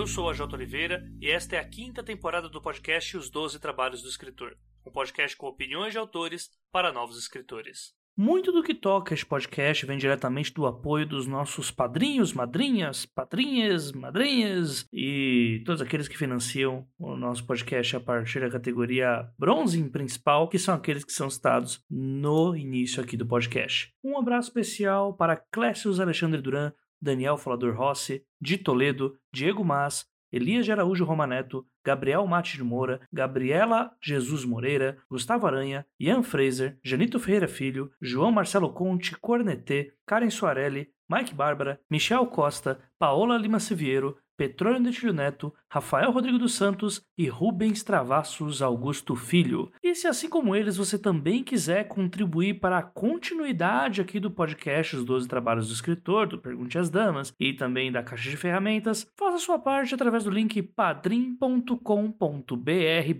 Eu sou a Jota Oliveira e esta é a quinta temporada do podcast Os Doze Trabalhos do Escritor, um podcast com opiniões de autores para novos escritores. Muito do que toca este podcast vem diretamente do apoio dos nossos padrinhos, madrinhas, padrinhas, madrinhas e todos aqueles que financiam o nosso podcast a partir da categoria bronze principal, que são aqueles que são citados no início aqui do podcast. Um abraço especial para Clécio Alexandre Duran, Daniel Falador Rossi, de Toledo, Diego Mas, Elias de Araújo Romaneto, Gabriel Mate de Moura, Gabriela Jesus Moreira, Gustavo Aranha, Ian Fraser, Janito Ferreira Filho, João Marcelo Conte, Cornetê, Karen Soarelli, Mike Bárbara, Michel Costa, Paola Lima Siviero, Petrônio Detilho Neto, Rafael Rodrigo dos Santos e Rubens Travassos Augusto Filho. E se assim como eles você também quiser contribuir para a continuidade aqui do podcast Os 12 Trabalhos do Escritor, do Pergunte às Damas e também da Caixa de Ferramentas, faça sua parte através do link padrim.com.br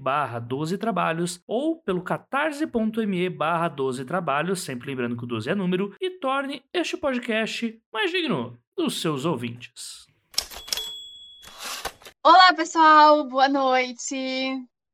barra 12 trabalhos ou pelo catarse.me barra 12 trabalhos, sempre lembrando que o 12 é número, e torne este podcast mais digno dos seus ouvintes. Olá, pessoal, boa noite.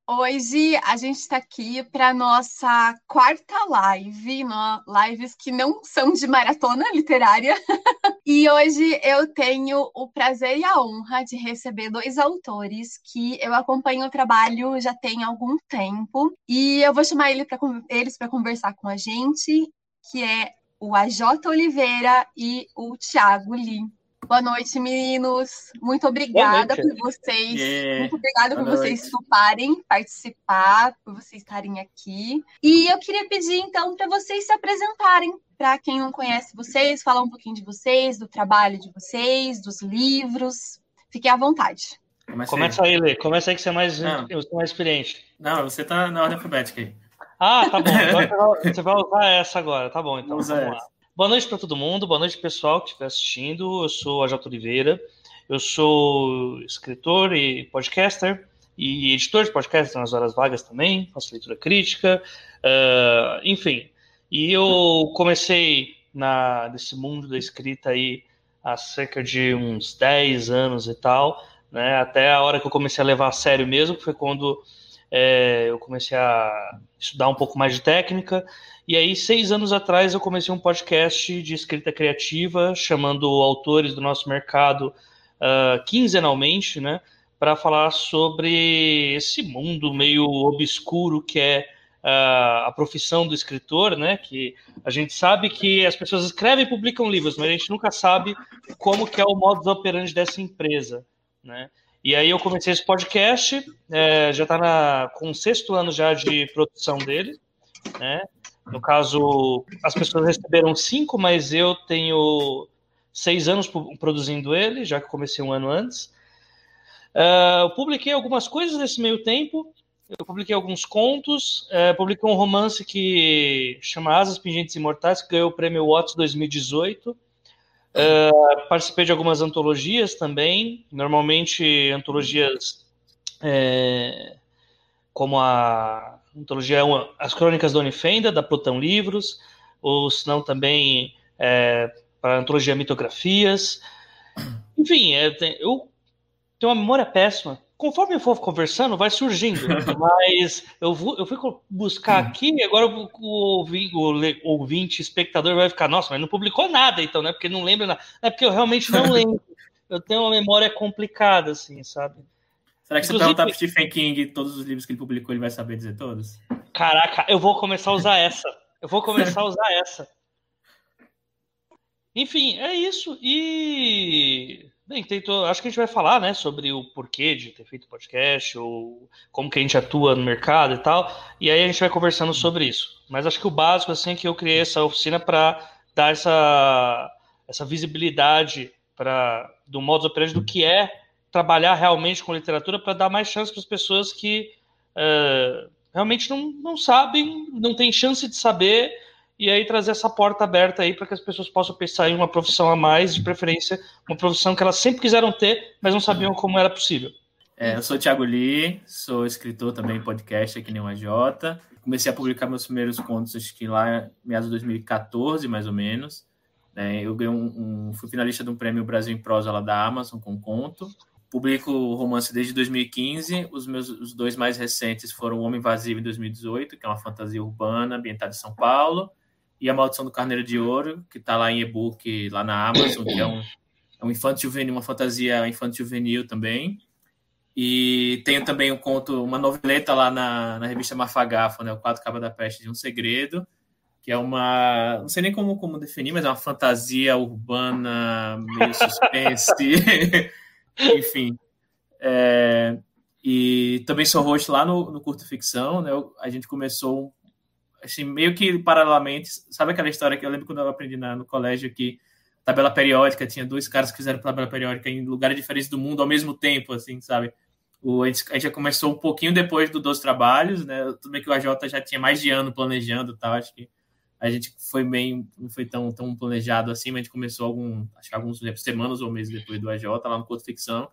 Hoje a gente está aqui para nossa quarta live, no, lives que não são de maratona literária. e hoje eu tenho o prazer e a honra de receber dois autores que eu acompanho o trabalho já tem algum tempo. E eu vou chamar ele pra, eles para conversar com a gente, que é o AJ Oliveira e o Thiago Lee. Boa noite, meninos. Muito obrigada por vocês. Yeah. Muito obrigada Boa por noite. vocês toparem participar, por vocês estarem aqui. E eu queria pedir, então, para vocês se apresentarem. Para quem não conhece vocês, falar um pouquinho de vocês, do trabalho de vocês, dos livros. Fiquem à vontade. Começa, Começa aí, Lê. Começa aí que você é mais, você é mais experiente. Não, você está na ordem alfabética aí. Ah, tá bom. você vai usar essa agora. Tá bom, então. Vamos lá. Boa noite para todo mundo, boa noite pessoal que estiver assistindo. Eu sou a J. Oliveira, eu sou escritor e podcaster e editor de podcast nas horas vagas também, faço leitura crítica, uh, enfim. E eu comecei na, nesse mundo da escrita aí há cerca de uns 10 anos e tal, né? Até a hora que eu comecei a levar a sério mesmo, foi quando é, eu comecei a estudar um pouco mais de técnica e aí, seis anos atrás, eu comecei um podcast de escrita criativa, chamando autores do nosso mercado uh, quinzenalmente, né? Para falar sobre esse mundo meio obscuro que é uh, a profissão do escritor, né? Que a gente sabe que as pessoas escrevem e publicam livros, mas a gente nunca sabe como que é o modus operandi dessa empresa, né? E aí eu comecei esse podcast, é, já está com o sexto ano já de produção dele, né? No caso, as pessoas receberam cinco, mas eu tenho seis anos produzindo ele, já que comecei um ano antes. Uh, eu publiquei algumas coisas nesse meio tempo. Eu publiquei alguns contos, uh, publiquei um romance que chama Asas Pingentes Imortais, que ganhou o prêmio Watts 2018. Uh, participei de algumas antologias também, normalmente antologias é, como a antologia As Crônicas da Unifenda, da Plutão Livros, ou se não também é, para a antologia Mitografias. Enfim, é, eu tenho uma memória péssima. Conforme eu for conversando, vai surgindo. Mas eu, vou, eu fui buscar aqui e agora o, o, o, ouvinte, espectador vai ficar, nossa, mas não publicou nada então, né? Porque não lembra nada. É porque eu realmente não lembro. Eu tenho uma memória complicada, assim, sabe? Será que se Inclusive... perguntar pro Stephen King todos os livros que ele publicou, ele vai saber dizer todos? Caraca, eu vou começar a usar essa. Eu vou começar a usar essa. Enfim, é isso. E. Bem, tentou, acho que a gente vai falar, né, sobre o porquê de ter feito podcast, ou como que a gente atua no mercado e tal. E aí a gente vai conversando sobre isso. Mas acho que o básico, assim, é que eu criei essa oficina para dar essa, essa visibilidade para do modo operandi do que é trabalhar realmente com literatura para dar mais chance para as pessoas que uh, realmente não, não sabem, não têm chance de saber, e aí trazer essa porta aberta aí para que as pessoas possam pensar em uma profissão a mais, de preferência, uma profissão que elas sempre quiseram ter, mas não sabiam como era possível. É, eu sou o Thiago Lee, sou escritor também podcast aqui no AJ. Comecei a publicar meus primeiros contos, acho que lá meados de 2014, mais ou menos. É, eu ganhei um, um, fui finalista de um prêmio Brasil em Prosa lá da Amazon com conto. publico romance desde 2015. Os meus os dois mais recentes foram O Homem Vazio em 2018, que é uma fantasia urbana ambientada em São Paulo, e A Maldição do Carneiro de Ouro, que está lá em e-book lá na Amazon, que é um, é um juvenil, uma fantasia infanto juvenil também. E tenho também um conto, uma noveleta lá na, na revista Mafagafo, né? O Quatro Cabas da Peste de um Segredo, que é uma. Não sei nem como, como definir, mas é uma fantasia urbana, meio suspense. Enfim. É, e também sou host lá no, no Curto Ficção, né? A gente começou assim, meio que paralelamente. Sabe aquela história que eu lembro quando eu aprendi na, no colégio que tabela periódica tinha dois caras que fizeram tabela periódica em lugares diferentes do mundo ao mesmo tempo, assim, sabe? O, a, gente, a gente já começou um pouquinho depois do, dos trabalhos, né? Tudo bem que o AJ já tinha mais de ano planejando e tal, acho que a gente foi bem, não foi tão, tão planejado assim, mas a gente começou algum, acho que alguns semanas ou meses depois do AJ, lá no Curto Ficção,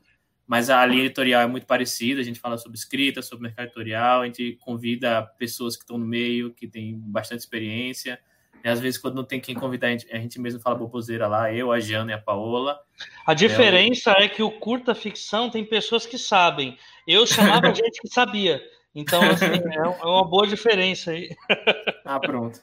mas a linha editorial é muito parecida, a gente fala sobre escrita, sobre mercado editorial, a gente convida pessoas que estão no meio, que têm bastante experiência, e às vezes quando não tem quem convidar, a gente, a gente mesmo fala boboseira lá, eu, a Jana e a Paola. A diferença é, o... é que o curta ficção tem pessoas que sabem, eu chamava gente que sabia, então assim, é, é uma boa diferença aí. ah, pronto.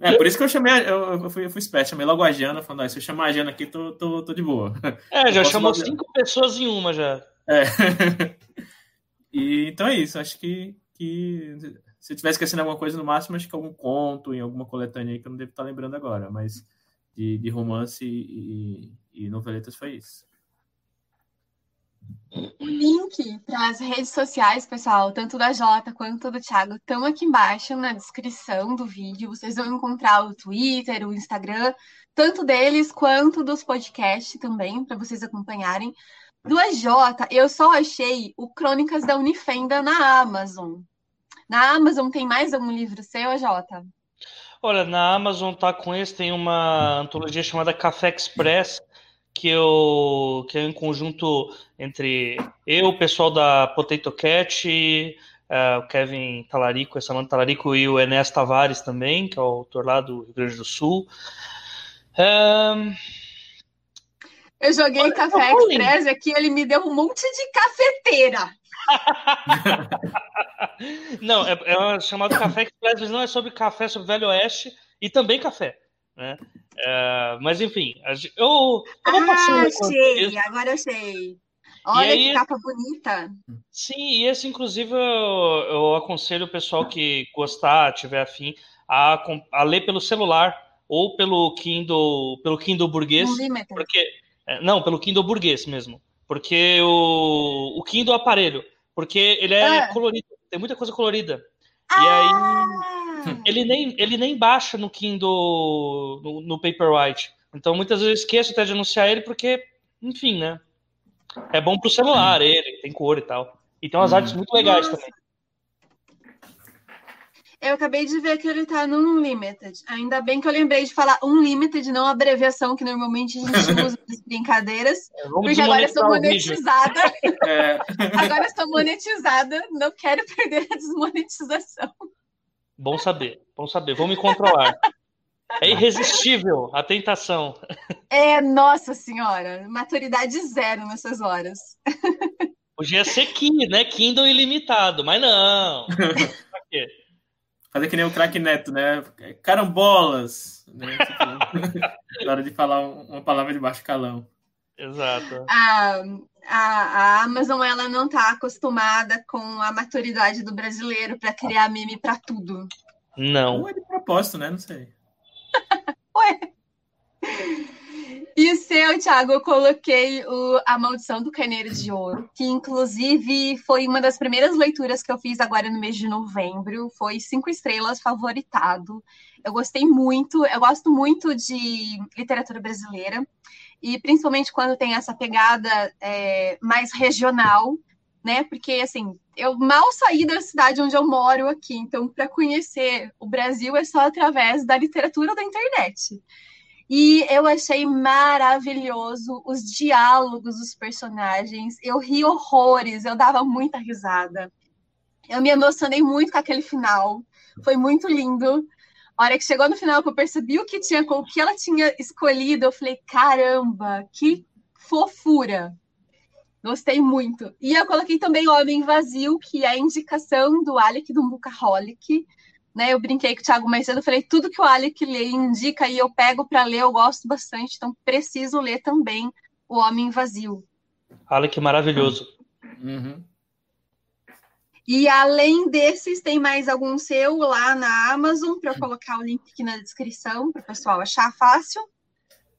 É, por isso que eu chamei, eu, eu, fui, eu fui esperto, chamei logo a Jana, falando, ah, se eu chamar a Jana aqui, tô, tô, tô de boa. É, já chamou fazer... cinco pessoas em uma já. É. e, então é isso, acho que, que se eu tivesse esquecendo alguma coisa, no máximo, acho que algum conto, em alguma coletânea aí que eu não devo estar lembrando agora, mas de, de romance e, e, e noveletas foi isso. O link para as redes sociais, pessoal, tanto da Jota quanto do Thiago, estão aqui embaixo na descrição do vídeo. Vocês vão encontrar o Twitter, o Instagram, tanto deles quanto dos podcasts também, para vocês acompanharem. Do AJ, eu só achei o Crônicas da Unifenda na Amazon. Na Amazon tem mais algum livro seu, AJ? Olha, na Amazon tá com esse, tem uma antologia chamada Café Express, que eu que é em conjunto entre eu, o pessoal da Potato Cat, uh, o Kevin Talarico, essa Samanta Talarico e o Enes Tavares também, que é o autor lá do Rio Grande do Sul. Um... Eu joguei Olha, Café Express aqui, ele me deu um monte de cafeteira. não, é, é chamado Café Express, mas não é sobre café, é sobre Velho Oeste e também café. Né? É, mas enfim, eu, eu ah, achei, agora achei. Olha aí, que capa bonita. Sim, e esse, inclusive, eu, eu, aconselho o pessoal que gostar, tiver afim, a, a ler pelo celular ou pelo Kindle, pelo Kindle burguês. Porque, é, não, pelo Kindle burguês mesmo. Porque o, o Kindle aparelho, porque ele é ah. colorido, tem muita coisa colorida. Ah. E aí ele nem, ele nem baixa no Kindle, no, no Paperwhite. Então, muitas vezes eu esqueço até de anunciar ele, porque, enfim, né? É bom pro celular, ele, tem cor e tal. E tem umas hum. artes muito legais Nossa. também. Eu acabei de ver que ele tá no Unlimited. Ainda bem que eu lembrei de falar Unlimited, não a abreviação que normalmente a gente usa nas brincadeiras. É, porque agora eu sou monetizada. É. Agora eu sou monetizada, não quero perder a desmonetização. Bom saber, bom saber. Vou me controlar. É irresistível a tentação. É, nossa senhora, maturidade zero nessas horas. Podia ser Kindle, né? Kindle ilimitado, mas não. Fazer que nem o craque Neto, né? Carambolas. Né? Na hora de falar uma palavra de baixo calão. Exato. Ah, a, a Amazon ela não está acostumada com a maturidade do brasileiro para criar meme para tudo. Não. Ou é de propósito, né? Não sei. Ué. E o seu, Thiago, eu coloquei o A Maldição do Carneiro de Ouro, que inclusive foi uma das primeiras leituras que eu fiz agora no mês de novembro. Foi cinco estrelas, favoritado. Eu gostei muito, eu gosto muito de literatura brasileira e principalmente quando tem essa pegada é, mais regional, né? Porque assim, eu mal saí da cidade onde eu moro aqui, então para conhecer o Brasil é só através da literatura da internet. E eu achei maravilhoso os diálogos dos personagens. Eu ri horrores, eu dava muita risada. Eu me emocionei muito com aquele final. Foi muito lindo. A hora que chegou no final, que eu percebi o que tinha, o que ela tinha escolhido, eu falei, caramba, que fofura. Gostei muito. E eu coloquei também O Homem Vazio, que é a indicação do Alec do Bucaholic. Né, eu brinquei com o Thiago mais cedo, eu falei, tudo que o Alec lê indica e eu pego para ler, eu gosto bastante, então preciso ler também O Homem Vazio. Alec maravilhoso. Uhum. E além desses, tem mais algum seu lá na Amazon, para eu colocar o link aqui na descrição, para o pessoal achar fácil.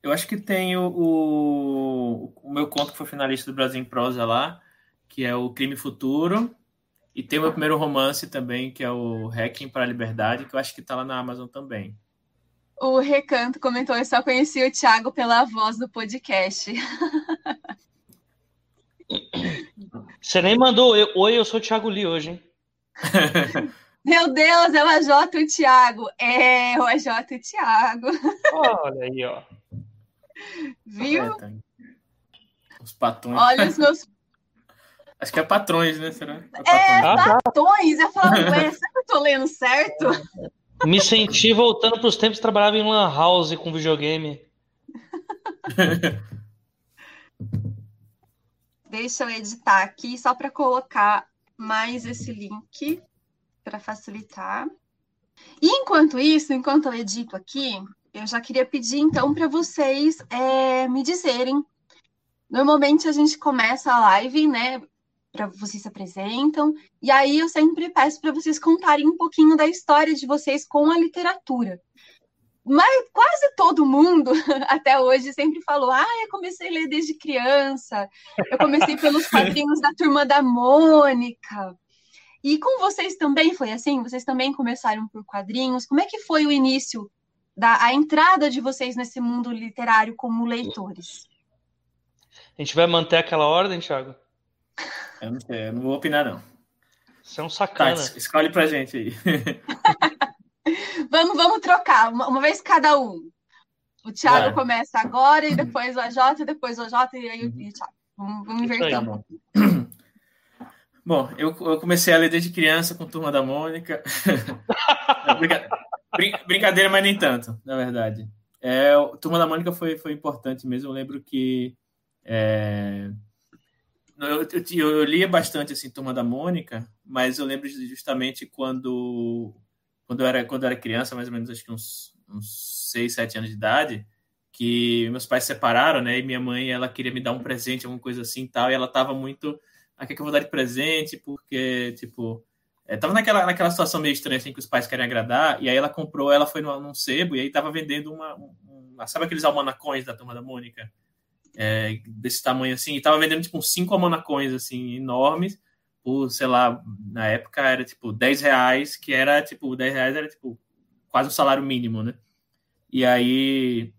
Eu acho que tem o, o, o, meu conto que foi finalista do Brasil em Prosa lá, que é o Crime Futuro. E tem o meu primeiro romance também, que é o Hacking para a Liberdade, que eu acho que está lá na Amazon também. O Recanto comentou: eu só conheci o Thiago pela voz do podcast. Você nem mandou eu, oi, eu sou o Thiago Lee hoje, hein? Meu Deus, é o AJ o Thiago. É, o AJ o Thiago. Olha aí, ó. Viu? Os patrões. Olha os meus. Acho que é patrões, né? Será? É, é patrões. Eu falo, ué, será que eu tô lendo certo? Me senti voltando para os tempos que trabalhava em Lan House com videogame. Deixa eu editar aqui só para colocar mais esse link para facilitar. E enquanto isso, enquanto eu edito aqui, eu já queria pedir então para vocês é, me dizerem. Normalmente a gente começa a live, né? Para vocês se apresentam, e aí eu sempre peço para vocês contarem um pouquinho da história de vocês com a literatura. Mas quase todo mundo até hoje sempre falou: ah, eu comecei a ler desde criança, eu comecei pelos quadrinhos da turma da Mônica. E com vocês também foi assim? Vocês também começaram por quadrinhos? Como é que foi o início da a entrada de vocês nesse mundo literário como leitores? A gente vai manter aquela ordem, Thiago? Eu não sei, eu não vou opinar, não. Você é um sacana. Tá, escolhe pra gente aí. vamos, vamos trocar, uma, uma, vez cada um. O Thiago vai. começa agora, e depois o AJ, depois o AJ, e aí o uhum. Thiago. Vamos, vamos inverter. Bom. bom, eu, eu comecei a ler desde criança com Turma da Mônica. Brincadeira, mas nem tanto, na verdade. É, Turma da Mônica foi, foi importante mesmo. Eu lembro que é, eu, eu, eu, lia bastante assim Turma da Mônica, mas eu lembro justamente quando quando eu era quando eu era criança, mais ou menos acho que uns, uns 6, 7 anos de idade, que meus pais se separaram, né? E minha mãe ela queria me dar um presente, alguma coisa assim, tal, e ela tava muito, ah, que eu vou dar de presente? Porque tipo é, tava naquela, naquela situação meio estranha, assim, que os pais querem agradar, e aí ela comprou, ela foi num, num sebo, e aí tava vendendo uma, uma sabe aqueles almanacões da Turma da Mônica? É, desse tamanho assim, e tava vendendo, tipo, uns cinco almanacões, assim, enormes, por, sei lá, na época era, tipo, 10 reais, que era, tipo, 10 reais era, tipo, quase um salário mínimo, né? E aí...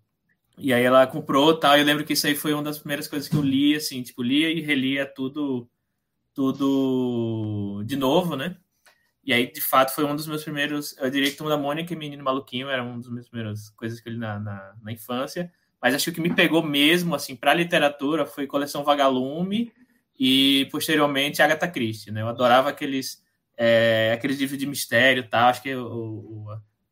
E aí ela comprou tal, eu lembro que isso aí foi uma das primeiras coisas que eu li, assim, tipo, lia e relia tudo, tudo de novo, né? E aí, de fato, foi um dos meus primeiros. Eu diria que Turma da Mônica e Menino Maluquinho era um dos meus primeiros coisas que eu li na, na, na infância. Mas acho que o que me pegou mesmo, assim, para literatura foi Coleção Vagalume e, posteriormente, Agatha Christie, né? Eu adorava aqueles, é, aqueles livros de mistério, tá? Acho que o, o,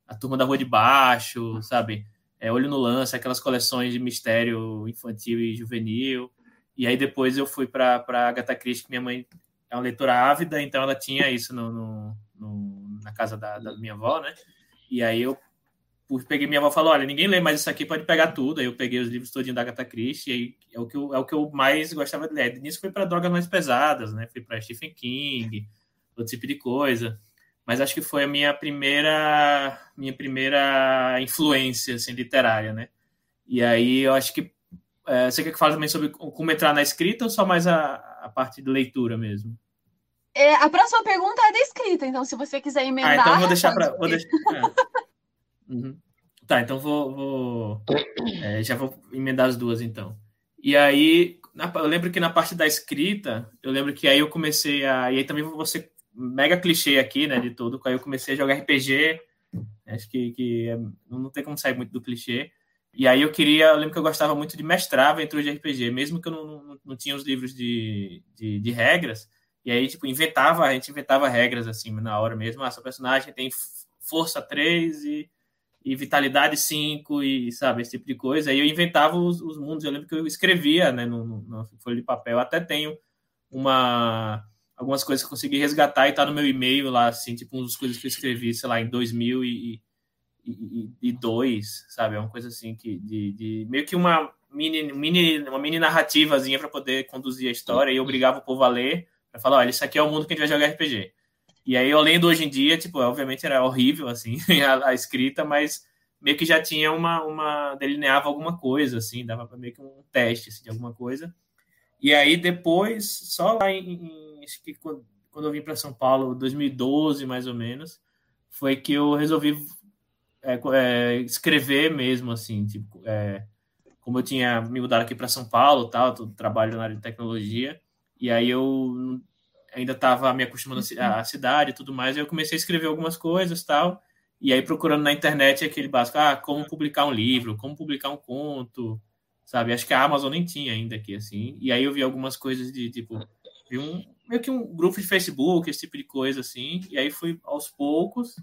a Turma da Rua de Baixo, sabe? É, Olho no Lance, aquelas coleções de mistério infantil e juvenil. E aí depois eu fui para Agatha Christie, que minha mãe é uma leitora ávida, então ela tinha isso no, no, no na casa da, da, minha avó, né? E aí eu peguei minha avó e falou: olha, ninguém lê mais isso aqui, pode pegar tudo. Aí eu peguei os livros todinho da Agatha Christie, e aí é o que eu, é o que eu mais gostava de ler. Nisso foi para drogas mais pesadas, né? Fui para Stephen King, outro tipo de coisa. Mas acho que foi a minha primeira minha primeira influência assim, literária, né? E aí eu acho que é, você quer que fale também sobre como entrar na escrita ou só mais a, a parte de leitura mesmo? É, a próxima pergunta é da escrita, então se você quiser emendar. Ah, então vou deixar para. Deixar... É. Uhum. Tá, então vou. vou é, já vou emendar as duas então. E aí, na, eu lembro que na parte da escrita, eu lembro que aí eu comecei a. E aí também ser mega clichê aqui, né, de tudo. Aí eu comecei a jogar RPG. Acho que, que é, não tem como sair muito do clichê. E aí eu queria, eu lembro que eu gostava muito de mestrar aventuras de RPG, mesmo que eu não, não, não tinha os livros de, de, de, regras. E aí, tipo, inventava, a gente inventava regras assim na hora mesmo. Ah, seu personagem tem força 3 e, e Vitalidade 5 e, sabe, esse tipo de coisa. Aí eu inventava os, os mundos. Eu lembro que eu escrevia, né, no, no, no folha de papel. Eu até tenho uma algumas coisas que eu consegui resgatar e tá no meu e-mail lá, assim, tipo, umas coisas que eu escrevi, sei lá, em 2002, sabe? É uma coisa assim que de, de meio que uma mini, mini uma mini narrativazinha para poder conduzir a história e obrigava o povo a ler, para falar, olha, isso aqui é o mundo que a gente vai jogar RPG. E aí eu lendo hoje em dia, tipo, obviamente era horrível assim a, a escrita, mas meio que já tinha uma uma delineava alguma coisa assim, dava meio que um teste assim, de alguma coisa. E aí depois, só lá em, em acho que quando, quando eu vim para São Paulo, 2012 mais ou menos, foi que eu resolvi é, é, escrever mesmo, assim, tipo, é, como eu tinha me mudado aqui para São Paulo, tal, trabalho na área de tecnologia, e aí eu ainda estava me acostumando à cidade e tudo mais, e eu comecei a escrever algumas coisas, tal, e aí procurando na internet aquele básico, ah, como publicar um livro, como publicar um conto, sabe? Acho que a Amazon nem tinha ainda aqui, assim. E aí eu vi algumas coisas de, tipo, vi um, meio que um grupo de Facebook, esse tipo de coisa, assim. E aí fui aos poucos,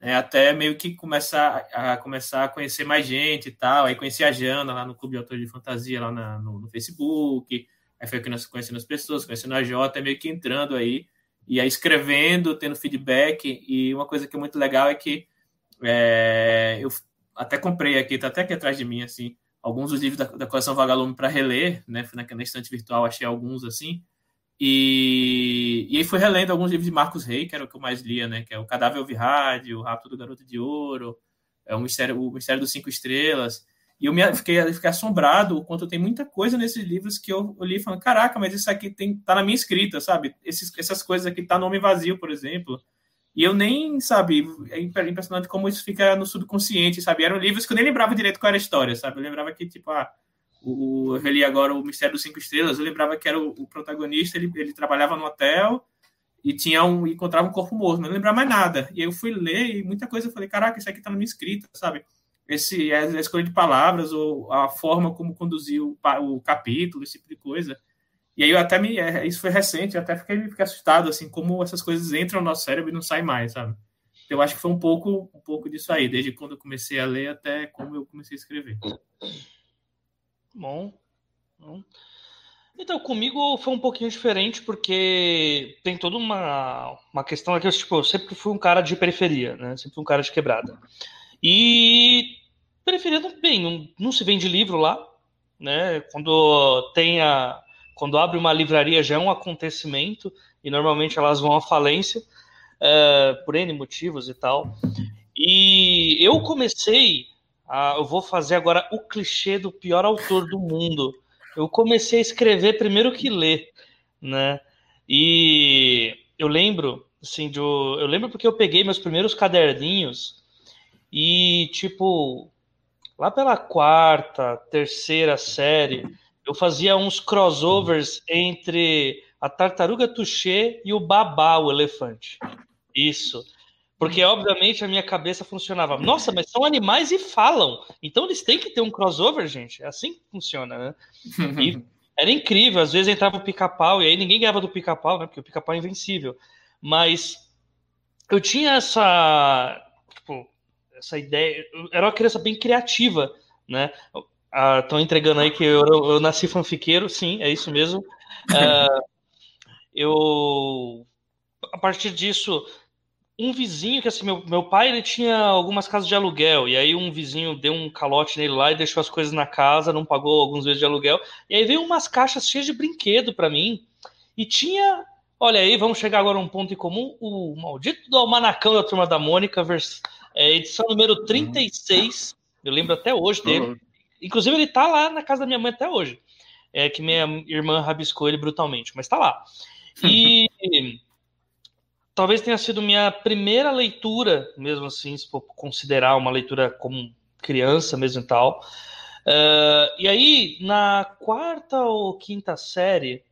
né, até meio que começar a começar a conhecer mais gente e tal. Aí conheci a Jana lá no Clube de Autores de Fantasia, lá na, no, no, Facebook. Aí foi conhecendo as pessoas, conhecendo a Jota, meio que entrando aí. E aí escrevendo, tendo feedback. E uma coisa que é muito legal é que é, eu até comprei aqui, tá até aqui atrás de mim, assim, alguns dos livros da, da coleção Vagalume para reler, né? Fui na, estante virtual, achei alguns assim. E, e aí fui relendo alguns livros de Marcos Rey, que era o que eu mais lia, né? Que é o Cadáver Ovirrade, o Rapto do Garoto de Ouro, é o Mistério, o Mistério dos Cinco Estrelas. E eu me, fiquei, fiquei assombrado o quanto tem muita coisa nesses livros que eu, li falando, caraca, mas isso aqui tem, tá na minha escrita, sabe? Esses, essas coisas aqui tá no Homem Vazio, por exemplo. E eu nem, sabe, é impressionante como isso fica no subconsciente, sabe? Eram livros que eu nem lembrava direito qual era a história, sabe? Eu lembrava que, tipo, ah, o, eu reli agora o Mistério dos Cinco Estrelas, eu lembrava que era o, o, protagonista, ele, ele trabalhava no hotel e tinha um, encontrava um corpo morto, mas não lembrava mais nada. E eu fui ler e muita coisa eu falei, caraca, isso aqui tá na minha escrita, sabe? Esse, a escolha de palavras ou a forma como conduziu o, capítulo, esse tipo de coisa. E aí eu até me. É, isso foi recente, eu até fiquei, fiquei assustado, assim, como essas coisas entram no nosso cérebro e não saem mais, sabe? Eu acho que foi um pouco, um pouco disso aí, desde quando eu comecei a ler até como eu comecei a escrever. Bom. Bom. Então, comigo foi um pouquinho diferente, porque tem toda uma, uma questão aqui. Eu, tipo, eu sempre fui um cara de periferia, né? Sempre fui um cara de quebrada. E periferia, bem, não, não se vende livro lá, né? Quando tem a, quando abre uma livraria já é um acontecimento e normalmente elas vão à falência uh, por N motivos e tal. E eu comecei, a, eu vou fazer agora o clichê do pior autor do mundo. Eu comecei a escrever primeiro que ler, né? E eu lembro, assim, de, eu lembro porque eu peguei meus primeiros caderninhos e tipo lá pela quarta, terceira série eu fazia uns crossovers entre a tartaruga Touché e o babá, o elefante. Isso. Porque, obviamente, a minha cabeça funcionava. Nossa, mas são animais e falam. Então eles têm que ter um crossover, gente. É assim que funciona, né? E era incrível. Às vezes entrava o pica-pau, e aí ninguém ganhava do pica-pau, né? Porque o pica-pau é invencível. Mas eu tinha essa. Essa ideia. Eu era uma criança bem criativa, né? Estão ah, entregando aí que eu, eu, nasci fanfiqueiro, sim, é isso mesmo. Uh, eu, a partir disso, um vizinho que assim, meu, meu pai ele tinha algumas casas de aluguel, e aí um vizinho deu um calote nele lá e deixou as coisas na casa, não pagou alguns meses de aluguel, e aí veio umas caixas cheias de brinquedo para mim, e tinha, olha aí, vamos chegar agora a um ponto em comum, o maldito do Almanacão da Turma da Mônica, vers, é, edição número 36, eu lembro até hoje dele, uhum. Inclusive, ele tá lá na casa da minha mãe até hoje. É que minha irmã rabiscou ele brutalmente, mas tá lá. E talvez tenha sido minha primeira leitura, mesmo assim, se for considerar uma leitura como criança mesmo e tal. Uh, e aí, na quarta ou quinta série,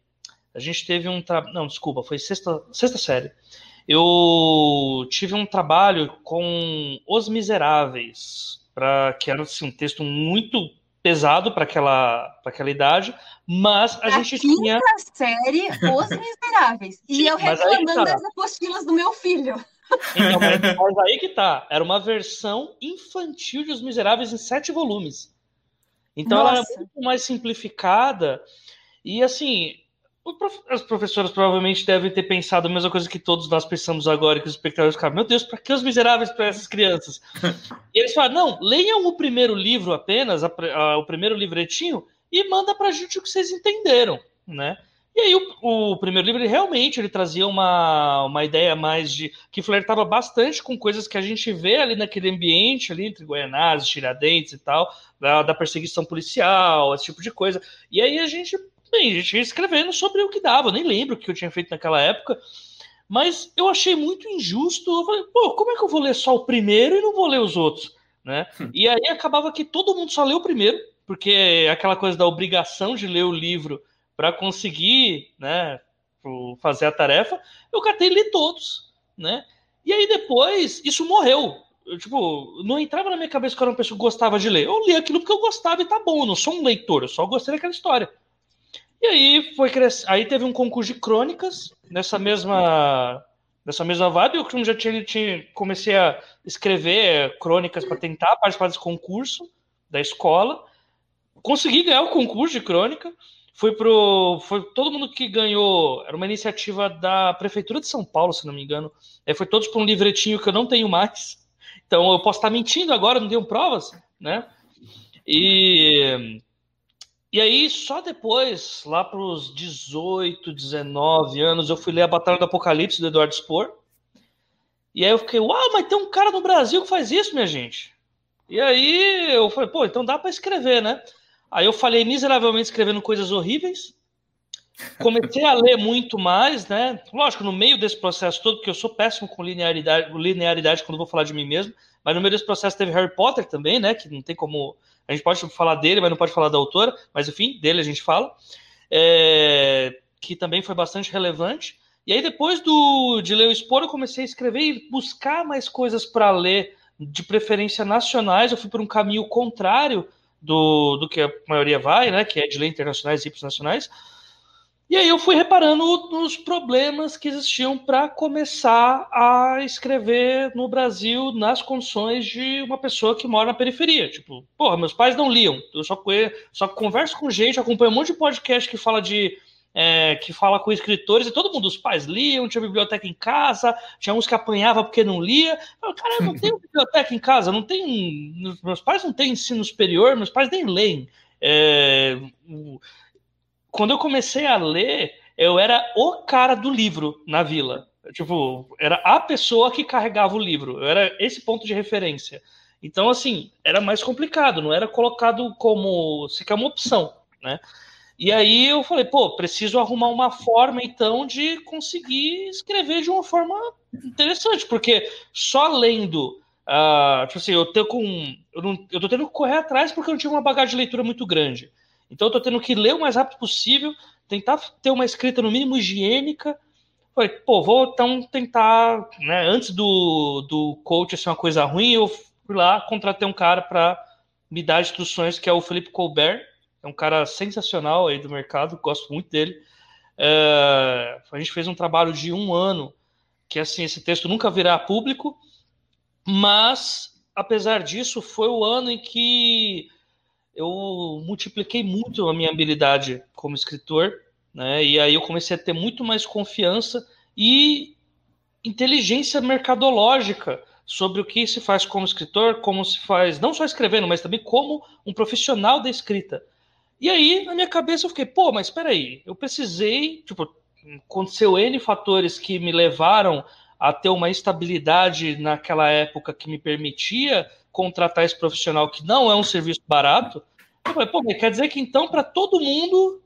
a gente teve um trabalho. Não, desculpa, foi sexta, sexta série. Eu tive um trabalho com Os Miseráveis, para que era assim, um texto muito pesado para aquela, aquela idade, mas a, a gente quinta tinha. série Os Miseráveis. E eu reclamando tá. das apostilas do meu filho. Então, mas, aí que tá. Era uma versão infantil de Os Miseráveis em sete volumes. Então Nossa. ela é muito mais simplificada. E assim, as professoras provavelmente devem ter pensado a mesma coisa que todos nós pensamos agora, que os espectadores ficaram, meu Deus, para que os miseráveis para essas crianças? e eles falaram, não, leiam o primeiro livro apenas, a, a, o primeiro livretinho, e manda para a gente o que vocês entenderam, né? E aí o, o, primeiro livro ele realmente ele trazia uma, uma ideia mais de que flertava bastante com coisas que a gente vê ali naquele ambiente ali entre Guianazes, Tiradentes e tal, da, da, perseguição policial, esse tipo de coisa. E aí a gente, bem, a gente ia escrevendo sobre o que dava, eu nem lembro o que eu tinha feito naquela época, mas eu achei muito injusto. Eu falei, pô, como é que eu vou ler só o primeiro e não vou ler os outros, né? Hum. E aí acabava que todo mundo só leu o primeiro, porque aquela coisa da obrigação de ler o livro para conseguir, né, fazer a tarefa, eu catei li todos, né? E aí depois isso morreu. Eu, tipo, não entrava na minha cabeça que eu era uma pessoa que gostava de ler. Eu li aquilo porque eu gostava e tá bom, eu não sou um leitor, eu só gostei daquela história. E aí foi. Aí teve um concurso de crônicas nessa mesma nessa mesma vibe. Eu já tinha, tinha comecei a escrever crônicas para tentar participar desse concurso da escola. Consegui ganhar o concurso de crônica. Foi pro. Foi todo mundo que ganhou. Era uma iniciativa da Prefeitura de São Paulo, se não me engano. É, foi todos para um livretinho que eu não tenho mais. Então eu posso estar mentindo agora, não tenho provas, né? E. E aí, só depois, lá para os 18, 19 anos, eu fui ler a Batalha do Apocalipse do Eduardo Spohr. E aí eu fiquei, uau, mas tem um cara no Brasil que faz isso, minha gente. E aí eu falei, pô, então dá para escrever, né? Aí eu falei miseravelmente escrevendo coisas horríveis. Comecei a ler muito mais, né? Lógico, no meio desse processo todo, porque eu sou péssimo com linearidade, linearidade quando vou falar de mim mesmo, mas no meio desse processo teve Harry Potter também, né? Que não tem como. A gente pode falar dele, mas não pode falar da autora, mas enfim, dele a gente fala. É, que também foi bastante relevante. E aí, depois do, de ler o Expor, eu comecei a escrever e buscar mais coisas para ler, de preferência nacionais. Eu fui por um caminho contrário do, do que a maioria vai, né? Que é de lei internacionais e nacionais. E aí eu fui reparando nos problemas que existiam para começar a escrever no Brasil nas condições de uma pessoa que mora na periferia. Tipo, porra, meus pais não liam. Eu só, só converso com gente, acompanho um monte de podcast que fala de é, que fala com escritores, e todo mundo, os pais liam, tinha biblioteca em casa, tinha uns que apanhava porque não lia. Eu, cara, eu não tenho biblioteca em casa, não tem. Meus pais não têm ensino superior, meus pais nem leem. É, quando eu comecei a ler, eu era o cara do livro na vila. Tipo, era a pessoa que carregava o livro. Eu era esse ponto de referência. Então, assim, era mais complicado, não era colocado como sequer uma opção, né? E aí eu falei, pô, preciso arrumar uma forma então de conseguir escrever de uma forma interessante, porque só lendo, uh, tipo assim, eu tenho com, eu, não, eu tô tendo que correr atrás porque eu não tive uma bagagem de leitura muito grande. Então eu tô tendo que ler o mais rápido possível, tentar ter uma escrita no mínimo higiênica. Falei, pô, vou então tentar, né, antes do, do coach ser uma coisa ruim, eu fui lá, contratei um cara para me dar instruções, que é o Felipe Colbert, é um cara sensacional aí do mercado, gosto muito dele. É, a gente fez um trabalho de um ano, que assim, esse texto nunca virá público, mas apesar disso, foi o ano em que eu multipliquei muito a minha habilidade como escritor, né? E aí eu comecei a ter muito mais confiança e inteligência mercadológica sobre o que se faz como escritor, como se faz, não só escrevendo, mas também como um profissional da escrita. E aí, na minha cabeça, eu fiquei, pô, mas espera aí, eu precisei, tipo, aconteceu N fatores que me levaram a ter uma estabilidade naquela época que me permitia contratar esse profissional que não é um serviço barato. Eu falei, pô, quer dizer que então, para todo mundo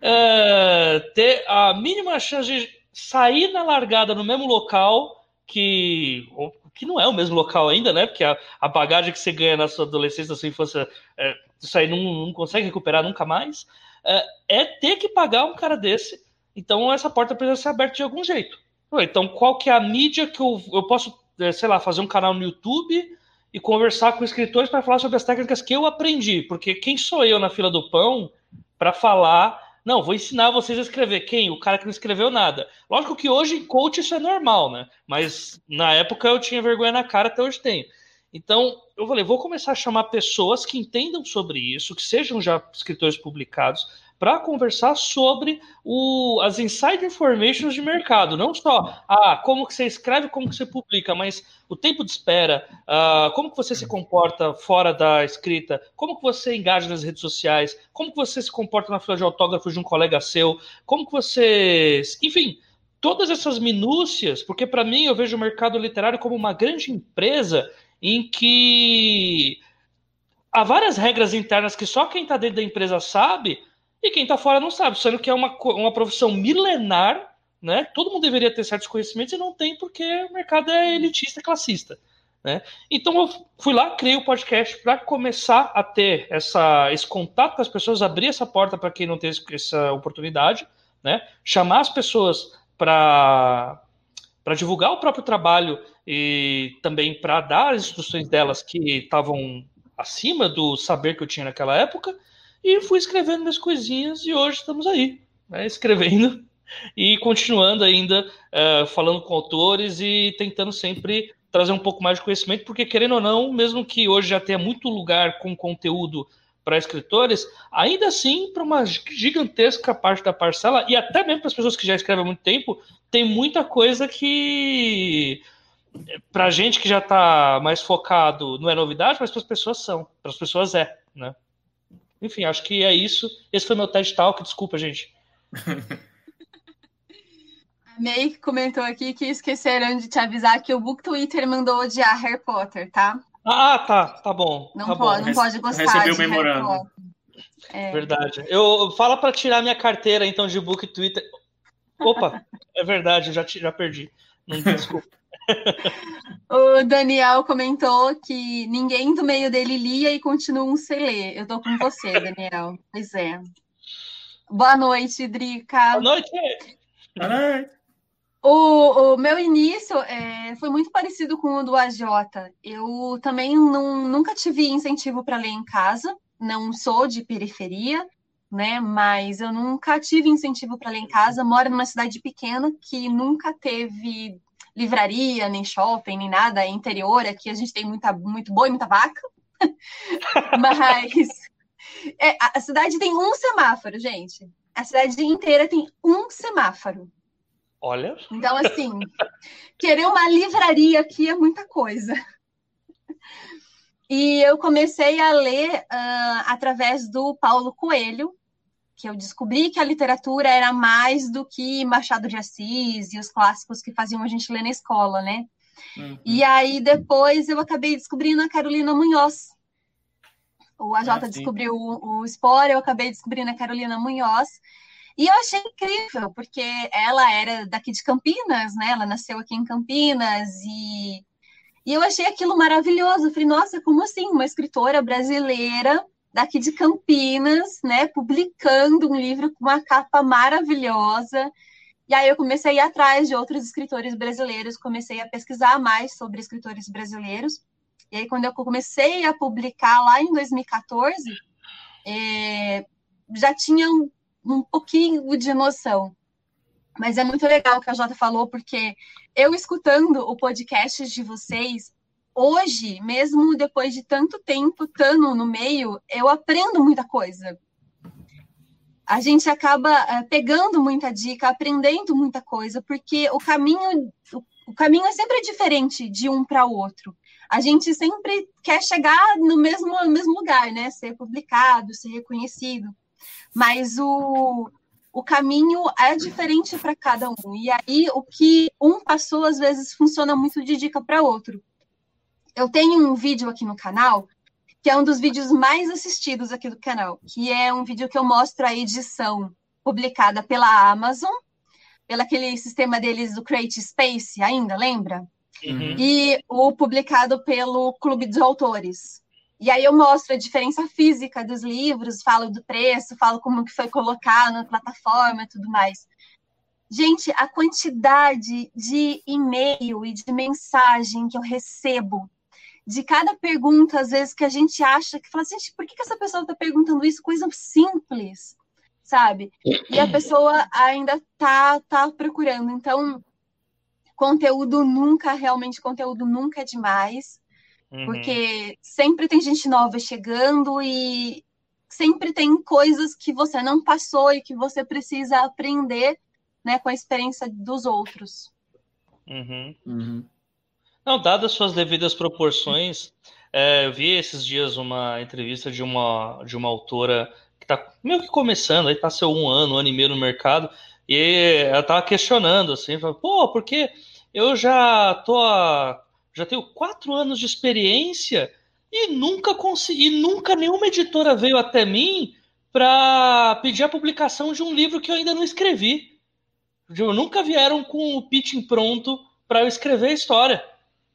é, ter a mínima chance de sair na largada no mesmo local que que não é o mesmo local ainda, né? Porque a, a bagagem que você ganha na sua adolescência, na sua infância, é, isso aí não, não consegue recuperar nunca mais. É, é, ter que pagar um cara desse. Então essa porta precisa ser aberta de algum jeito. Então qual que é a mídia que eu, eu posso, é, sei lá, fazer um canal no YouTube e conversar com escritores para falar sobre as técnicas que eu aprendi? Porque quem sou eu na fila do pão para falar não, vou ensinar vocês a escrever. Quem? O cara que não escreveu nada. Lógico que hoje em coach isso é normal, né? Mas na época eu tinha vergonha na cara, até hoje tenho. Então, eu falei, vou começar a chamar pessoas que entendam sobre isso, que sejam já escritores publicados, para conversar sobre o, as inside informations de mercado. Não só ah, como que você escreve, como que você publica, mas o tempo de espera, ah, como que você se comporta fora da escrita, como que você engaja nas redes sociais, como que você se comporta na fila de autógrafos de um colega seu, como que você... Enfim, todas essas minúcias, porque para mim eu vejo o mercado literário como uma grande empresa em que há várias regras internas que só quem está dentro da empresa sabe, e quem está fora não sabe, sendo que é uma, uma profissão milenar, né? Todo mundo deveria ter certos conhecimentos e não tem porque o mercado é elitista, classista. Né? Então eu fui lá, criei o podcast para começar a ter essa, esse contato com as pessoas, abrir essa porta para quem não tem essa oportunidade, né? chamar as pessoas para divulgar o próprio trabalho e também para dar as instruções delas que estavam acima do saber que eu tinha naquela época e fui escrevendo minhas coisinhas e hoje estamos aí, né, escrevendo e continuando ainda uh, falando com autores e tentando sempre trazer um pouco mais de conhecimento, porque querendo ou não, mesmo que hoje já tenha muito lugar com conteúdo para escritores, ainda assim, para uma gigantesca parte da parcela, e até mesmo para as pessoas que já escrevem há muito tempo, tem muita coisa que para gente que já está mais focado não é novidade, mas para as pessoas são, para as pessoas é, né? Enfim, acho que é isso. Esse foi meu TED Talk. Desculpa, gente. A May comentou aqui que esqueceram de te avisar que o Book Twitter mandou odiar Harry Potter, tá? Ah, tá. Tá bom. Não, tá pode, bom. não pode gostar Recebeu de memorando. Harry Potter. É. Verdade. Eu fala para tirar minha carteira então de Book Twitter. Opa, é verdade, eu já, já perdi. Não desculpa. o Daniel comentou que ninguém do meio dele lia e continuam sem ler. Eu tô com você, Daniel. Pois é. Boa noite, Drica. Boa noite. Boa noite. O, o meu início é, foi muito parecido com o do AJ. Eu também não, nunca tive incentivo para ler em casa, não sou de periferia, né? Mas eu nunca tive incentivo para ler em casa. Moro numa cidade pequena que nunca teve livraria, nem shopping, nem nada, é interior, aqui a gente tem muita, muito boi, muita vaca. Mas é, a cidade tem um semáforo, gente. A cidade inteira tem um semáforo. Olha. Então, assim, querer uma livraria aqui é muita coisa. E eu comecei a ler uh, através do Paulo Coelho, que eu descobri que a literatura era mais do que Machado de Assis e os clássicos que faziam a gente ler na escola, né? Uhum. E aí depois eu acabei descobrindo a Carolina Munhoz. O AJ ah, descobriu o, o Spore, eu acabei descobrindo a Carolina Munhoz. E eu achei incrível, porque ela era daqui de Campinas, né? Ela nasceu aqui em Campinas e, e eu achei aquilo maravilhoso. Eu falei, nossa, como assim? Uma escritora brasileira daqui de Campinas, né, publicando um livro com uma capa maravilhosa. E aí eu comecei a ir atrás de outros escritores brasileiros, comecei a pesquisar mais sobre escritores brasileiros. E aí quando eu comecei a publicar lá em 2014, é, já tinha um, um pouquinho de noção. Mas é muito legal o que a Jota falou, porque eu escutando o podcast de vocês, hoje, mesmo depois de tanto tempo estando no meio, eu aprendo muita coisa. A gente acaba uh, pegando muita dica, aprendendo muita coisa, porque o caminho, o caminho é sempre diferente de um para o outro. A gente sempre quer chegar no mesmo, no mesmo lugar, né? Ser publicado, ser reconhecido. Mas o, o caminho é diferente para cada um. E aí, o que um passou, às vezes, funciona muito de dica para outro eu tenho um vídeo aqui no canal que é um dos vídeos mais assistidos aqui do canal, que é um vídeo que eu mostro a edição publicada pela Amazon, pelo aquele sistema deles do Create Space, ainda, lembra? Uhum. E o publicado pelo Clube dos Autores. E aí eu mostro a diferença física dos livros, falo do preço, falo como que foi colocado na plataforma e tudo mais. Gente, a quantidade de e-mail e de mensagem que eu recebo de cada pergunta, às vezes, que a gente acha que fala assim, por que, que essa pessoa está perguntando isso? Coisa simples. sabe? E a pessoa ainda tá, tá procurando. Então, conteúdo nunca, realmente, conteúdo nunca é demais. Uhum. Porque sempre tem gente nova chegando e sempre tem coisas que você não passou e que você precisa aprender né, com a experiência dos outros. Uhum. Uhum. Não, dadas suas devidas proporções, é, eu vi esses dias uma entrevista de uma, de uma autora que está meio que começando, aí passou um ano, um ano e meio no mercado, e ela estava questionando, assim, pô, porque eu já tô a, já tenho quatro anos de experiência e nunca consegui, nunca nenhuma editora veio até mim para pedir a publicação de um livro que eu ainda não escrevi. Eu nunca vieram com o pitching pronto para eu escrever a história.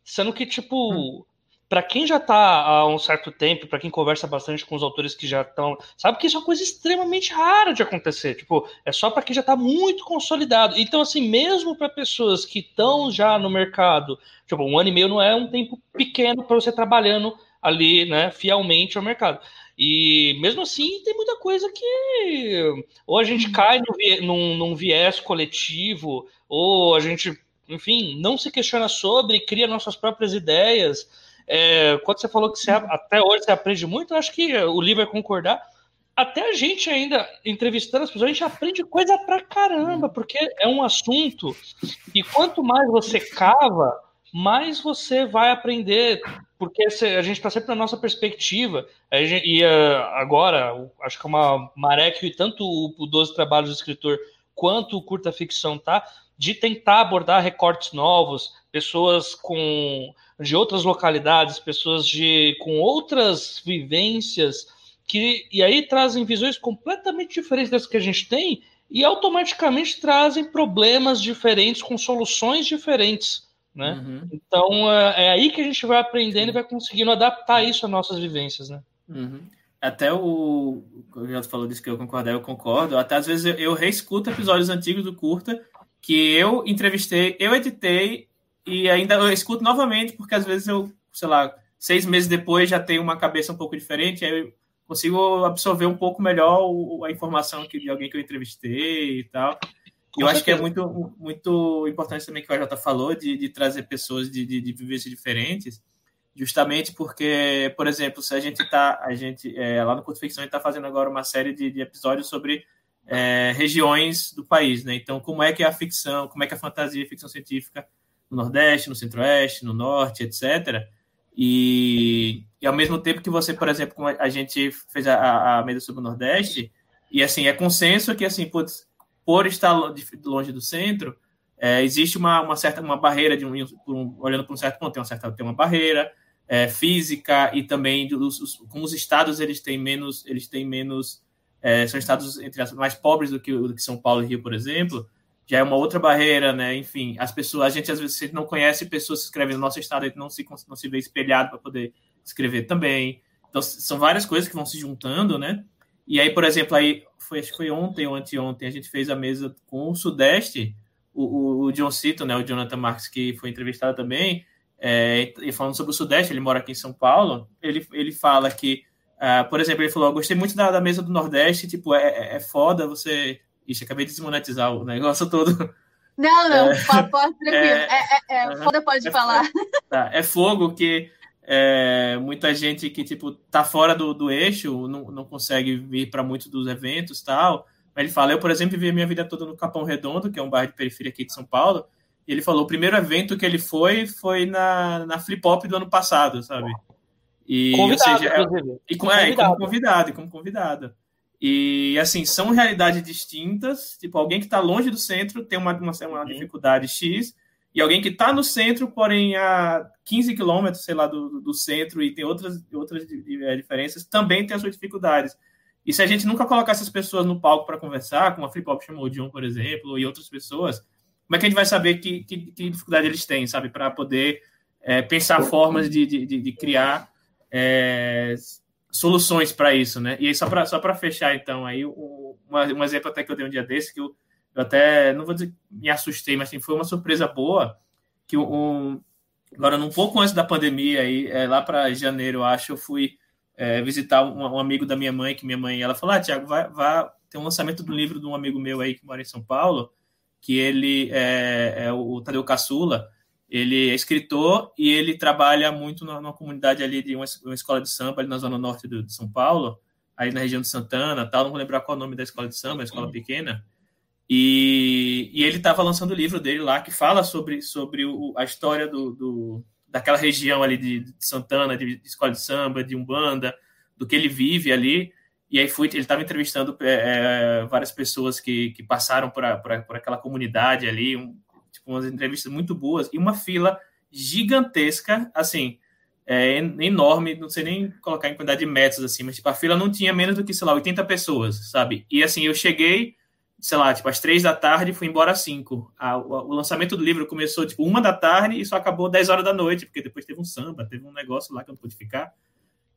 Sendo que, tipo, hum para quem já está há um certo tempo, para quem conversa bastante com os autores que já estão, sabe que isso é uma coisa extremamente rara de acontecer. Tipo, é só para quem já está muito consolidado. Então, assim, mesmo para pessoas que estão já no mercado, tipo, um ano e meio não é um tempo pequeno para você trabalhando ali, né, fielmente ao mercado. E mesmo assim, tem muita coisa que ou a gente cai no, num, num viés coletivo, ou a gente, enfim, não se questiona sobre, cria nossas próprias ideias. É, quando você falou que você, até hoje você aprende muito, eu acho que o livro vai concordar. Até a gente ainda, entrevistando as pessoas, a gente aprende coisa pra caramba, porque é um assunto e quanto mais você cava, mais você vai aprender, porque a gente está sempre na nossa perspectiva. E agora, acho que é uma maré que tanto o 12 Trabalhos do Escritor quanto o Curta Ficção tá, de tentar abordar recortes novos, pessoas com de outras localidades, pessoas de com outras vivências que e aí trazem visões completamente diferentes das que a gente tem e automaticamente trazem problemas diferentes com soluções diferentes, né? Uhum. Então é, é, aí que a gente vai aprendendo e vai conseguindo adaptar isso às nossas vivências, né? Uhum. Até o, o já falou disso que eu concordo, eu concordo. Até às vezes eu, eu reescuto episódios antigos do curta que eu entrevistei, eu editei e ainda eu escuto novamente, porque às vezes eu, sei lá, seis meses depois já tenho uma cabeça um pouco diferente, aí eu consigo absorver um pouco melhor a informação que, de alguém que eu entrevistei e tal. Eu acho que é muito, muito importante também que o AJ falou de, de trazer pessoas de, de, de vivências diferentes, justamente porque, por exemplo, se a gente está, a gente é, lá no Curto Ficção, a gente está fazendo agora uma série de, de episódios sobre é, regiões do país, né? Então, como é que é a ficção, como é que é a fantasia e a ficção científica no Nordeste, no Centro-Oeste, no Norte, etc. E, e, ao mesmo tempo que você, por exemplo, como a gente fez a, a mesa sobre o Nordeste, e assim, é consenso que, assim, putz, por estar longe do centro, é, existe uma, uma, certa uma barreira, de um, um, olhando para um certo ponto, tem uma, certa, tem uma barreira é, física e também dos, os, como os estados eles têm menos, eles têm menos, é, são estados entre as, mais pobres do que, do que São Paulo e Rio, por exemplo, já é uma outra barreira, né? Enfim, as pessoas, a gente às vezes não conhece pessoas que escrevem no nosso estado, a gente não se, não se vê espelhado para poder escrever também. Então, são várias coisas que vão se juntando, né? E aí, por exemplo, aí foi, acho que foi ontem ou anteontem, a gente fez a mesa com o Sudeste, o, o, o John Cito, né? O Jonathan Marques, que foi entrevistado também, é, e falando sobre o Sudeste, ele mora aqui em São Paulo, ele, ele fala que, uh, por exemplo, ele falou, gostei muito da, da mesa do Nordeste, tipo, é, é, é foda você Ixi, acabei de desmonetizar o negócio todo. Não, não, é, pode, tranquilo. É, é, é, é foda pode é, falar. Tá, é fogo que muita gente que, tipo, tá fora do, do eixo, não, não consegue vir para muitos dos eventos tal. Mas ele fala, eu, por exemplo, vivi a minha vida toda no Capão Redondo, que é um bairro de periferia aqui de São Paulo, e ele falou, o primeiro evento que ele foi foi na, na Flip Hop do ano passado, sabe? E, convidado, seja, é, e, com, é, e como convidado, e como convidado. E, assim, são realidades distintas. Tipo, alguém que está longe do centro tem uma, uma, uma dificuldade X, e alguém que está no centro, porém a 15 quilômetros, sei lá, do, do centro e tem outras, outras é, diferenças, também tem as suas dificuldades. E se a gente nunca colocar essas pessoas no palco para conversar, como a Flip Hop chamou o por exemplo, e outras pessoas, como é que a gente vai saber que, que, que dificuldade eles têm, sabe, para poder é, pensar formas de, de, de criar é, soluções para isso, né? E aí, só para só fechar, então, aí um, um exemplo até que eu dei um dia desse, que eu, eu até, não vou dizer me assustei, mas assim, foi uma surpresa boa, que um, agora, um pouco antes da pandemia, aí, é, lá para janeiro, eu acho, eu fui é, visitar um, um, amigo da minha mãe, que minha mãe, ela falou, ah, Tiago, vai, vai, tem um lançamento do livro de um amigo meu aí que mora em São Paulo, que ele é, é o Tadeu Caçula, ele é escritor e ele trabalha muito numa comunidade ali de uma, uma escola de samba ali na zona norte de São Paulo, aí na região de Santana, tal, não vou lembrar qual é o nome da escola de samba, é escola pequena. E, e ele estava lançando o livro dele lá que fala sobre, sobre o, a história do, do, daquela região ali de, de Santana, de, de, escola de samba, de umbanda, do que ele vive ali. E aí fui, ele estava entrevistando é, várias pessoas que, que passaram por, a, por, a, por aquela comunidade ali, um, tipo, umas entrevistas muito boas e uma fila gigantesca, assim, é, enorme, não sei nem colocar em quantidade de metros, assim, mas tipo, a fila não tinha menos do que, sei lá, 80 pessoas, sabe? E assim, eu cheguei, sei lá, tipo, às três da tarde fui embora às cinco. A, o, o, lançamento do livro começou, tipo, uma da tarde e só acabou 10 horas da noite, porque depois teve um samba, teve um negócio lá que eu não pude ficar.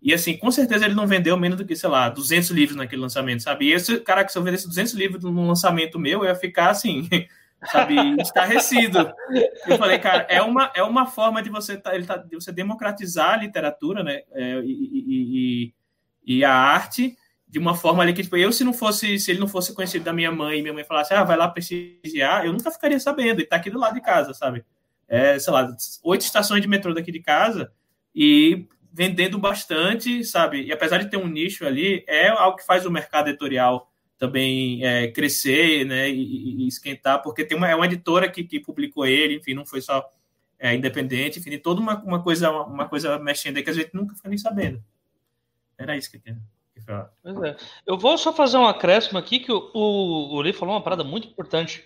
E assim, com certeza ele não vendeu menos do que, sei lá, 200 livros naquele lançamento, sabe? E esse, cara, que se eu vendesse 200 livros num lançamento meu, eu ia ficar assim, sabe, estarrecido. Eu falei, cara, é uma, é uma forma de você, tá, tá, de você democratizar a literatura, né, é, e, e, e, a arte de uma forma ali que, tipo, eu se não fosse, se ele não fosse conhecido da minha mãe e minha mãe falasse, ah, vai lá prestigiar, eu nunca ficaria sabendo, ele tá aqui do lado de casa, sabe? É, sei lá, oito estações de metrô daqui de casa e vendendo bastante, sabe? E apesar de ter um nicho ali, é algo que faz o mercado editorial também é, crescer, né? E, e, esquentar, porque tem uma, é uma editora que, que publicou ele, enfim, não foi só é, independente, enfim, toda uma, uma coisa uma coisa mexendo aí que a gente nunca fica nem sabendo. Era isso que eu queria. É. Eu vou só fazer um acréscimo aqui que o, o, o Lee falou uma parada muito importante,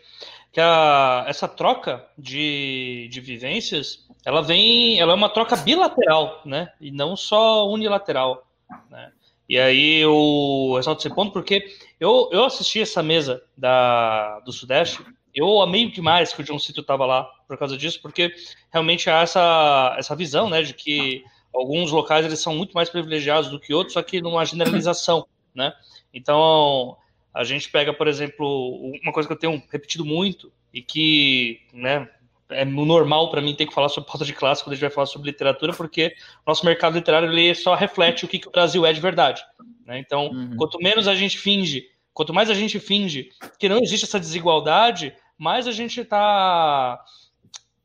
que a, essa troca de, de vivências ela vem, ela é uma troca bilateral, né? E não só unilateral, né? E aí eu ressalto esse ponto porque eu, eu assisti essa mesa da, do Sudeste, eu amei demais que o John Cito estava lá por causa disso, porque realmente há essa, essa visão, né, de que alguns locais eles são muito mais privilegiados do que outros, só que numa generalização, né? Então, a gente pega, por exemplo, uma coisa que eu tenho repetido muito e que, né, é normal para mim ter que falar sobre pauta de classe quando a gente vai falar sobre literatura, porque nosso mercado literário ele só reflete o que, que o Brasil é de verdade. Né? Então, uhum. quanto menos a gente finge, quanto mais a gente finge que não existe essa desigualdade, mais a gente está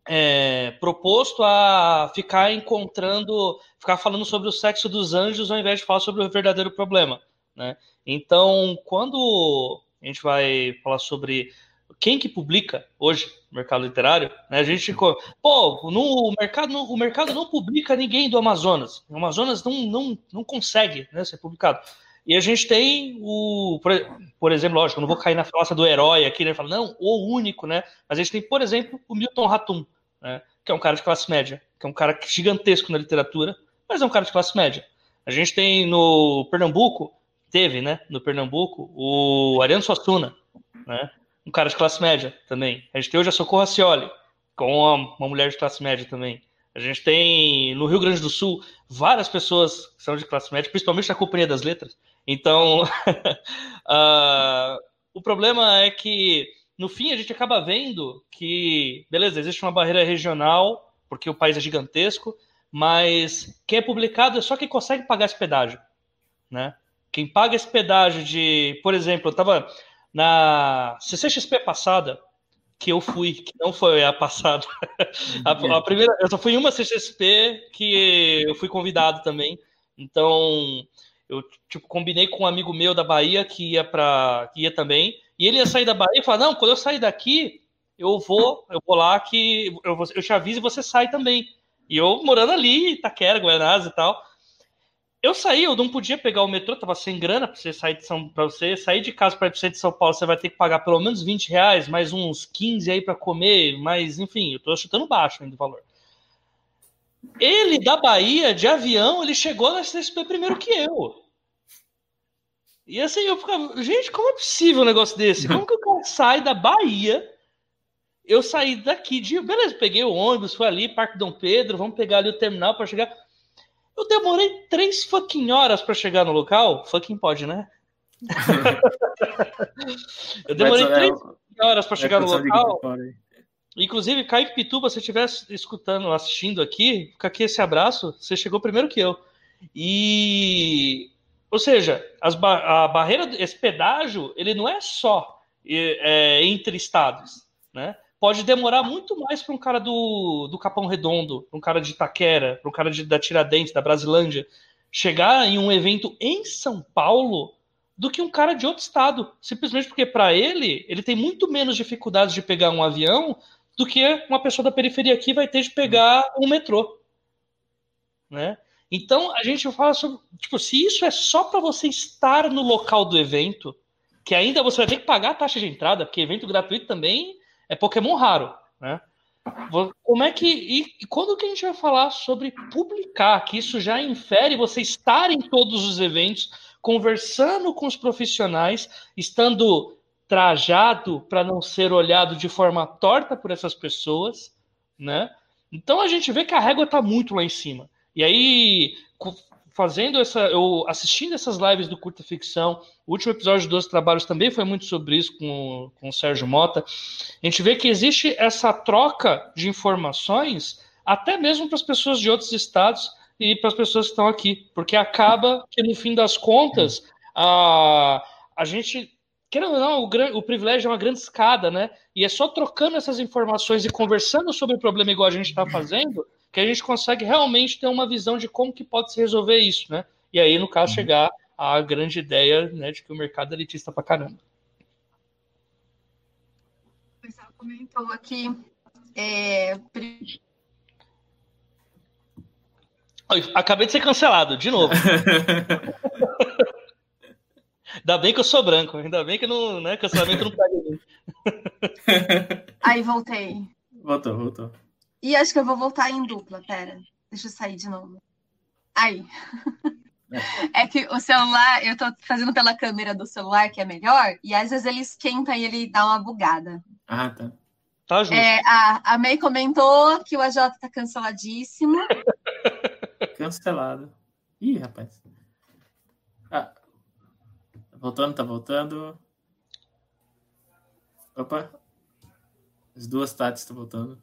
é, proposto a ficar encontrando, ficar falando sobre o sexo dos anjos ao invés de falar sobre o verdadeiro problema. Né? Então, quando a gente vai falar sobre quem que publica hoje no mercado literário, né? A gente pô, no mercado, no, o mercado não publica ninguém do Amazonas. O Amazonas não, não, não consegue né, ser publicado. E a gente tem o, por, por exemplo, lógico, eu não vou cair na falácia do herói aqui, né? Falar, não, o único, né? Mas a gente tem, por exemplo, o Milton Ratum, né? Que é um cara de classe média, que é um cara gigantesco na literatura, mas é um cara de classe média. A gente tem no Pernambuco, teve, né? No Pernambuco, o Ariano Suassuna, né? Um cara de classe média também. A gente tem hoje a Socorro Acioli, com uma, uma mulher de classe média também. A gente tem no Rio Grande do Sul várias pessoas que são de classe média, principalmente na Companhia das Letras. Então, uh, o problema é que no fim a gente acaba vendo que, beleza, existe uma barreira regional, porque o país é gigantesco, mas quem é publicado é só quem consegue pagar esse pedágio, né? Quem paga esse pedágio de, por exemplo, eu estava na CCXP passada, que eu fui, que não foi a passada. a, a, primeira, eu só fui em uma CCXP que eu fui convidado também. Então, eu tipo combinei com um amigo meu da Bahia que ia para que ia também, e ele ia sair da Bahia e falar: "Não, quando eu sair daqui, eu vou, eu vou lá que eu, eu te aviso e você sai também". E eu morando ali, Itaquera, Guanás e tal eu saí, eu não podia pegar o metrô, tava sem grana para você sair de São para você sair de casa para para de São Paulo, você vai ter que pagar pelo menos 20 reais, mais uns 15 aí para comer, mas enfim, eu tô chutando baixo ainda o valor. Ele da Bahia de avião, ele chegou na CSP primeiro que eu. E assim, eu ficava, gente, como é possível um negócio desse? Como que o cara sai da Bahia? Eu saí daqui de, beleza, peguei o ônibus, fui ali, Parque Dom Pedro, vamos pegar ali o terminal para chegar eu demorei três fucking horas para chegar no local. Fucking pode, né? eu demorei é três horas para chegar no local. Inclusive, Kaique Pituba, se você estiver escutando, assistindo aqui, fica aqui esse abraço. Você chegou primeiro que eu. E Ou seja, ba a barreira, esse pedágio, ele não é só é, entre estados, né? Pode demorar muito mais para um cara do, do Capão Redondo, para um cara de Itaquera, para um cara de, da Tiradentes, da Brasilândia, chegar em um evento em São Paulo do que um cara de outro estado, simplesmente porque para ele ele tem muito menos dificuldades de pegar um avião do que uma pessoa da periferia aqui vai ter de pegar um metrô, né? Então a gente fala sobre, tipo, se isso é só para você estar no local do evento, que ainda você vai ter que pagar a taxa de entrada, porque evento gratuito também é Pokémon raro, né? Como é que e, quando que a gente vai falar sobre publicar? Que isso já infere você estar em todos os eventos, conversando com os profissionais, estando trajado para não ser olhado de forma torta por essas pessoas, né? Então a gente vê que a régua está muito lá em cima. E aí, fazendo essa, eu assistindo essas lives do Curta Ficção, o último episódio 12 Trabalhos também foi muito sobre isso com, com o Sérgio Mota. A gente vê que existe essa troca de informações até mesmo para as pessoas de outros estados e para as pessoas que estão aqui, porque acaba que no fim das contas a, a gente querendo ou não, o, o, privilégio é uma grande escada, né? E é só trocando essas informações e conversando sobre o problema igual a gente está fazendo que a gente consegue realmente ter uma visão de como que pode se resolver isso, né? E aí, no caso, uhum. chegar à grande ideia né, de que o mercado é elitista pra caramba. O pessoal comentou aqui. É... Acabei de ser cancelado, de novo. Ainda bem que eu sou branco, ainda bem que não, né, cancelamento não pega mim. Aí voltei. Voltou, voltou. E acho que eu vou voltar em dupla, pera. Deixa eu sair de novo. Aí. É que o celular, eu tô fazendo pela câmera do celular, que é melhor, e às vezes ele esquenta e ele dá uma bugada. Ah, tá. Tá justo. É, a, a May comentou que o AJ tá canceladíssimo. Cancelado. Ih, rapaz. Ah. Tá voltando, tá voltando. Opa. As duas Tatis estão voltando.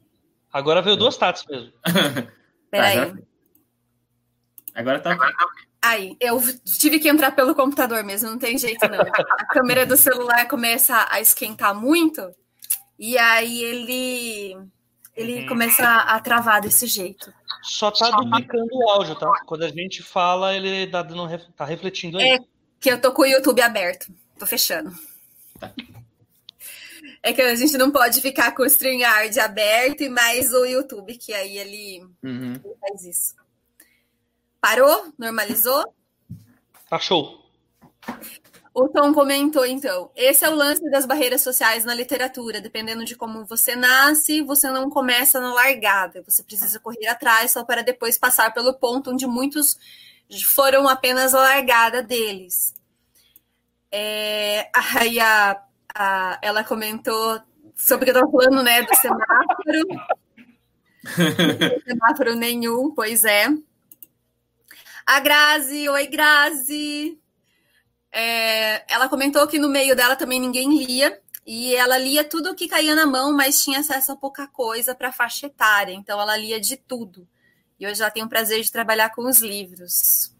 Agora veio duas tatas mesmo. Peraí. Agora... agora tá. Aí, eu tive que entrar pelo computador mesmo, não tem jeito não. A câmera do celular começa a esquentar muito e aí ele ele uhum. começa a travar desse jeito. Só tá duplicando o áudio, tá? Quando a gente fala, ele tá, dando, tá refletindo aí. É que eu tô com o YouTube aberto. Tô fechando. Tá. É que a gente não pode ficar com o StreamYard aberto e mais o YouTube, que aí ele, uhum. ele faz isso. Parou? Normalizou? Tá show. O Tom comentou, então. Esse é o lance das barreiras sociais na literatura. Dependendo de como você nasce, você não começa na largada. Você precisa correr atrás só para depois passar pelo ponto onde muitos foram apenas a largada deles. É, aí a a, ela comentou sobre o que eu estava falando, né, do semáforo. semáforo nenhum, pois é. A Grazi, oi Grazi. É, ela comentou que no meio dela também ninguém lia, e ela lia tudo o que caía na mão, mas tinha acesso a pouca coisa para faixa etária, então ela lia de tudo. E hoje ela tem o prazer de trabalhar com os livros.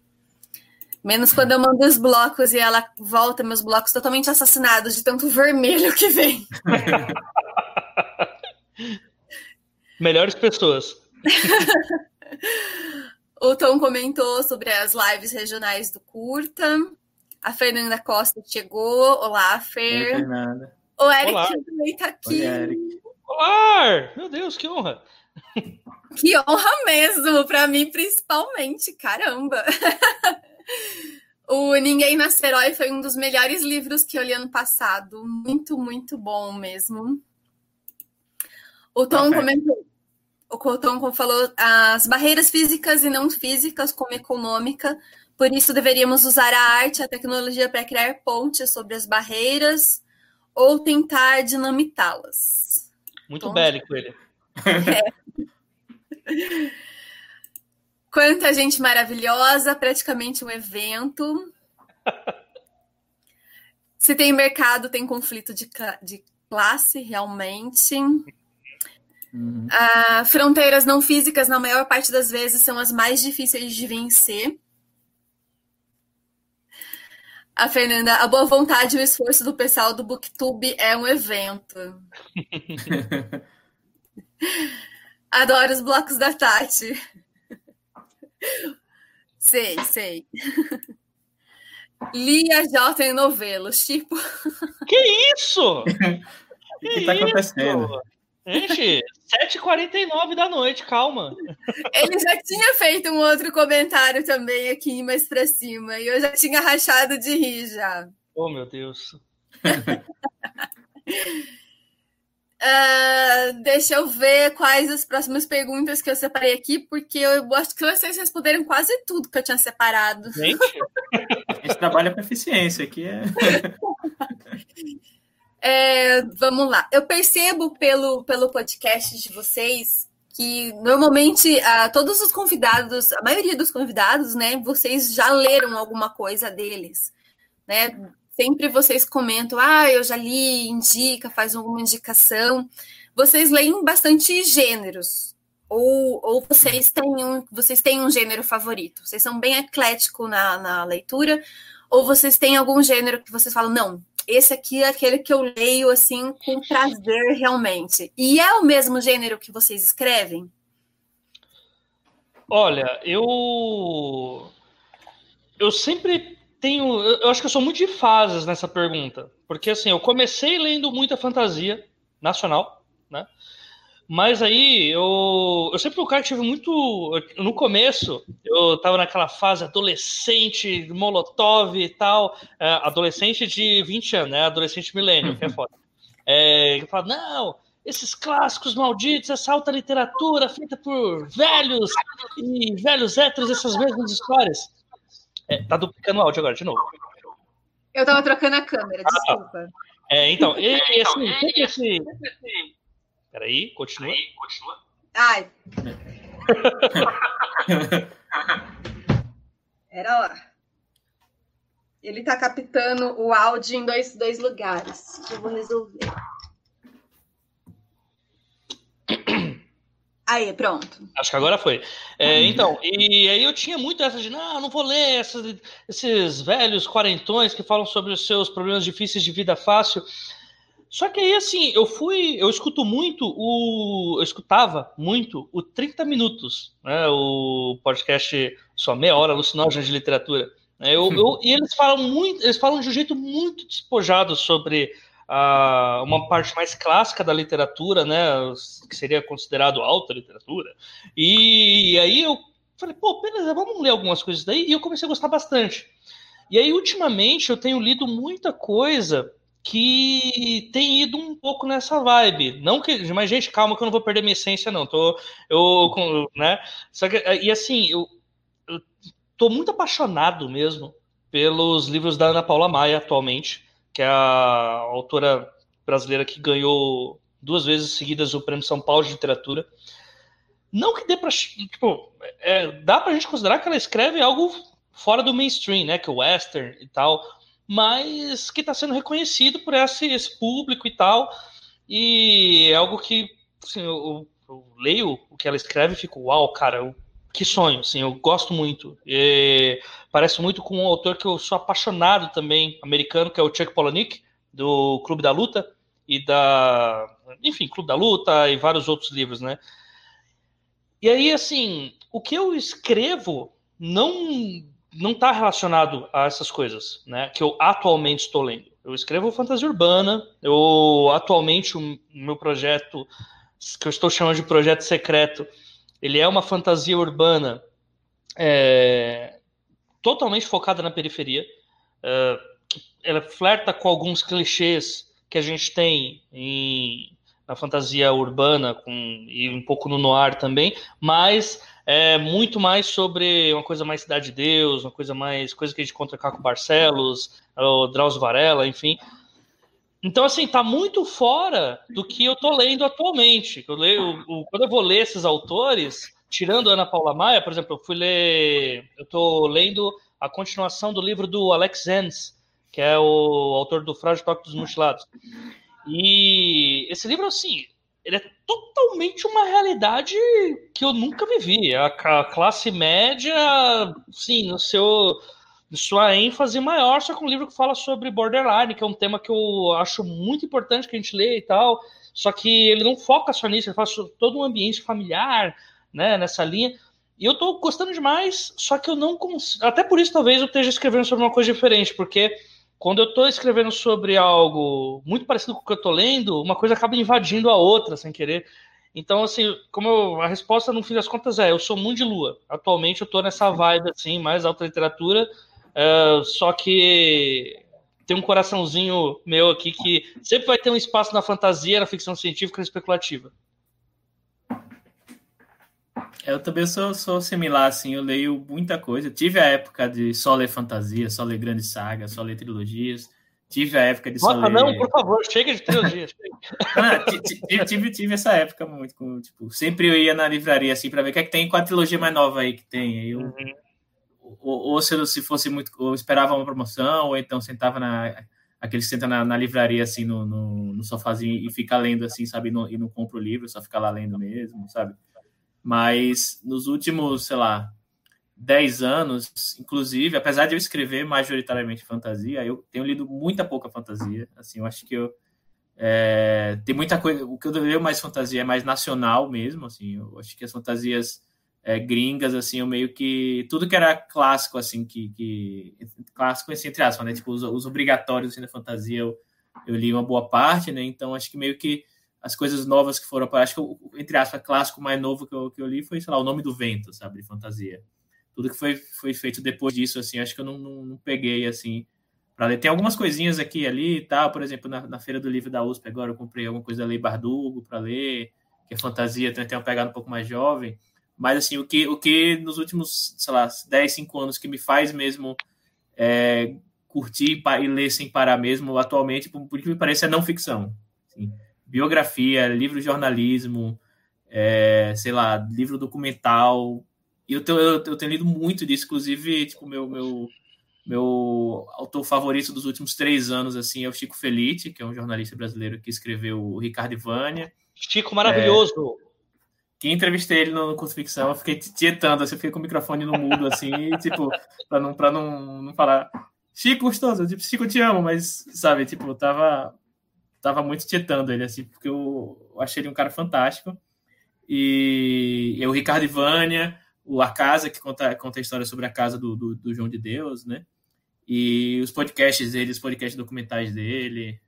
Menos quando eu mando os blocos e ela volta meus blocos totalmente assassinados de tanto vermelho que vem. Melhores pessoas. o Tom comentou sobre as lives regionais do Curta. A Fernanda Costa chegou. Olá, Fer. Oi, Fernanda. O Eric Olá. também está aqui. Oi, Eric. Olá! Meu Deus, que honra! Que honra mesmo, para mim principalmente, caramba. O Ninguém Nasce Herói foi um dos melhores livros que eu li ano passado. Muito, muito bom mesmo. O Tom okay. comentou. O Tom falou as barreiras físicas e não físicas, como econômica. Por isso, deveríamos usar a arte e a tecnologia para criar pontes sobre as barreiras ou tentar dinamitá-las. Muito então, bélico ele. É. Quanta gente maravilhosa, praticamente um evento. Se tem mercado, tem conflito de, de classe, realmente. Uhum. Uh, fronteiras não físicas, na maior parte das vezes, são as mais difíceis de vencer. A Fernanda, a boa vontade e o esforço do pessoal do Booktube é um evento. Adoro os blocos da Tati. Sei, sei. Lia J em novelos, tipo. Que isso? o que, que tá acontecendo? Gente, 7h49 da noite, calma. Ele já tinha feito um outro comentário também aqui mais pra cima, e eu já tinha rachado de rir já. Oh, meu Deus. Uh, deixa eu ver quais as próximas perguntas que eu separei aqui, porque eu acho que vocês responderam quase tudo que eu tinha separado. Gente, a gente trabalha com eficiência aqui. É... é, vamos lá. Eu percebo pelo, pelo podcast de vocês que normalmente uh, todos os convidados, a maioria dos convidados, né, vocês já leram alguma coisa deles, né? Sempre vocês comentam, ah, eu já li, indica, faz alguma indicação. Vocês leem bastante gêneros. Ou, ou vocês, têm um, vocês têm um gênero favorito? Vocês são bem ecléticos na, na leitura? Ou vocês têm algum gênero que vocês falam, não, esse aqui é aquele que eu leio assim com prazer realmente. E é o mesmo gênero que vocês escrevem? Olha, eu eu sempre tenho. Eu acho que eu sou muito de fases nessa pergunta. Porque assim, eu comecei lendo muita fantasia nacional, né? Mas aí eu, eu sempre fui um cara que tive muito. No começo, eu tava naquela fase adolescente, molotov e tal. É, adolescente de 20 anos, né? Adolescente milênio, que é foda. É, eu falo, não, esses clássicos malditos, essa alta literatura feita por velhos e velhos héteros, essas mesmas histórias. É, tá duplicando o áudio agora, de novo. Eu tava trocando a câmera, ah, tá. desculpa. É, então, e, e assim, sempre esse. Peraí, continua. Peraí, continua. Ai. Era lá. Ele tá captando o áudio em dois, dois lugares. Eu vou resolver. Aí, pronto. Acho que agora foi. É, então, e aí eu tinha muito essa de, não, não vou ler essas, esses velhos quarentões que falam sobre os seus problemas difíceis de vida fácil. Só que aí, assim, eu fui, eu escuto muito o, eu escutava muito o 30 Minutos, né, o podcast só meia hora, alucinógena de literatura. Eu, eu, e eles falam muito, eles falam de um jeito muito despojado sobre a, uma parte mais clássica da literatura, né, que seria considerado alta literatura. E, aí eu falei, pô, beleza, vamos ler algumas coisas daí. E eu comecei a gostar bastante. E aí, ultimamente, eu tenho lido muita coisa que tem ido um pouco nessa vibe. Não que, mas gente, calma que eu não vou perder minha essência não. Tô eu, né? Só que e assim, eu, eu tô muito apaixonado mesmo pelos livros da Ana Paula Maia atualmente que é a autora brasileira que ganhou duas vezes seguidas o Prêmio São Paulo de Literatura. Não que dê para. Tipo, é, dá pra gente considerar que ela escreve algo fora do mainstream, né? Que é o western e tal, mas que está sendo reconhecido por esse, esse público e tal. E é algo que assim, eu, eu, leio o que ela escreve e fico, uau, cara, eu, que sonho, assim, eu gosto muito. E Parece muito com um autor que eu sou apaixonado também, americano, que é o Chuck Palahniuk, do Clube da Luta e da, enfim, Clube da Luta e vários outros livros, né? E aí, assim, o que eu escrevo não não está relacionado a essas coisas, né? Que eu atualmente estou lendo. Eu escrevo fantasia urbana. Eu atualmente o meu projeto que eu estou chamando de projeto secreto, ele é uma fantasia urbana é, totalmente focada na periferia. Uh, ela flerta com alguns clichês que a gente tem em, na fantasia urbana com, e um pouco no noir também, mas é muito mais sobre uma coisa mais Cidade de Deus, uma coisa mais coisa que a gente encontra Caco Barcelos, o Drauzio Varela, enfim. Então, assim, tá muito fora do que eu tô lendo atualmente. Eu leio, quando eu vou ler esses autores, tirando Ana Paula Maia, por exemplo, eu fui ler. Eu estou lendo a continuação do livro do Alex Enns, que é o autor do Frágil Toque dos Mutilados. E esse livro, assim, ele é totalmente uma realidade que eu nunca vivi. A classe média, sim, no seu sua ênfase maior, só que um livro que fala sobre borderline, que é um tema que eu acho muito importante que a gente lê e tal, só que ele não foca só nisso, ele sobre todo um ambiente familiar, né, nessa linha. E eu tô gostando demais, só que eu não consigo. Até por isso, talvez eu esteja escrevendo sobre uma coisa diferente, porque quando eu tô escrevendo sobre algo muito parecido com o que eu tô lendo, uma coisa acaba invadindo a outra sem querer. Então, assim, como eu, a resposta no fim das contas é: eu sou muito de lua. Atualmente eu tô nessa vibe, assim, mais alta literatura, uh, só que tem um coraçãozinho meu aqui que sempre vai ter um espaço na fantasia, na ficção científica e especulativa. Eu também sou, sou similar, assim, eu leio muita coisa. Tive a época de só ler fantasia, só ler grandes sagas, só ler trilogias. Tive a época de só Nossa, ler... não, por favor, chega de trilogias. ah, tive, tive essa época muito, com, tipo, sempre eu ia na livraria, assim, para ver o que é que tem, qual a trilogia mais nova aí que tem. Aí eu, uhum. Ou, ou, se, se fosse muito, ou esperava uma promoção, ou então sentava na aquele que senta na, na, livraria, assim, no, no, no, sofazinho e fica lendo, assim, sabe, e não, e não compra o livro, só fica lá lendo mesmo, sabe? Mas nos últimos, sei lá, 10 anos, inclusive, apesar de eu escrever majoritariamente fantasia, eu tenho lido muita pouca fantasia. Assim, eu acho que eu é, tem muita coisa. O que eu leio mais fantasia é mais nacional mesmo. Assim, eu acho que as fantasias é, gringas, assim, eu meio que tudo que era clássico, assim, que, que clássico entre aspas, né? Tipo os, os obrigatórios assim, da fantasia, eu, eu li uma boa parte, né? Então acho que meio que as coisas novas que foram acho que entre aspas clássico mais novo que eu, que eu li foi sei lá o nome do vento sabe de fantasia tudo que foi, foi feito depois disso assim acho que eu não, não, não peguei assim para ler tem algumas coisinhas aqui e ali e tal por exemplo na, na, feira do livro da USP agora eu comprei alguma coisa da Lei Bardugo para ler que é fantasia tem, tem uma pegada um pouco mais jovem mas assim o que o que nos últimos sei lá 10, 5 anos que me faz mesmo é, curtir e ler sem parar mesmo atualmente por, por que me parece é não ficção assim biografia, livro de jornalismo, é, sei lá, livro documental. E eu, tenho, eu, eu tenho lido muito disso, inclusive, tipo, meu, meu, meu autor favorito dos últimos três anos, assim, é o Chico Felite, que é um jornalista brasileiro que escreveu o Ricardo Ivânia. Chico, maravilhoso! É, que entrevistei ele no, curso ficção, eu fiquei tietando, assim, eu fiquei com o microfone no mudo, assim, tipo, pra não, pra não, não falar Chico, gostoso, tipo, Chico, te amo, mas, sabe, tipo, eu tava tava muito tietando ele, assim, porque eu, achei ele um cara fantástico. E, o Ricardo Ivânia, o A Casa, que conta, conta a história sobre a casa do, do, do, João de Deus, né? E os podcasts dele, os podcasts documentais dele.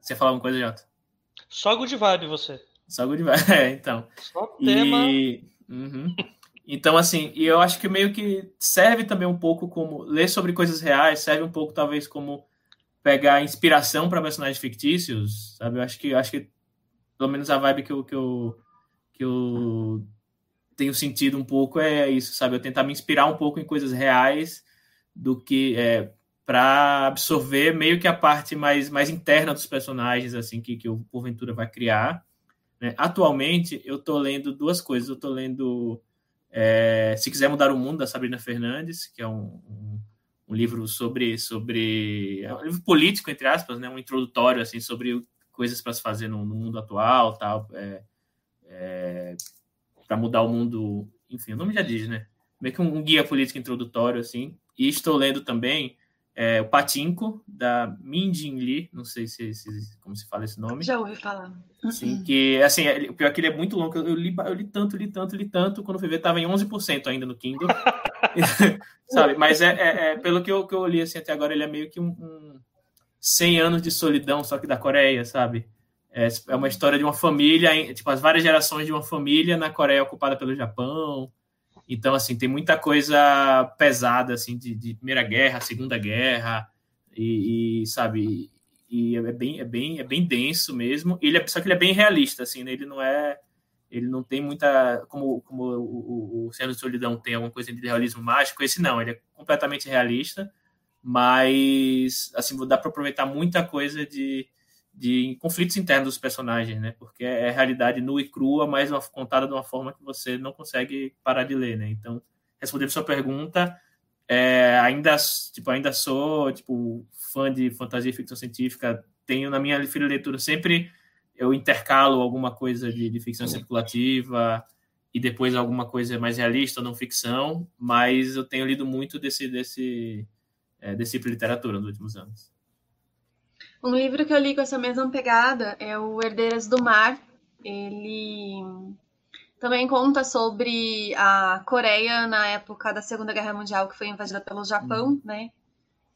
Você falar alguma coisa, Jota? Só good vibe você. Só good vibe, é, então. Só tema. E, uhum. Então, assim, e eu acho que meio que serve também um pouco como ler sobre coisas reais, serve um pouco talvez como pegar inspiração para personagens fictícios, sabe? Eu acho que acho que pelo menos a vibe que eu, que eu que eu tenho sentido um pouco é isso, sabe? Eu tentar me inspirar um pouco em coisas reais do que é, para absorver meio que a parte mais, mais interna dos personagens, assim, que, que o Porventura vai criar. Né? Atualmente, eu estou lendo duas coisas. Eu estou lendo é, Se Quiser Mudar o Mundo, da Sabrina Fernandes, que é um, um um livro sobre sobre é um livro político entre aspas, né, um introdutório assim sobre coisas para se fazer no, no, mundo atual, tal, é, é, para mudar o mundo, enfim, o nome já diz, né? Meio que um, guia político introdutório assim. E estou lendo também é, o Patinco, da Min Jin Lee, não sei se, se, como se fala esse nome. Já ouvi falar. Sim, que, assim, o pior é que ele é muito longo, eu li, eu li tanto, li tanto, li tanto, quando fui ver estava em 11% ainda no Kindle, sabe, mas é, é, é, pelo que eu, que eu li, assim, até agora, ele é meio que um, um 100 anos de solidão, só que da Coreia, sabe? É, é uma história de uma família, tipo, as várias gerações de uma família na Coreia ocupada pelo Japão, então, assim, tem muita coisa pesada, assim, de, de Primeira Guerra, Segunda Guerra, e, e, sabe, e é bem, é bem, é bem denso mesmo. Ele é, só que ele é bem realista, assim, né? Ele não é, ele não tem muita, como, como o, o, o Céu de Solidão tem alguma coisa de realismo mágico, esse não, ele é completamente realista, mas, assim, dá para aproveitar muita coisa de de conflitos internos dos personagens, né? Porque é realidade nua e crua, mas uma, contada de uma forma que você não consegue parar de ler, né? Então, respondendo sua pergunta, é, ainda tipo ainda sou tipo fã de fantasia e ficção científica. Tenho na minha filha de leitura sempre eu intercalo alguma coisa de, de ficção especulativa. e depois alguma coisa mais realista não ficção, mas eu tenho lido muito desse, desse, é, desse tipo de literatura nos últimos anos. Um livro que eu li com essa mesma pegada é o Herdeiras do Mar. Ele também conta sobre a Coreia na época da Segunda Guerra Mundial, que foi invadida pelo Japão, uhum. né?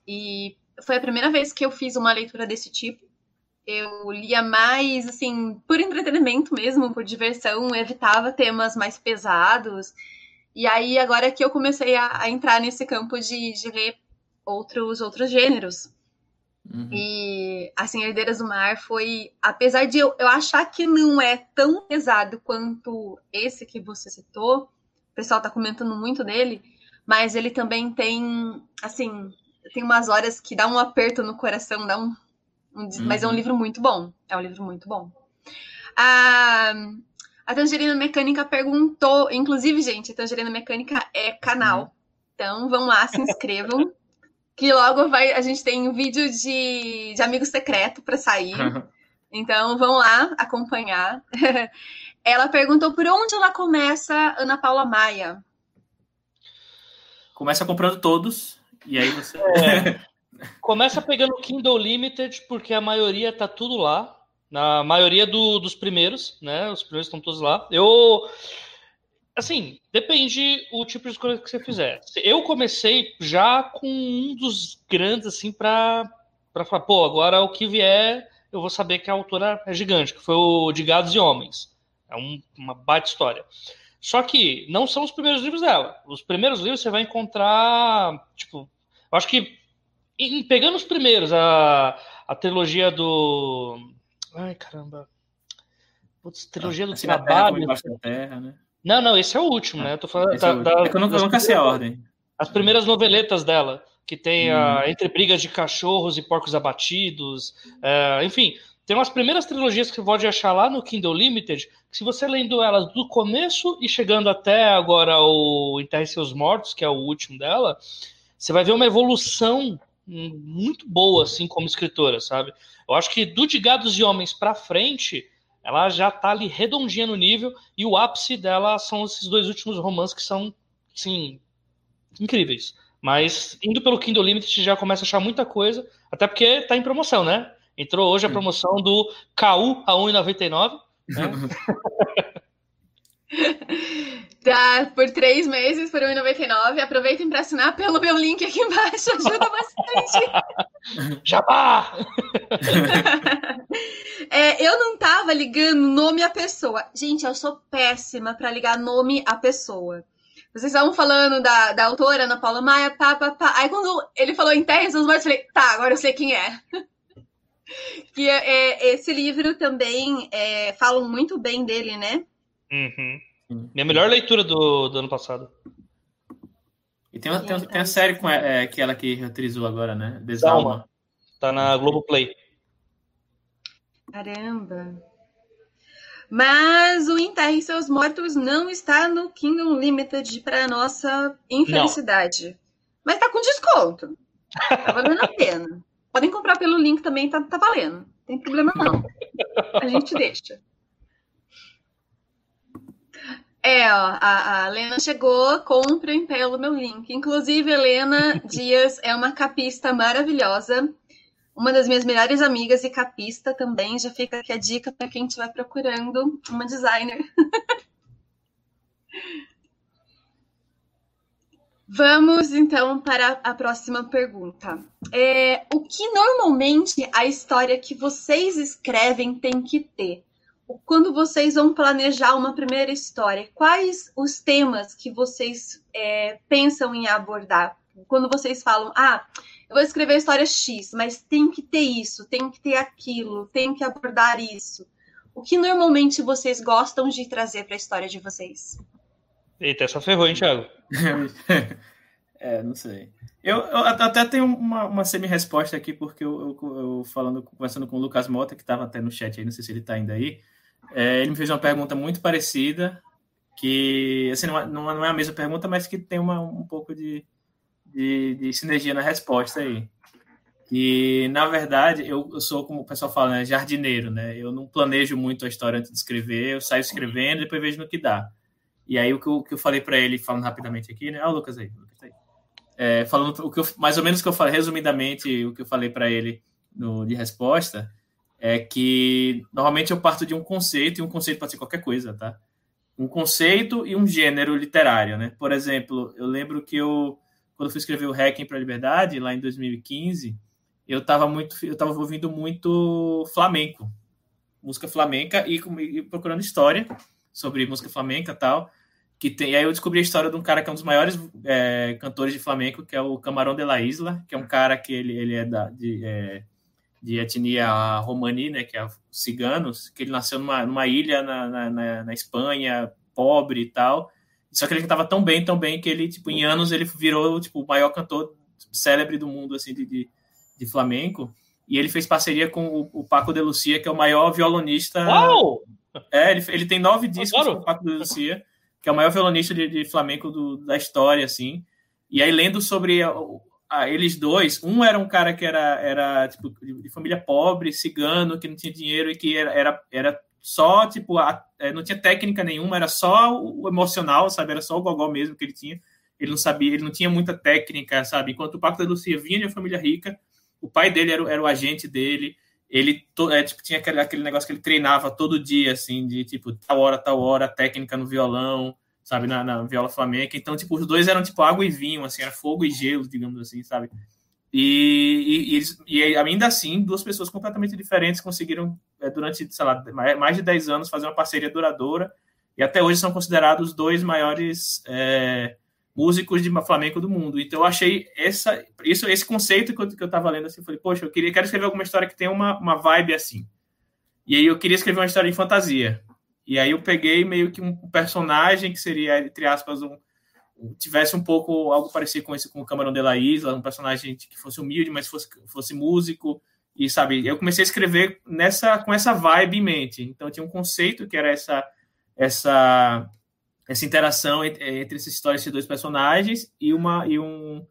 E foi a primeira vez que eu fiz uma leitura desse tipo. Eu lia mais, assim, por entretenimento mesmo, por diversão, evitava temas mais pesados. E aí, agora que eu comecei a, a entrar nesse campo de, de ler outros, outros gêneros. Uhum. E, assim, Herdeiras do Mar foi, apesar de eu, eu achar que não é tão pesado quanto esse que você citou, o pessoal tá comentando muito dele, mas ele também tem, assim, tem umas horas que dá um aperto no coração, dá um, um uhum. mas é um uhum. livro muito bom, é um livro muito bom. A, a Tangerina Mecânica perguntou, inclusive, gente, a Tangerina Mecânica é canal, uhum. então vão lá, se inscrevam. que logo vai. A gente tem um vídeo de, de amigo secreto para sair. Então vão lá acompanhar. ela perguntou por onde ela começa, Ana Paula Maia. Começa comprando todos, e aí você. É, começa pegando o Kindle Limited, porque a maioria tá tudo lá. Na maioria do, dos primeiros, né? Os primeiros estão todos lá. Eu Assim, depende o tipo de coisa que você fizer. Eu comecei já com um dos grandes, assim, para falar, pô, agora o que vier, eu vou saber que a autora é gigante, que foi o De Gados e Homens. É um, uma baita história. Só que não são os primeiros livros dela. Os primeiros livros você vai encontrar, tipo, eu acho que em, pegando os primeiros, a, a trilogia do. Ai, caramba. Putz, trilogia do Trabalho. Da terra, né? Não, não, esse é o último, né? Eu tô falando da, é, da, é que eu nunca, sei a ordem. As primeiras noveletas dela, que tem hum. a Entre Brigas de Cachorros e Porcos Abatidos, é, enfim, tem umas primeiras trilogias que você pode achar lá no Kindle Limited, que se você lendo elas do começo e chegando até agora o Enterre Seus Mortos, que é o último dela, você vai ver uma evolução muito boa, assim, como escritora, sabe? Eu acho que do De Gados e Homens para frente, ela já tá ali redondinha no nível e o ápice dela são esses dois últimos romances que são, sim, incríveis. Mas indo pelo Kindle Limited já começa a achar muita coisa, até porque tá em promoção, né? Entrou hoje a promoção do KU a 1,99. Né? Tá, por três meses, por R$1,99. Aproveitem para assinar pelo meu link aqui embaixo, ajuda bastante. Jabá! é, eu não tava ligando nome à pessoa. Gente, eu sou péssima para ligar nome à pessoa. Vocês estavam falando da, da autora, Ana Paula Maia, pá, pá, pá. Aí quando ele falou em Terras dos Mortos, eu falei, tá, agora eu sei quem é. que é, é, esse livro também é, falam muito bem dele, né? Uhum. Minha melhor leitura do, do ano passado. E tem, uma, tem, tem a série com é, aquela que reutilizou agora, né? Desalma. Tá na Globoplay. Caramba. Mas o Enterre Seus Mortos não está no Kingdom Limited para nossa infelicidade. Não. Mas tá com desconto. Tá valendo a pena. Podem comprar pelo link também, tá, tá valendo. Não tem problema não. A gente deixa. É, ó, a, a Helena chegou, comprem pelo meu link. Inclusive, Helena Dias é uma capista maravilhosa, uma das minhas melhores amigas e capista também. Já fica aqui a dica para quem estiver procurando uma designer. Vamos então para a próxima pergunta. É, o que normalmente a história que vocês escrevem tem que ter? Quando vocês vão planejar uma primeira história, quais os temas que vocês é, pensam em abordar? Quando vocês falam, ah, eu vou escrever a história X, mas tem que ter isso, tem que ter aquilo, tem que abordar isso. O que normalmente vocês gostam de trazer para a história de vocês? Eita, essa ferrou, hein, Thiago? é, não sei. Eu, eu até tenho uma, uma semi-resposta aqui, porque eu, eu, eu, falando, conversando com o Lucas Mota, que estava até no chat aí, não sei se ele está ainda aí, é, ele me fez uma pergunta muito parecida, que assim, não, é, não é a mesma pergunta, mas que tem uma, um pouco de, de, de sinergia na resposta aí. E, na verdade, eu, eu, sou, como o pessoal fala, né, jardineiro, né? Eu não planejo muito a história antes de escrever, eu saio escrevendo e depois vejo no que dá. E aí o que eu, que eu falei para ele, falando rapidamente aqui, né? Ó, o Lucas aí, Lucas aí. É, falando o que eu, mais ou menos o que eu falei, resumidamente, o que eu falei para ele no, de resposta, é que normalmente eu parto de um conceito, e um conceito pode ser qualquer coisa, tá? Um conceito e um gênero literário, né? Por exemplo, eu lembro que eu, quando fui escrever o Hacking para a Liberdade, lá em 2015, eu estava muito, eu tava ouvindo muito flamenco, música flamenca e, e, procurando história sobre música flamenca tal. Que tem, e aí eu descobri a história de um cara que é um dos maiores é, cantores de flamenco, que é o Camarão de la Isla, que é um cara que ele, ele é da, de, é, de etnia romani, né, que é ciganos, que ele nasceu numa, numa ilha na, na, na Espanha, pobre e tal. Só que ele cantava tão bem, tão bem, que ele, tipo, em anos ele virou, tipo, o maior cantor célebre do mundo, assim, de, de, de flamenco. E ele fez parceria com o, o, Paco de Lucia, que é o maior violonista. Uau! É, ele, ele tem nove discos com o Paco de Lucia, que é o maior violonista de, de flamenco do, da história, assim. E aí, lendo sobre a, a, eles dois, um era um cara que era, era tipo, de, de, família pobre, cigano, que não tinha dinheiro e que era, era, era só, tipo, a, é, não tinha técnica nenhuma, era só o emocional, sabe? Era só o gogó mesmo que ele tinha. Ele não sabia, ele não tinha muita técnica, sabe? Enquanto o Paco da Lucia vinha de uma família rica, o pai dele era, era o agente dele, ele é, tipo, tinha aquele, aquele negócio que ele treinava todo dia, assim, de tipo, tal hora, tal hora, técnica no violão, sabe, na, na viola flamenca. Então, tipo, os dois eram tipo água e vinho, assim, era fogo e gelo, digamos assim, sabe? E, e, e, ainda assim, duas pessoas completamente diferentes conseguiram, é, durante, sei lá, mais de 10 anos, fazer uma parceria duradoura. E até hoje são considerados os dois maiores é, músicos de flamenco do mundo. Então eu achei essa, isso, esse conceito que eu, que eu tava lendo assim, falei, poxa, eu queria, quero escrever alguma história que tenha uma, uma vibe assim. E aí eu queria escrever uma história de fantasia. E aí eu peguei meio que um personagem que seria, entre aspas, um, tivesse um pouco algo parecido com esse com o Camarão de la Isla, um personagem que fosse humilde, mas fosse, fosse músico. E sabe, eu comecei a escrever nessa com essa vibe em mente. Então tinha um conceito que era essa essa essa interação entre, entre essas histórias de dois personagens e uma e um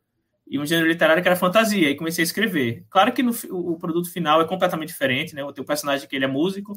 e um gênero literário que era fantasia e comecei a escrever. Claro que no, o, produto final é completamente diferente, né? Um personagem que ele é músico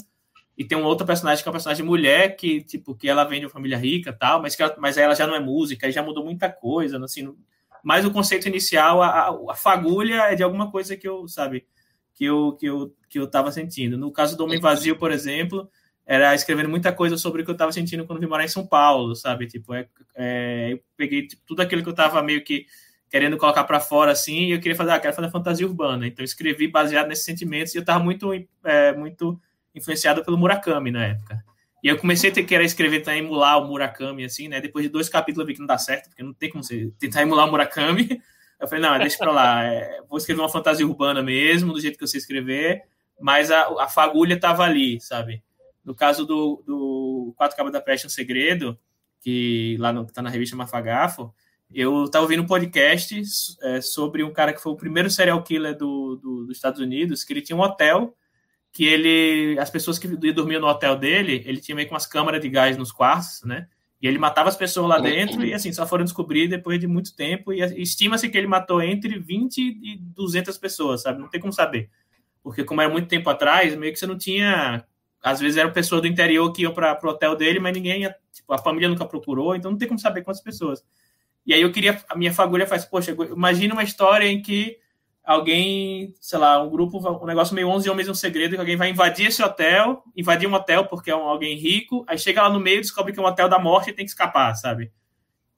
e tem um outro personagem que é uma personagem mulher que tipo que ela vem de uma família rica tal, mas que ela, mas ela já não é música, já mudou muita coisa, assim. Mas o conceito inicial, a, a, fagulha é de alguma coisa que eu sabe que eu que eu que eu estava sentindo. No caso do Homem Vazio, por exemplo, era escrevendo muita coisa sobre o que eu estava sentindo quando vim morar em São Paulo, sabe? Tipo, é, é eu peguei tipo, tudo aquilo que eu estava meio que querendo colocar para fora assim, e eu queria fazer, ah, quero fazer fantasia urbana. Então escrevi baseado nesses sentimentos e eu estava muito é, muito influenciado pelo Murakami na época. E eu comecei a ter que escrever, tentar emular o Murakami, assim, né? Depois de dois capítulos eu vi que não dá certo, porque não tem como você tentar emular o Murakami. Eu falei, não, deixa pra lá, é, vou escrever uma fantasia urbana mesmo, do jeito que eu sei escrever, mas a, a fagulha tava ali, sabe? No caso do, do Quatro Cabos da Peste, um segredo, que lá no, tá na revista Mafagafo, eu estava ouvindo um podcast é, sobre um cara que foi o primeiro serial killer do, do, dos Estados Unidos, que ele tinha um hotel que ele, as pessoas que dormiam no hotel dele, ele tinha meio que umas câmaras de gás nos quartos, né? E ele matava as pessoas lá dentro e assim, só foram descobrir depois de muito tempo e estima-se que ele matou entre 20 e 200 pessoas, sabe? Não tem como saber. Porque como era muito tempo atrás, meio que você não tinha às vezes eram pessoas do interior que iam para o hotel dele, mas ninguém, tipo, a família nunca procurou, então não tem como saber quantas pessoas. E aí eu queria, a minha fagulha faz, poxa, imagina uma história em que alguém, sei lá, um grupo, um negócio meio 11 homens um segredo, que alguém vai invadir esse hotel, invadir um hotel porque é um, alguém rico, aí chega lá no meio, descobre que é um hotel da morte e tem que escapar, sabe?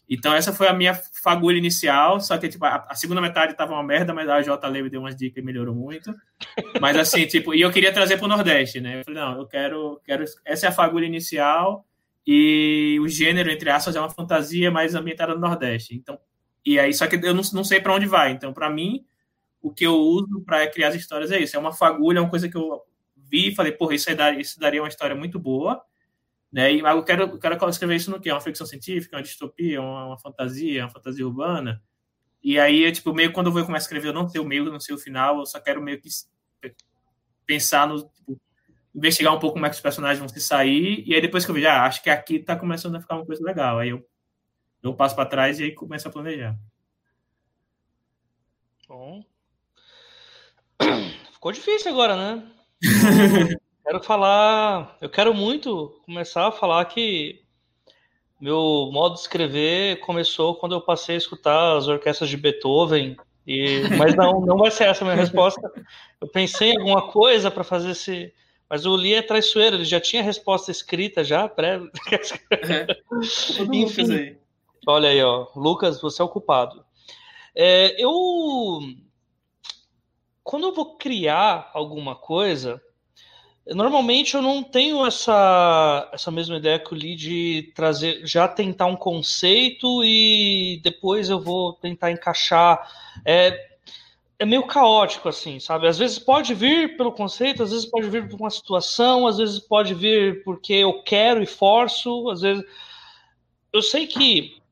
Então essa foi a minha fagulha inicial, só que tipo, a, a segunda metade tava uma merda, mas a J Leve deu umas dicas e melhorou muito. Mas assim, tipo, e eu queria trazer para o Nordeste, né? Eu falei, não, eu quero, quero essa é a fagulha inicial e o gênero entre aspas é uma fantasia mais ambientada no Nordeste. Então, e aí só que eu não, não sei para onde vai. Então, para mim, o que eu uso para criar as histórias é isso. É uma fagulha, é uma coisa que eu vi e falei, porra, isso, daria, isso daria uma história muito boa. Né? E eu quero, eu quero escrever isso no que? É uma ficção científica, uma distopia, uma, uma, fantasia, uma fantasia urbana. E aí, tipo, meio quando eu vou começar a escrever, eu não sei o meio, não sei o final, eu só quero meio que pensar no. Tipo, investigar um pouco como é que os personagens vão se sair. E aí, depois que eu vejo, ah, acho que aqui tá começando a ficar uma coisa legal. Aí eu, eu passo para trás e aí começo a planejar. Bom. Ficou difícil agora, né? quero falar. Eu quero muito começar a falar que meu modo de escrever começou quando eu passei a escutar as orquestras de Beethoven. E, mas não, não vai ser essa a minha resposta. Eu pensei em alguma coisa para fazer esse. Mas o Lee é traiçoeiro, ele já tinha a resposta escrita já, prévia. É. Enfim, olha aí, ó. Lucas, você é o culpado. É, eu. Quando eu vou criar alguma coisa, Normalmente eu não tenho essa, essa mesma ideia que o Lee de trazer, já tentar um conceito e depois eu vou tentar encaixar. É, é meio caótico, assim, sabe? Às vezes pode vir pelo conceito, às vezes pode vir por uma situação, às vezes pode vir porque eu quero e forço, às vezes. Eu sei que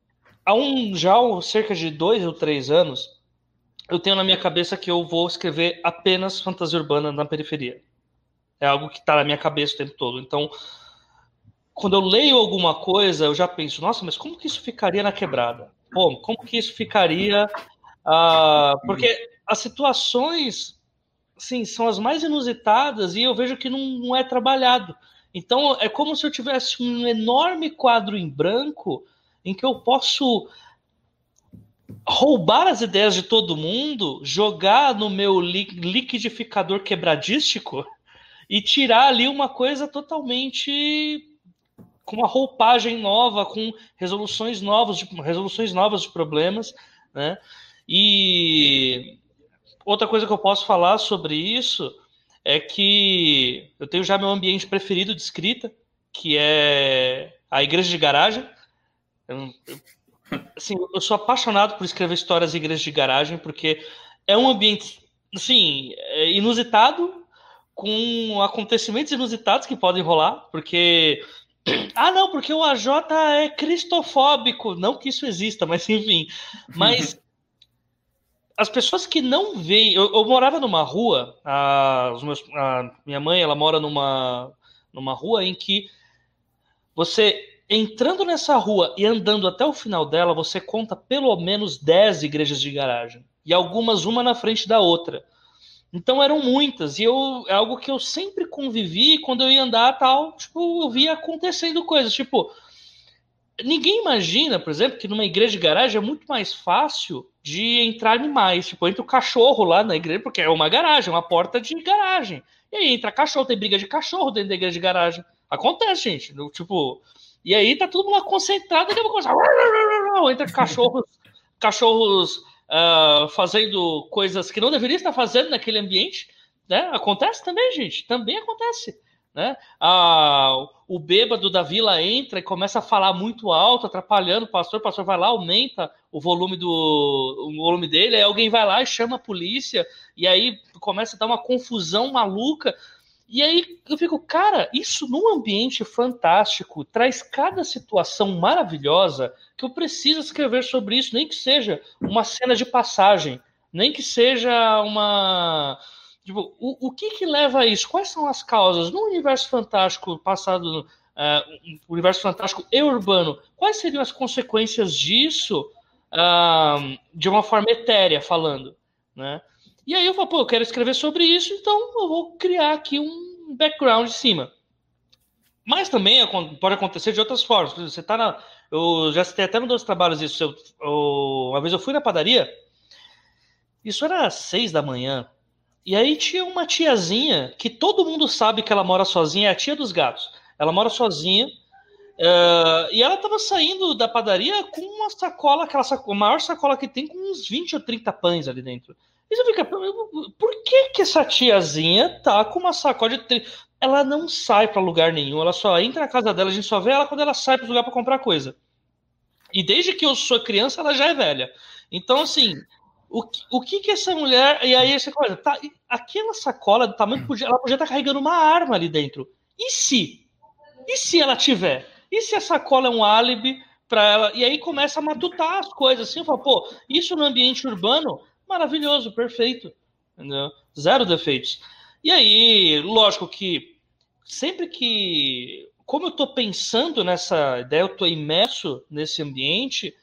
há um já cerca de dois ou três anos, eu tenho na minha cabeça que eu vou escrever apenas fantasia urbana na periferia. É algo que está na minha cabeça o tempo todo. Então, quando eu leio alguma coisa, eu já penso, nossa, mas como que isso ficaria na quebrada? Pô, como que isso ficaria. Uh, porque as situações, sim, são as mais inusitadas e eu vejo que não, não é trabalhado. Então, é como se eu tivesse um enorme quadro em branco em que eu posso roubar as ideias de todo mundo, jogar no meu liquidificador quebradístico e tirar ali uma coisa totalmente com uma roupagem nova, com resoluções novas, de, resoluções novas de problemas, né? E outra coisa que eu posso falar sobre isso é que eu tenho já meu ambiente preferido de escrita, que é a igreja de garagem. Eu, eu, assim, eu sou apaixonado por escrever histórias em igrejas de garagem, porque é um ambiente, assim, é inusitado, com acontecimentos inusitados que podem rolar, porque. Ah, não, porque o AJ é cristofóbico. Não que isso exista, mas enfim. Mas as pessoas que não veem. Eu, eu morava numa rua, a, meus, a minha mãe ela mora numa, numa rua em que você entrando nessa rua e andando até o final dela, você conta pelo menos 10 igrejas de garagem. E algumas uma na frente da outra. Então eram muitas, e eu, é algo que eu sempre convivi. Quando eu ia andar tal, tipo, eu via acontecendo coisas, tipo, ninguém imagina, por exemplo, que numa igreja de garagem é muito mais fácil de entrar animais, tipo, entra o cachorro lá na igreja, porque é uma garagem, uma porta de garagem, e aí entra cachorro, tem briga de cachorro dentro da igreja de garagem, acontece, gente, tipo, e aí tá todo mundo concentrado, e começa, entra cachorros, cachorros uh, fazendo coisas que não deveria estar fazendo naquele ambiente. Né? Acontece também, gente, também acontece. Né? Ah, o bêbado da vila entra e começa a falar muito alto, atrapalhando o pastor. O pastor vai lá, aumenta o volume do o volume dele. Aí alguém vai lá e chama a polícia, e aí começa a dar uma confusão maluca. E aí eu fico, cara, isso num ambiente fantástico traz cada situação maravilhosa que eu preciso escrever sobre isso, nem que seja uma cena de passagem, nem que seja uma. Tipo, o, o que que leva a isso? Quais são as causas? No universo fantástico passado, uh, universo fantástico e urbano, quais seriam as consequências disso uh, de uma forma etérea falando, né? E aí eu falo, pô, eu quero escrever sobre isso, então eu vou criar aqui um background em cima. Mas também pode acontecer de outras formas. Você está na. Eu já citei até nos dois trabalhos isso. Eu, eu, uma vez eu fui na padaria, isso era às seis da manhã. E aí tinha uma tiazinha que todo mundo sabe que ela mora sozinha, é a tia dos gatos. Ela mora sozinha. Uh, e ela estava saindo da padaria com uma sacola, aquela sacola, a maior sacola que tem, com uns 20 ou 30 pães ali dentro. E você fica, por que que essa tiazinha tá com uma sacola de... Ela não sai para lugar nenhum, ela só entra na casa dela, a gente só vê ela quando ela sai para lugar para comprar coisa. E desde que eu sou criança, ela já é velha. Então, assim, o, o que que essa mulher... E aí essa coisa, tá, aquela sacola do tamanho, podia, ela podia estar tá carregando uma arma ali dentro. E se? E se ela tiver? E se a sacola é um álibi para ela? E aí começa a matutar as coisas, assim, eu falo, pô, isso no ambiente urbano maravilhoso, perfeito. Entendeu? Zero defeitos. E aí, lógico que sempre que. Como eu estou pensando nessa ideia, eu estou imerso nesse ambiente,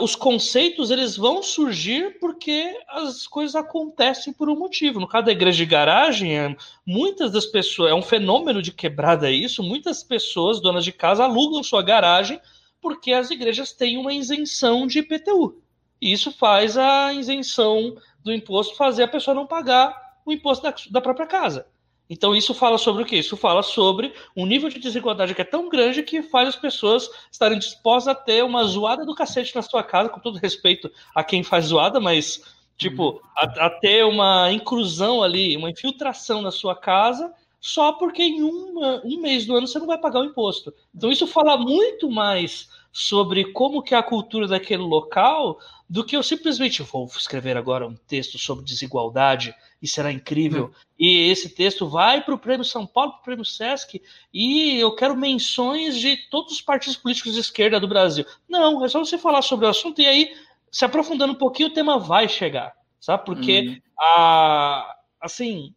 os conceitos eles vão surgir porque as coisas acontecem por um motivo. No caso da igreja de garagem, é, muitas das pessoas, é um fenômeno de quebrada isso, muitas pessoas, donas de casa, alugam sua garagem porque as igrejas têm uma isenção de IPTU. E isso faz a isenção do imposto fazer a pessoa não pagar o imposto da, da própria casa. Então isso fala sobre o quê? Isso fala sobre um nível de desigualdade que é tão grande que faz as pessoas estarem dispostas a ter uma zoada do cacete na sua casa, com todo respeito a quem faz zoada, mas tipo, uhum. a, a ter uma inclusão ali, uma infiltração na sua casa, só porque em uma, um mês do ano você não vai pagar o imposto. Então isso fala muito mais sobre como que é a cultura daquele local do que eu simplesmente vou escrever agora um texto sobre desigualdade e será incrível. Hum. E esse texto vai para o Prêmio São Paulo, para o Prêmio Sesc, e eu quero menções de todos os partidos políticos de esquerda do Brasil. Não, é só você falar sobre o assunto e aí, se aprofundando um pouquinho, o tema vai chegar, sabe? Porque hum. a, assim,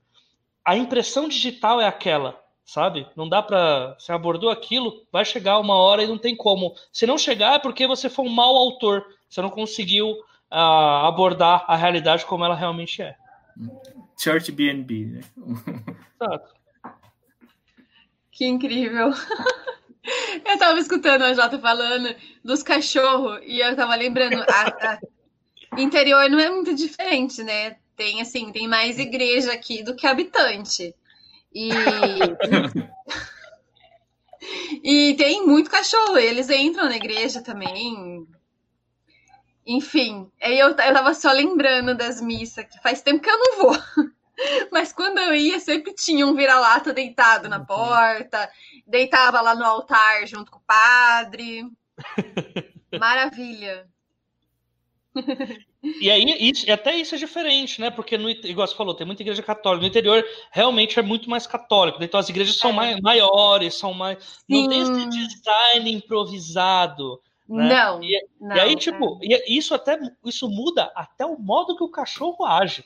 a impressão digital é aquela, sabe? Não dá para. Você abordou aquilo, vai chegar uma hora e não tem como. Se não chegar, é porque você foi um mau autor. Você não conseguiu uh, abordar a realidade como ela realmente é. Church BNB, né? Exato. Que incrível. Eu tava escutando a Jota falando dos cachorros e eu tava lembrando, a, a, interior não é muito diferente, né? Tem assim, tem mais igreja aqui do que habitante. E e tem muito cachorro, eles entram na igreja também. Enfim, aí eu, eu tava só lembrando das missas, que faz tempo que eu não vou. Mas quando eu ia, sempre tinha um vira-lata deitado na uhum. porta, deitava lá no altar junto com o padre. Maravilha. E aí, isso, até isso é diferente, né? Porque, no, igual você falou, tem muita igreja católica. No interior, realmente é muito mais católico. Então, as igrejas são é. mais, maiores, são mais. Sim. Não tem esse design improvisado. Né? Não, e, não, e aí, tipo, e isso até isso muda até o modo que o cachorro age.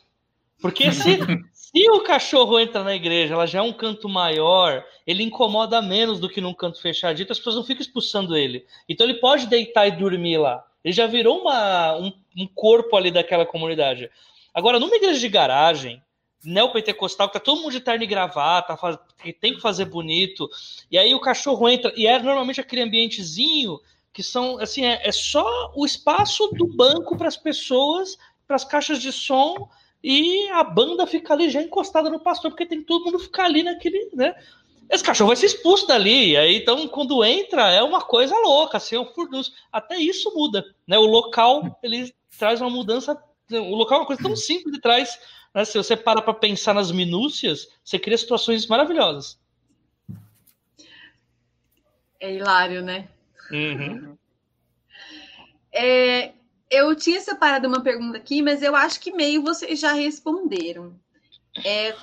Porque se, se o cachorro entra na igreja, ela já é um canto maior, ele incomoda menos do que num canto fechadito, as pessoas não ficam expulsando ele. Então ele pode deitar e dormir lá. Ele já virou uma, um, um corpo ali daquela comunidade. Agora, numa igreja de garagem, neopentecostal, que tá todo mundo de terno e gravata, faz, tem que fazer bonito, e aí o cachorro entra, e é normalmente aquele ambientezinho que são, assim, é, é só o espaço do banco para as pessoas, para as caixas de som, e a banda fica ali já encostada no pastor, porque tem todo mundo ficar ali naquele, né? Esse cachorro vai ser expulso dali, aí então quando entra é uma coisa louca, assim, é um furdunço. Até isso muda, né? O local, ele traz uma mudança, o local é uma coisa tão simples e traz, né? Se você para para pensar nas minúcias, você cria situações maravilhosas. É hilário, né? Uhum. É, eu tinha separado uma pergunta aqui, mas eu acho que meio vocês já responderam. É,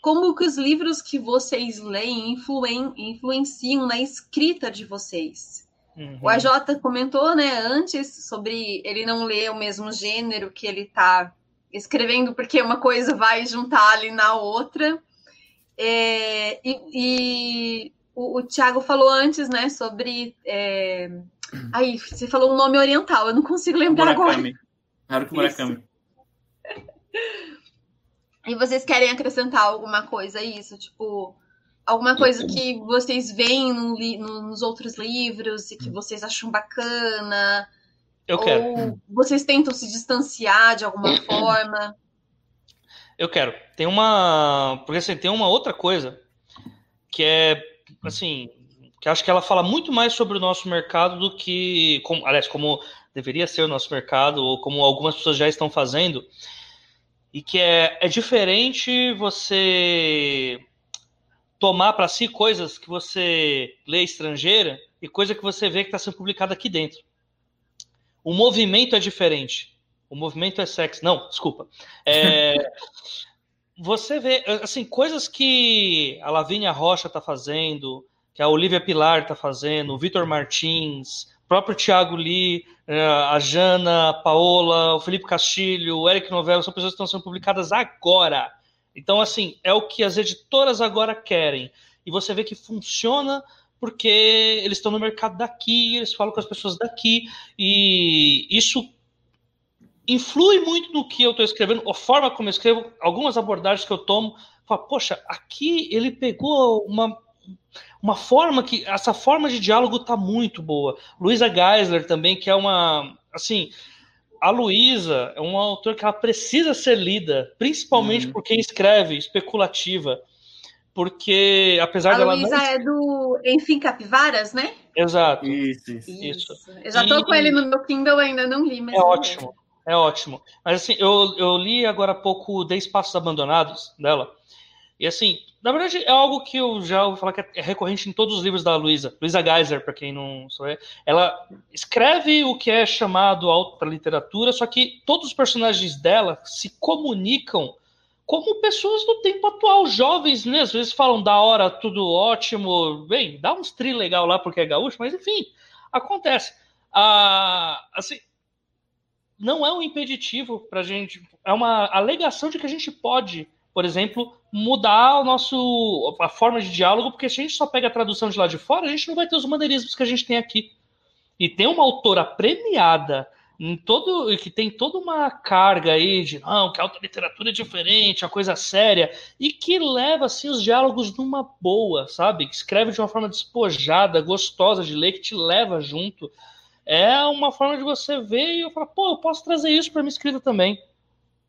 como que os livros que vocês leem influen, influenciam na escrita de vocês? Uhum. O AJ comentou, né, antes sobre ele não ler o mesmo gênero que ele está escrevendo, porque uma coisa vai juntar ali na outra. É, e, e o, o Tiago falou antes, né, sobre. É... Aí, você falou um nome oriental, eu não consigo lembrar Murakami. agora. Haruki Murakami. E vocês querem acrescentar alguma coisa a isso? Tipo, alguma coisa que vocês veem no no, nos outros livros e que vocês acham bacana? Eu quero. vocês tentam se distanciar de alguma forma? Eu quero. Tem uma. Porque assim, tem uma outra coisa que é assim, que acho que ela fala muito mais sobre o nosso mercado do que, como, aliás, como deveria ser o nosso mercado, ou como algumas pessoas já estão fazendo, e que é, é diferente você tomar para si coisas que você lê estrangeira e coisa que você vê que está sendo publicada aqui dentro. O movimento é diferente. O movimento é sexo. Não, desculpa. É, você vê, assim, coisas que a Lavínia Rocha está fazendo, que a Olivia Pilar está fazendo, o Vitor Martins, o próprio Thiago Lee, eh, a Jana, a Paola, o Felipe Castilho, o Eric Novello, são pessoas que estão sendo publicadas agora. Então, assim, é o que as editoras agora querem. E você vê que funciona porque eles estão no mercado daqui, eles falam com as pessoas daqui, e isso influi muito no que eu estou escrevendo, a forma como eu escrevo, algumas abordagens que eu tomo. Fala, Poxa, aqui ele pegou uma, uma forma que. Essa forma de diálogo está muito boa. Luisa Geisler também, que é uma. Assim, a Luísa é uma autora que ela precisa ser lida, principalmente uhum. por quem escreve, especulativa. Porque, apesar a dela. A Luísa não... é do Enfim Capivaras, né? Exato. Isso, isso. isso. Eu já tô e... com ele no meu Kindle, ainda não li, mas. É ótimo, é ótimo. Mas assim, eu, eu li agora há pouco Dez Passos Abandonados dela. E assim, na verdade, é algo que eu já ouvi falar que é recorrente em todos os livros da Luísa. Luísa Geiser, para quem não sabe. Ela escreve o que é chamado alta literatura, só que todos os personagens dela se comunicam como pessoas do tempo atual, jovens mesmo. Às vezes falam da hora, tudo ótimo. Bem, dá uns tri legal lá porque é gaúcho, mas enfim, acontece. Ah, assim, não é um impeditivo para gente, é uma alegação de que a gente pode por exemplo, mudar o nosso a forma de diálogo, porque se a gente só pega a tradução de lá de fora, a gente não vai ter os maneirismos que a gente tem aqui. E tem uma autora premiada em todo que tem toda uma carga aí de não, que a alta literatura é diferente, a coisa séria, e que leva assim os diálogos numa boa, sabe? Que escreve de uma forma despojada, gostosa de ler, que te leva junto. É uma forma de você ver e eu falar, pô, eu posso trazer isso para minha escrita também.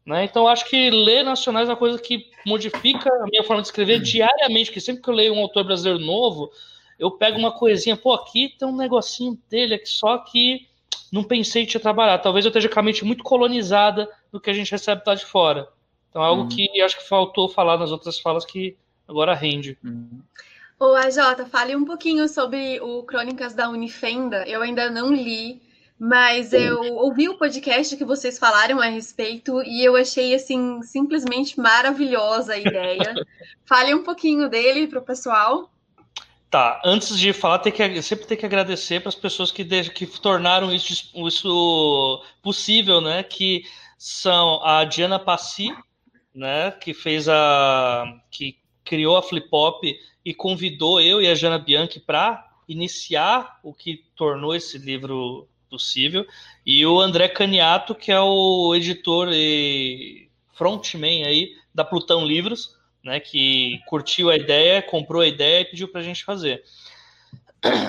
Né? Então, acho que ler nacionais é uma coisa que modifica a minha forma de escrever diariamente, porque sempre que eu leio um autor brasileiro novo, eu pego uma coisinha, pô, aqui tem um negocinho dele aqui só que não pensei em te trabalhar. Talvez eu esteja com a mente muito colonizada do que a gente recebe lá de fora. Então, é algo uhum. que acho que faltou falar nas outras falas que agora rende. Uhum. Ô, AJ, fale um pouquinho sobre o Crônicas da Unifenda. Eu ainda não li, mas eu ouvi o podcast que vocês falaram a respeito e eu achei assim simplesmente maravilhosa a ideia. Fale um pouquinho dele para o pessoal. Tá, antes de falar, tem que, sempre tem que agradecer para as pessoas que, de, que tornaram isso, isso possível, né? Que são a Diana Passi, né? Que fez a. que criou a Flip Pop e convidou eu e a Jana Bianchi para iniciar o que tornou esse livro possível. E o André Caniato, que é o editor e frontman aí da Plutão Livros, né, que curtiu a ideia, comprou a ideia e pediu para a gente fazer.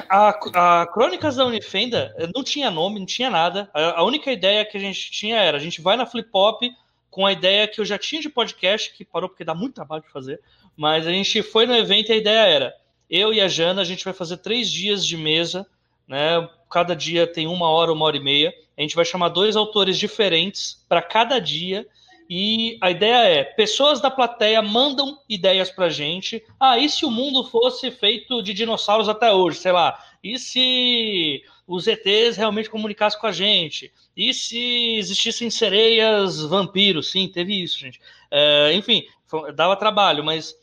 A, a, Crônicas da Unifenda não tinha nome, não tinha nada. A, a, única ideia que a gente tinha era: a gente vai na Flip Pop com a ideia que eu já tinha de podcast, que parou porque dá muito trabalho de fazer, mas a gente foi no evento e a ideia era: eu e a Jana, a gente vai fazer três dias de mesa, né? cada dia tem uma hora, uma hora e meia. A gente vai chamar dois autores diferentes para cada dia. E a ideia é: pessoas da plateia mandam ideias para gente. Ah, e se o mundo fosse feito de dinossauros até hoje? Sei lá. E se os ETs realmente comunicassem com a gente? E se existissem sereias vampiros? Sim, teve isso, gente. É, enfim, dava trabalho, mas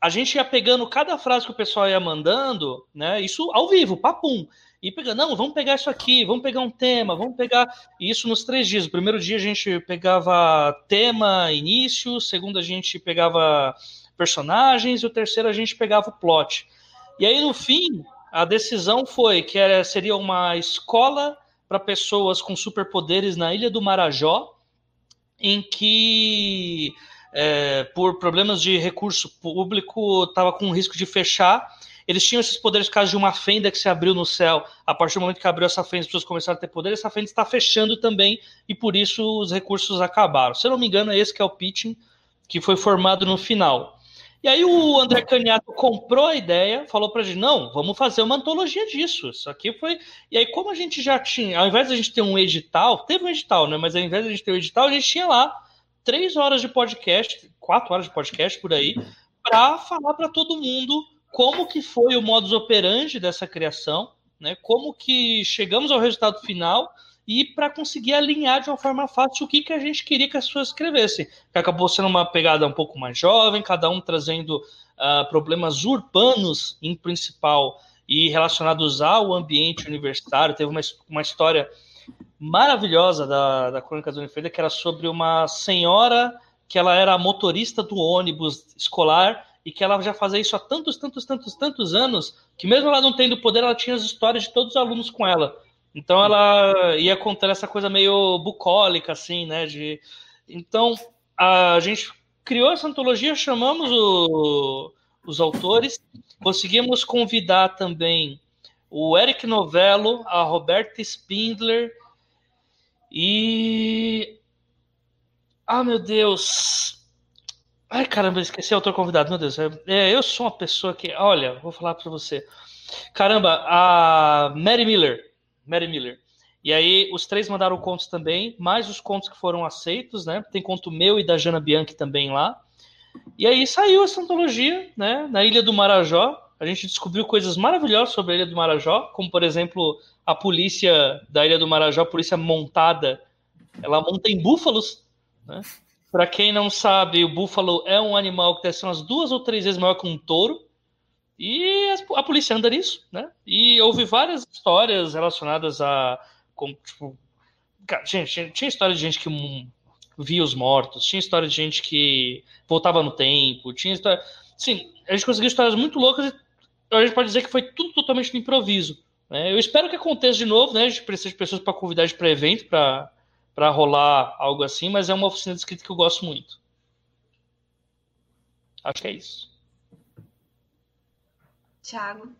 a gente ia pegando cada frase que o pessoal ia mandando, né? Isso ao vivo, papum e pegando, não, vamos pegar isso aqui, vamos pegar um tema, vamos pegar isso nos três dias. O primeiro dia a gente pegava tema, início, segundo a gente pegava personagens, e o terceiro a gente pegava o plot. E aí, no fim, a decisão foi que era, seria uma escola para pessoas com superpoderes na Ilha do Marajó, em que, é, por problemas de recurso público, estava com risco de fechar eles tinham esses poderes por causa de uma fenda que se abriu no céu. A partir do momento que abriu essa fenda, as pessoas começaram a ter poder. Essa fenda está fechando também e por isso os recursos acabaram. Se eu não me engano, é esse que é o pitching que foi formado no final. E aí o André Caniato comprou a ideia, falou para gente, não, vamos fazer uma antologia disso. Isso aqui foi... E aí como a gente já tinha, ao invés de a gente ter um edital, teve um edital, né? Mas ao invés de a gente ter um edital, a gente tinha lá três horas de podcast, quatro horas de podcast por aí, para falar para todo mundo como que foi o modus operandi dessa criação, né? Como que chegamos ao resultado final e para conseguir alinhar de uma forma fácil o que, que a gente queria que as pessoas escrevessem. Que acabou sendo uma pegada um pouco mais jovem, cada um trazendo uh, problemas urbanos em principal e relacionados ao ambiente universitário. Teve uma, uma história maravilhosa da, da Crônica do Unifeira, que era sobre uma senhora que ela era motorista do ônibus escolar e que ela já fazia isso há tantos, tantos, tantos, tantos anos, que mesmo ela não tendo poder, ela tinha as histórias de todos os alunos com ela. Então ela ia contar essa coisa meio bucólica, assim, né? De... Então a gente criou essa antologia, chamamos o, os autores, conseguimos convidar também o Eric Novello, a Roberta Spindler e. Ah, meu Deus! Ai, caramba, esqueci o autor convidado, meu Deus. É, eu sou uma pessoa que. Olha, vou falar para você. Caramba, a Mary Miller. Mary Miller. E aí, os três mandaram contos também, mais os contos que foram aceitos, né? Tem conto meu e da Jana Bianchi também lá. E aí saiu essa antologia, né? Na Ilha do Marajó. A gente descobriu coisas maravilhosas sobre a Ilha do Marajó, como, por exemplo, a polícia da Ilha do Marajó, a polícia montada, ela monta em búfalos, né? Para quem não sabe, o búfalo é um animal que deve ser umas duas ou três vezes maior que um touro. E a polícia anda nisso, né? E houve várias histórias relacionadas a. Com, tipo, gente, tinha história de gente que via os mortos, tinha história de gente que voltava no tempo, tinha história. Sim, a gente conseguiu histórias muito loucas e a gente pode dizer que foi tudo totalmente no improviso. Né? Eu espero que aconteça de novo, né? A gente precisa de pessoas para convidar para evento, para rolar algo assim, mas é uma oficina de escrita que eu gosto muito. Acho que é isso. Tiago.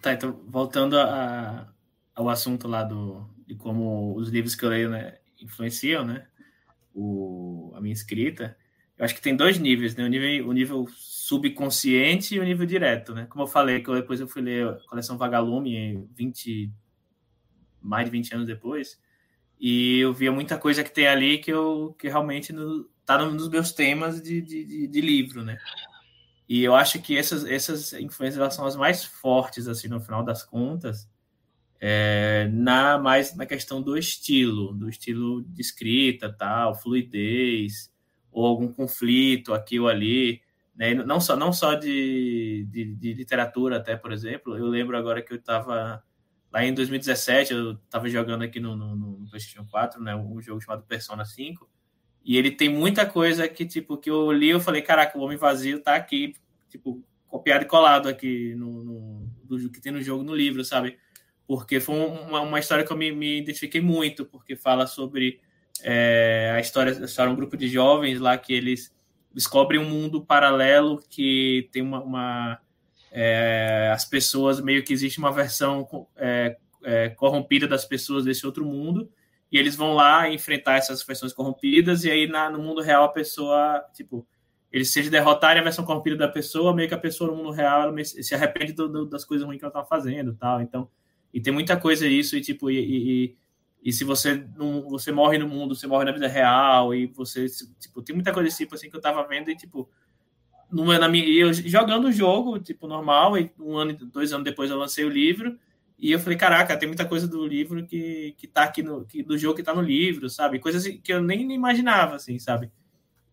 Tá, então, voltando a, ao assunto lá do, de como os livros que eu leio né, influenciam né, o, a minha escrita, eu acho que tem dois níveis, né? O nível, o nível subconsciente e o nível direto, né? Como eu falei, que depois eu fui ler a coleção Vagalume 20, mais de 20 anos depois, e eu via muita coisa que tem ali que eu que realmente no, tá nos meus temas de, de, de livro, né? E eu acho que essas, essas influências são as mais fortes, assim, no final das contas, é, na mais na questão do estilo, do estilo de escrita, tal, fluidez, ou algum conflito aqui ou ali, né? Não só não só de, de, de literatura até, por exemplo. Eu lembro agora que eu estava lá em 2017, eu estava jogando aqui no, no, no PlayStation 4, né, um jogo chamado Persona 5, e ele tem muita coisa que, tipo, que eu li eu falei, caraca, o Homem Vazio tá aqui, tipo, copiado e colado aqui no, no do que tem no jogo, no livro, sabe? Porque foi uma, uma história que eu me, me identifiquei muito, porque fala sobre é, a história, a história um grupo de jovens lá que eles descobrem um mundo paralelo que tem uma, uma é, as pessoas meio que existe uma versão é, é, corrompida das pessoas desse outro mundo e eles vão lá enfrentar essas versões corrompidas, e aí na, no mundo real a pessoa, tipo, eles se derrotarem a versão corrompida da pessoa, meio que a pessoa no mundo real se arrepende do, do, das coisas ruins que ela tá fazendo tal. Então, e tem muita coisa isso, e tipo, e, e, e, se você não, você morre no mundo, você morre na vida real, e você, tipo, tem muita coisa desse tipo assim que eu tava vendo, e tipo, numa, na minha, eu jogando o jogo, tipo, normal, e um ano, dois anos depois eu lancei o livro, e eu falei, caraca, tem muita coisa do livro que, que tá aqui no. Que, do jogo que tá no livro, sabe? Coisas que eu nem imaginava, assim, sabe?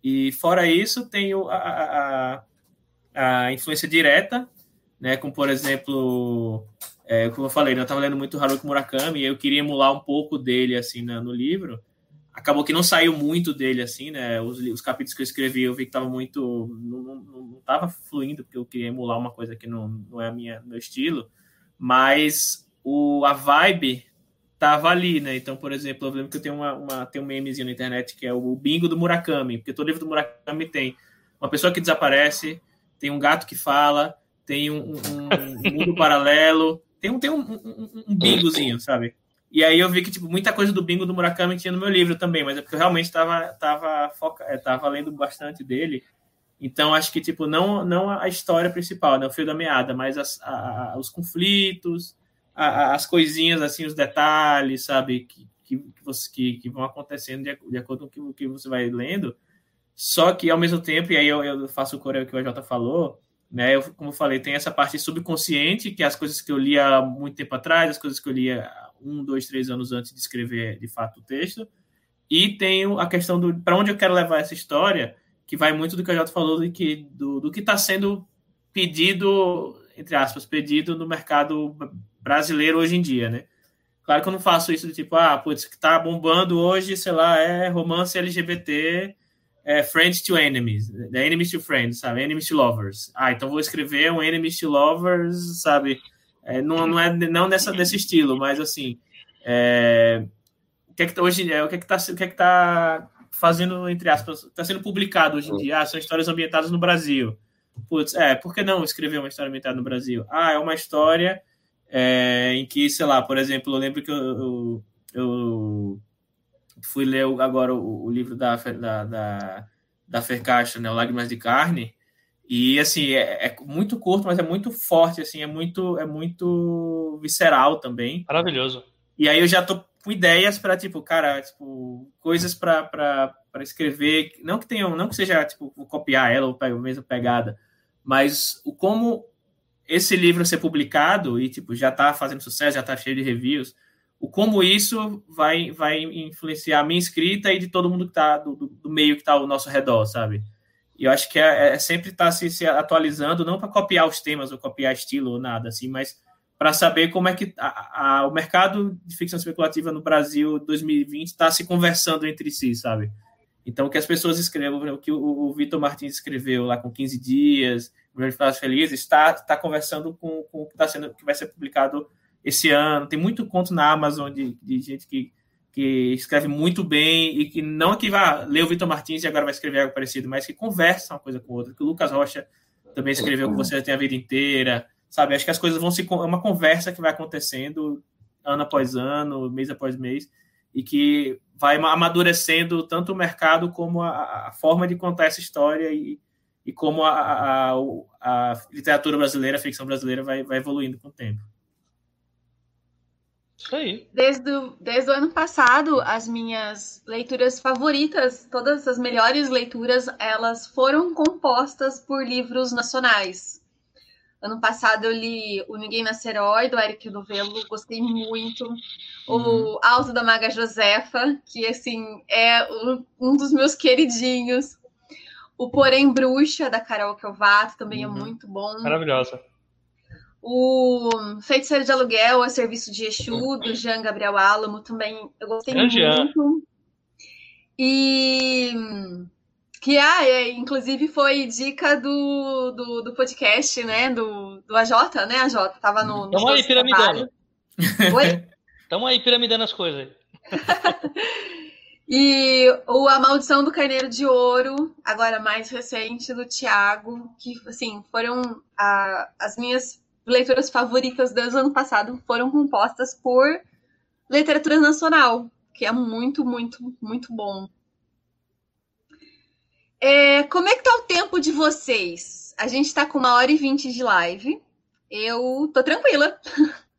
E fora isso, tem a, a, a influência direta, né? Como, por exemplo, é, como eu falei, né, eu estava lendo muito Haruki Murakami e eu queria emular um pouco dele, assim, né, no livro. Acabou que não saiu muito dele, assim, né? Os, os capítulos que eu escrevi, eu vi que estava muito... Não, não, não tava fluindo, porque eu queria emular uma coisa que não, não é a minha, meu estilo mas o, a vibe tava ali, né? Então, por exemplo, eu lembro que eu tenho uma, uma tem um memezinho na internet que é o bingo do Murakami, porque todo livro do Murakami tem uma pessoa que desaparece, tem um gato que fala, tem um, um, um mundo paralelo, tem um, tem um, um, um, bingozinho, sabe? E aí eu vi que tipo muita coisa do bingo do Murakami tinha no meu livro também, mas é porque eu realmente estava tava, foca, é, tava lendo bastante dele então, acho que, tipo, não, não a história principal, né, o fio da meada, mas as, a, os conflitos, a, as coisinhas, assim, os detalhes, sabe, que, que, você, que, que vão acontecendo de, de, acordo com o que, que você vai lendo. Só que, ao mesmo tempo, e aí eu, eu faço o correio que o Jota falou, né, eu, como eu falei, tem essa parte subconsciente, que é as coisas que eu lia há muito tempo atrás, as coisas que eu lia um, dois, três anos antes de escrever, de fato, o texto, e tenho a questão do para onde eu quero levar essa história, que vai muito do que a Jota falou de que, do, do que está sendo pedido, entre aspas, pedido no mercado brasileiro hoje em dia, né? Claro que eu não faço isso de tipo, ah, putz, que tá bombando hoje, sei lá, é romance LGBT é, Friends to Enemies, né? Enemies to Friends, sabe? Enemies to Lovers. Ah, então vou escrever um Enemies to Lovers, sabe? É, não, não é não nessa desse estilo, mas assim, é, o que é que tá, hoje é o que é que tá, o que é que tá fazendo entre aspas, está sendo publicado hoje em dia? Ah, são histórias ambientadas no Brasil. Putz, é, por que não escrever uma história ambientada no Brasil? Ah, é uma história é, em que, sei lá, por exemplo, eu lembro que eu, eu, eu fui ler agora o, o livro da, da, da, da Fercaixa, né, o Lágrimas de Carne, e assim, é, é, muito curto, mas é muito forte, assim, é muito, é muito visceral também. Maravilhoso. E aí eu já tô com ideias para tipo, cara, tipo, coisas para escrever, não que tenham, não que seja tipo copiar ela ou pegar a mesma pegada, mas o como esse livro ser publicado e tipo já tá fazendo sucesso, já tá cheio de reviews, o como isso vai, vai influenciar a minha escrita e de todo mundo que está do, do, meio que está ao nosso redor, sabe? E eu acho que é, é sempre estar tá se, se, atualizando, não para copiar os temas ou copiar estilo ou nada, assim, mas para saber como é que a, a, o mercado de ficção especulativa no Brasil 2020 está se conversando entre si, sabe? Então, que as pessoas escrevam, o que o, o Vitor Martins escreveu lá com 15 dias, o Grande Felizes, está, está conversando com, com o que, está sendo, que vai ser publicado esse ano. Tem muito conto na Amazon de, de gente que, que escreve muito bem e que não é que vai ler o Vitor Martins e agora vai escrever algo parecido, mas que conversa uma coisa com outra. Que o Lucas Rocha também escreveu com você tem a vida inteira, sabe? Acho que as coisas vão se. É uma conversa que vai acontecendo ano após ano, mês após mês, e que vai amadurecendo tanto o mercado como a, a forma de contar essa história e, e como a, a, a, literatura brasileira, a ficção brasileira vai, vai evoluindo com o tempo. Isso aí. Desde, o, desde o ano passado, as minhas leituras favoritas, todas as melhores leituras, elas foram compostas por livros nacionais. Ano passado eu li O Ninguém Nascer Herói, do Eric Novelo, gostei muito. Uhum. O Alto da Maga Josefa, que assim é um dos meus queridinhos. O Porém Bruxa, da Carol Kelvato, também é uhum. é muito bom. Maravilhosa. O Feiticeiro de Aluguel, a Serviço de Exu, do Jean Gabriel Álamo, também eu gostei é muito. E que ah, é, inclusive foi dica do, do, do, podcast, né? Do, do AJ, né? AJ tava no. no Tamo aí, piramidando. Oi? Tamo aí, piramidando as coisas. e o A Maldição do Carneiro de Ouro, agora mais recente, do Tiago, que assim, foram a, as minhas leituras favoritas do ano passado foram compostas por literatura nacional, que é muito, muito, muito bom. É, como é que tá o tempo de vocês? A gente tá com uma hora e vinte de live. Eu tô tranquila.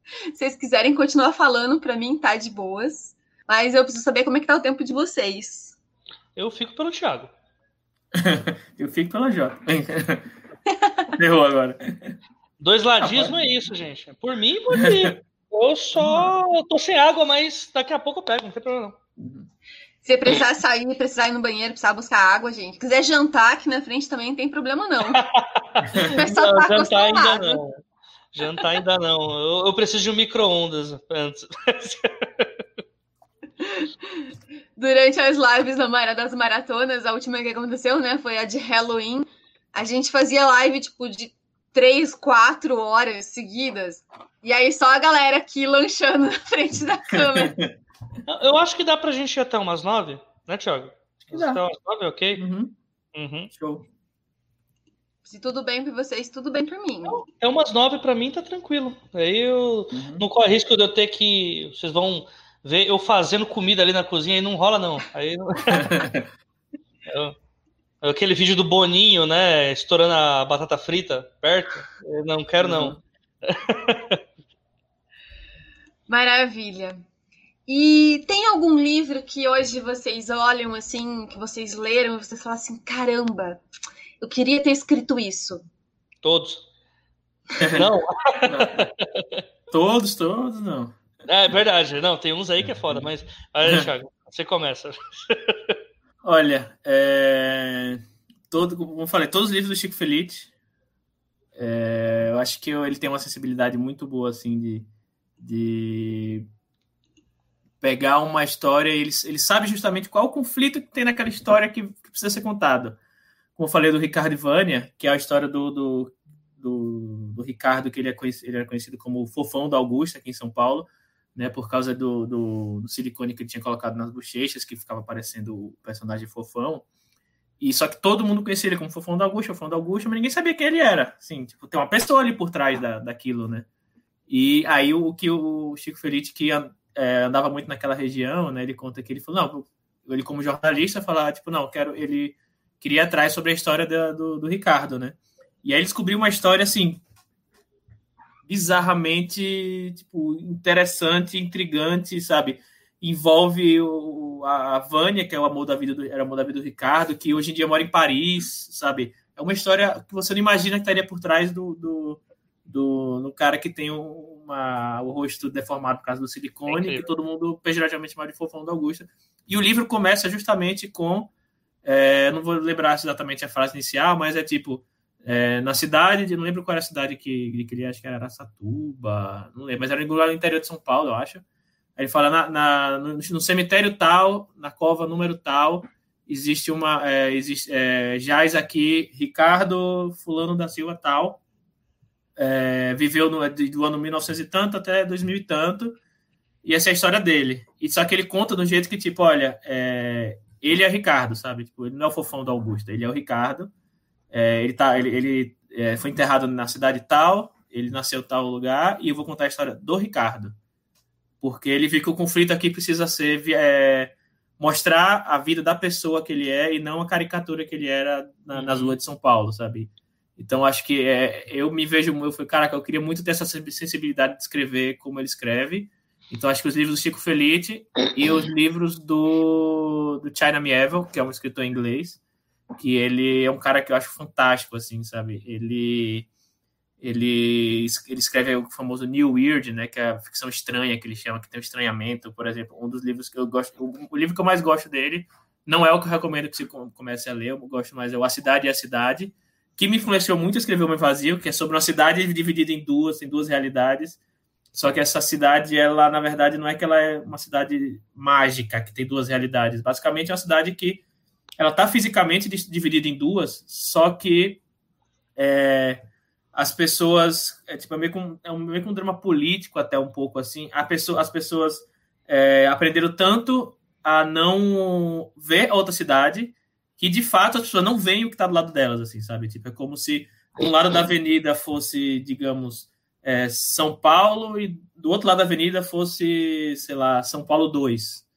Se vocês quiserem continuar falando, para mim tá de boas. Mas eu preciso saber como é que tá o tempo de vocês. Eu fico pelo Thiago. eu fico pela Jota. Errou agora. Dois ladismo é isso, gente. Por mim, por mim. Eu só tô sem água, mas daqui a pouco eu pego, não tem problema não. Se precisar sair, precisar ir no banheiro, precisar buscar água, gente. Se quiser jantar aqui na frente também não tem problema, não. É só não, jantar ainda não. Jantar ainda não. Eu, eu preciso de um micro-ondas antes. Durante as lives das maratonas, a última que aconteceu, né, foi a de Halloween. A gente fazia live, tipo, de três, quatro horas seguidas. E aí só a galera aqui lanchando na frente da câmera. Eu acho que dá pra gente ir até umas nove, né, Thiago? Até umas nove, ok? Uhum. Uhum. Show. Se tudo bem pra vocês, tudo bem pra mim. É umas nove pra mim, tá tranquilo. Aí eu uhum. não corre risco de eu ter que. Vocês vão ver eu fazendo comida ali na cozinha e não rola, não. Aí eu... Aquele vídeo do Boninho, né? Estourando a batata frita perto. Eu não quero, não. Uhum. Maravilha. E tem algum livro que hoje vocês olham assim, que vocês leram e vocês falam assim: caramba, eu queria ter escrito isso? Todos. Não. todos, todos, não. É, é verdade. Não, tem uns aí que é foda, mas. Olha, Thiago, você começa. Olha, é... Todo, como eu falei, todos os livros do Chico Felice. É... Eu acho que ele tem uma sensibilidade muito boa, assim, de, de pegar uma história, ele, ele sabe justamente qual o conflito que tem naquela história que que precisa ser contado. Como eu falei do Ricardo Ivânia, que é a história do, do, do, do Ricardo, que ele, é conhecido, ele era conhecido como o fofão da Augusta, aqui em São Paulo, né, por causa do, do, do, silicone que ele tinha colocado nas bochechas, que ficava parecendo o personagem fofão. E só que todo mundo conhecia ele como fofão da Augusta, fofão da Augusta, mas ninguém sabia quem ele era. Assim, tipo, tem uma pessoa ali por trás da, daquilo, né? E aí o que o Chico Felice, que é, andava muito naquela região, né? Ele conta que ele falou, não, ele como jornalista falar, tipo, não, quero, ele queria atrás sobre a história da, do, do Ricardo, né? E aí ele descobriu uma história assim bizarramente tipo interessante, intrigante, sabe? Envolve o, a, Vânia, que é o amor da vida do, era o amor da vida do Ricardo, que hoje em dia mora em Paris, sabe? É uma história que você não imagina que estaria por trás do, do, do, do cara que tem uma, o rosto deformado por causa do silicone, que todo mundo pejorativamente chama de fofão da Augusta. E o livro começa justamente com é, não vou lembrar exatamente a frase inicial, mas é tipo é, na cidade, não lembro qual era a cidade que ele acho que era Araçatuba, não lembro, mas era no interior de São Paulo, eu acho. Aí ele fala na, na no, no, cemitério tal, na cova número tal, existe uma, é, existe, é, jaz aqui Ricardo Fulano da Silva tal, é, viveu no, do ano 1900 e tanto até 2000 e tanto, e essa é a história dele. E só que ele conta um jeito que, tipo, olha, é, ele é Ricardo, sabe? Tipo, ele não é o fofão da Augusta, ele é o Ricardo, é, ele tá, ele, ele é, foi enterrado na cidade tal, ele nasceu em tal lugar, e eu vou contar a história do Ricardo. Porque ele viu que o conflito aqui precisa ser é, mostrar a vida da pessoa que ele é e não a caricatura que ele era na, nas uhum. ruas de São Paulo, sabe? Então acho que é, eu me vejo, eu fui, caraca, eu queria muito ter essa sensibilidade de escrever como ele escreve. Então acho que os livros do Chico Felice e os livros do, do China Mieville, que é um escritor inglês, que ele é um cara que eu acho fantástico, assim, sabe? Ele ele, ele escreve o famoso New Weird, né, que é a ficção estranha que ele chama, que tem o estranhamento, por exemplo, um dos livros que eu gosto, o, o, livro que eu mais gosto dele, não é o que eu recomendo que você comece a ler, eu gosto mais é o A Cidade e a Cidade, que me influenciou muito a escrever O Homem Vazio, que é sobre uma cidade dividida em duas, em duas realidades, só que essa cidade, ela, na verdade, não é que ela é uma cidade mágica, que tem duas realidades, basicamente é uma cidade que ela está fisicamente dividida em duas, só que é, as pessoas é, tipo, é meio, com, é meio que um drama político até um pouco assim. A pessoa, as pessoas é, aprenderam tanto a não ver a outra cidade que de fato as pessoas não veem o que está do lado delas, assim, sabe? Tipo, é como se um lado da avenida fosse, digamos, é, São Paulo e do outro lado da avenida fosse, sei lá, São Paulo 2.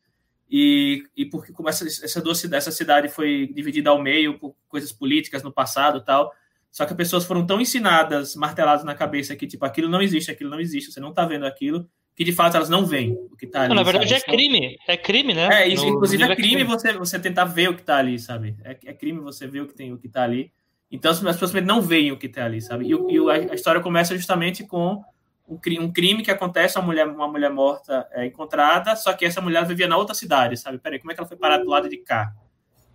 E, e porque como essa, essa, cidade foi dividida ao meio por coisas políticas no passado tal, só que as pessoas foram tão ensinadas, marteladas na cabeça que, tipo, aquilo não existe, aquilo não existe, você não tá vendo aquilo, que de fato elas não veem o que tá ali. Não, na verdade sabe? é crime, é crime, né? É, isso, inclusive é, é crime, é crime, Você, você tentar ver o que tá ali, sabe? É, é crime você ver o que tem, o que tá ali. Então as pessoas não veem o que tá ali, sabe? E, e a, a história começa justamente com um crime, que acontece, uma mulher, uma mulher morta é encontrada, só que essa mulher vivia na outra cidade, sabe? Peraí, como é que ela foi parar do lado de cá?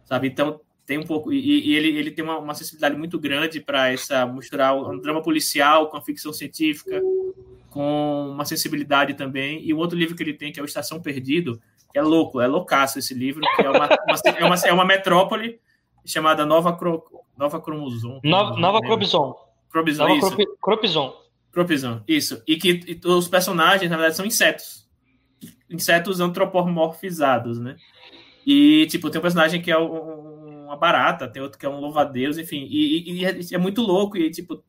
Sabe? Então, tem um pouco. E, e ele, ele tem uma, uma sensibilidade muito grande para essa misturar um drama policial com a ficção científica, com uma sensibilidade também. E o outro livro que ele tem, que é o Estação Perdido, é louco, é loucaço esse livro, que é uma, uma é, uma, é uma metrópole chamada Nova, Cro, Nova Cromozon. Nova, Nova Crobizon. Crobizon, Nova Cropizon. Propizão, isso. E que e os personagens, na verdade, são insetos. Insetos antropomorfizados, né? E, tipo, tem um personagem que é um, uma barata, tem outro que é um louva-a-Deus, enfim. E, e, e, é, é muito louco, e, tipo,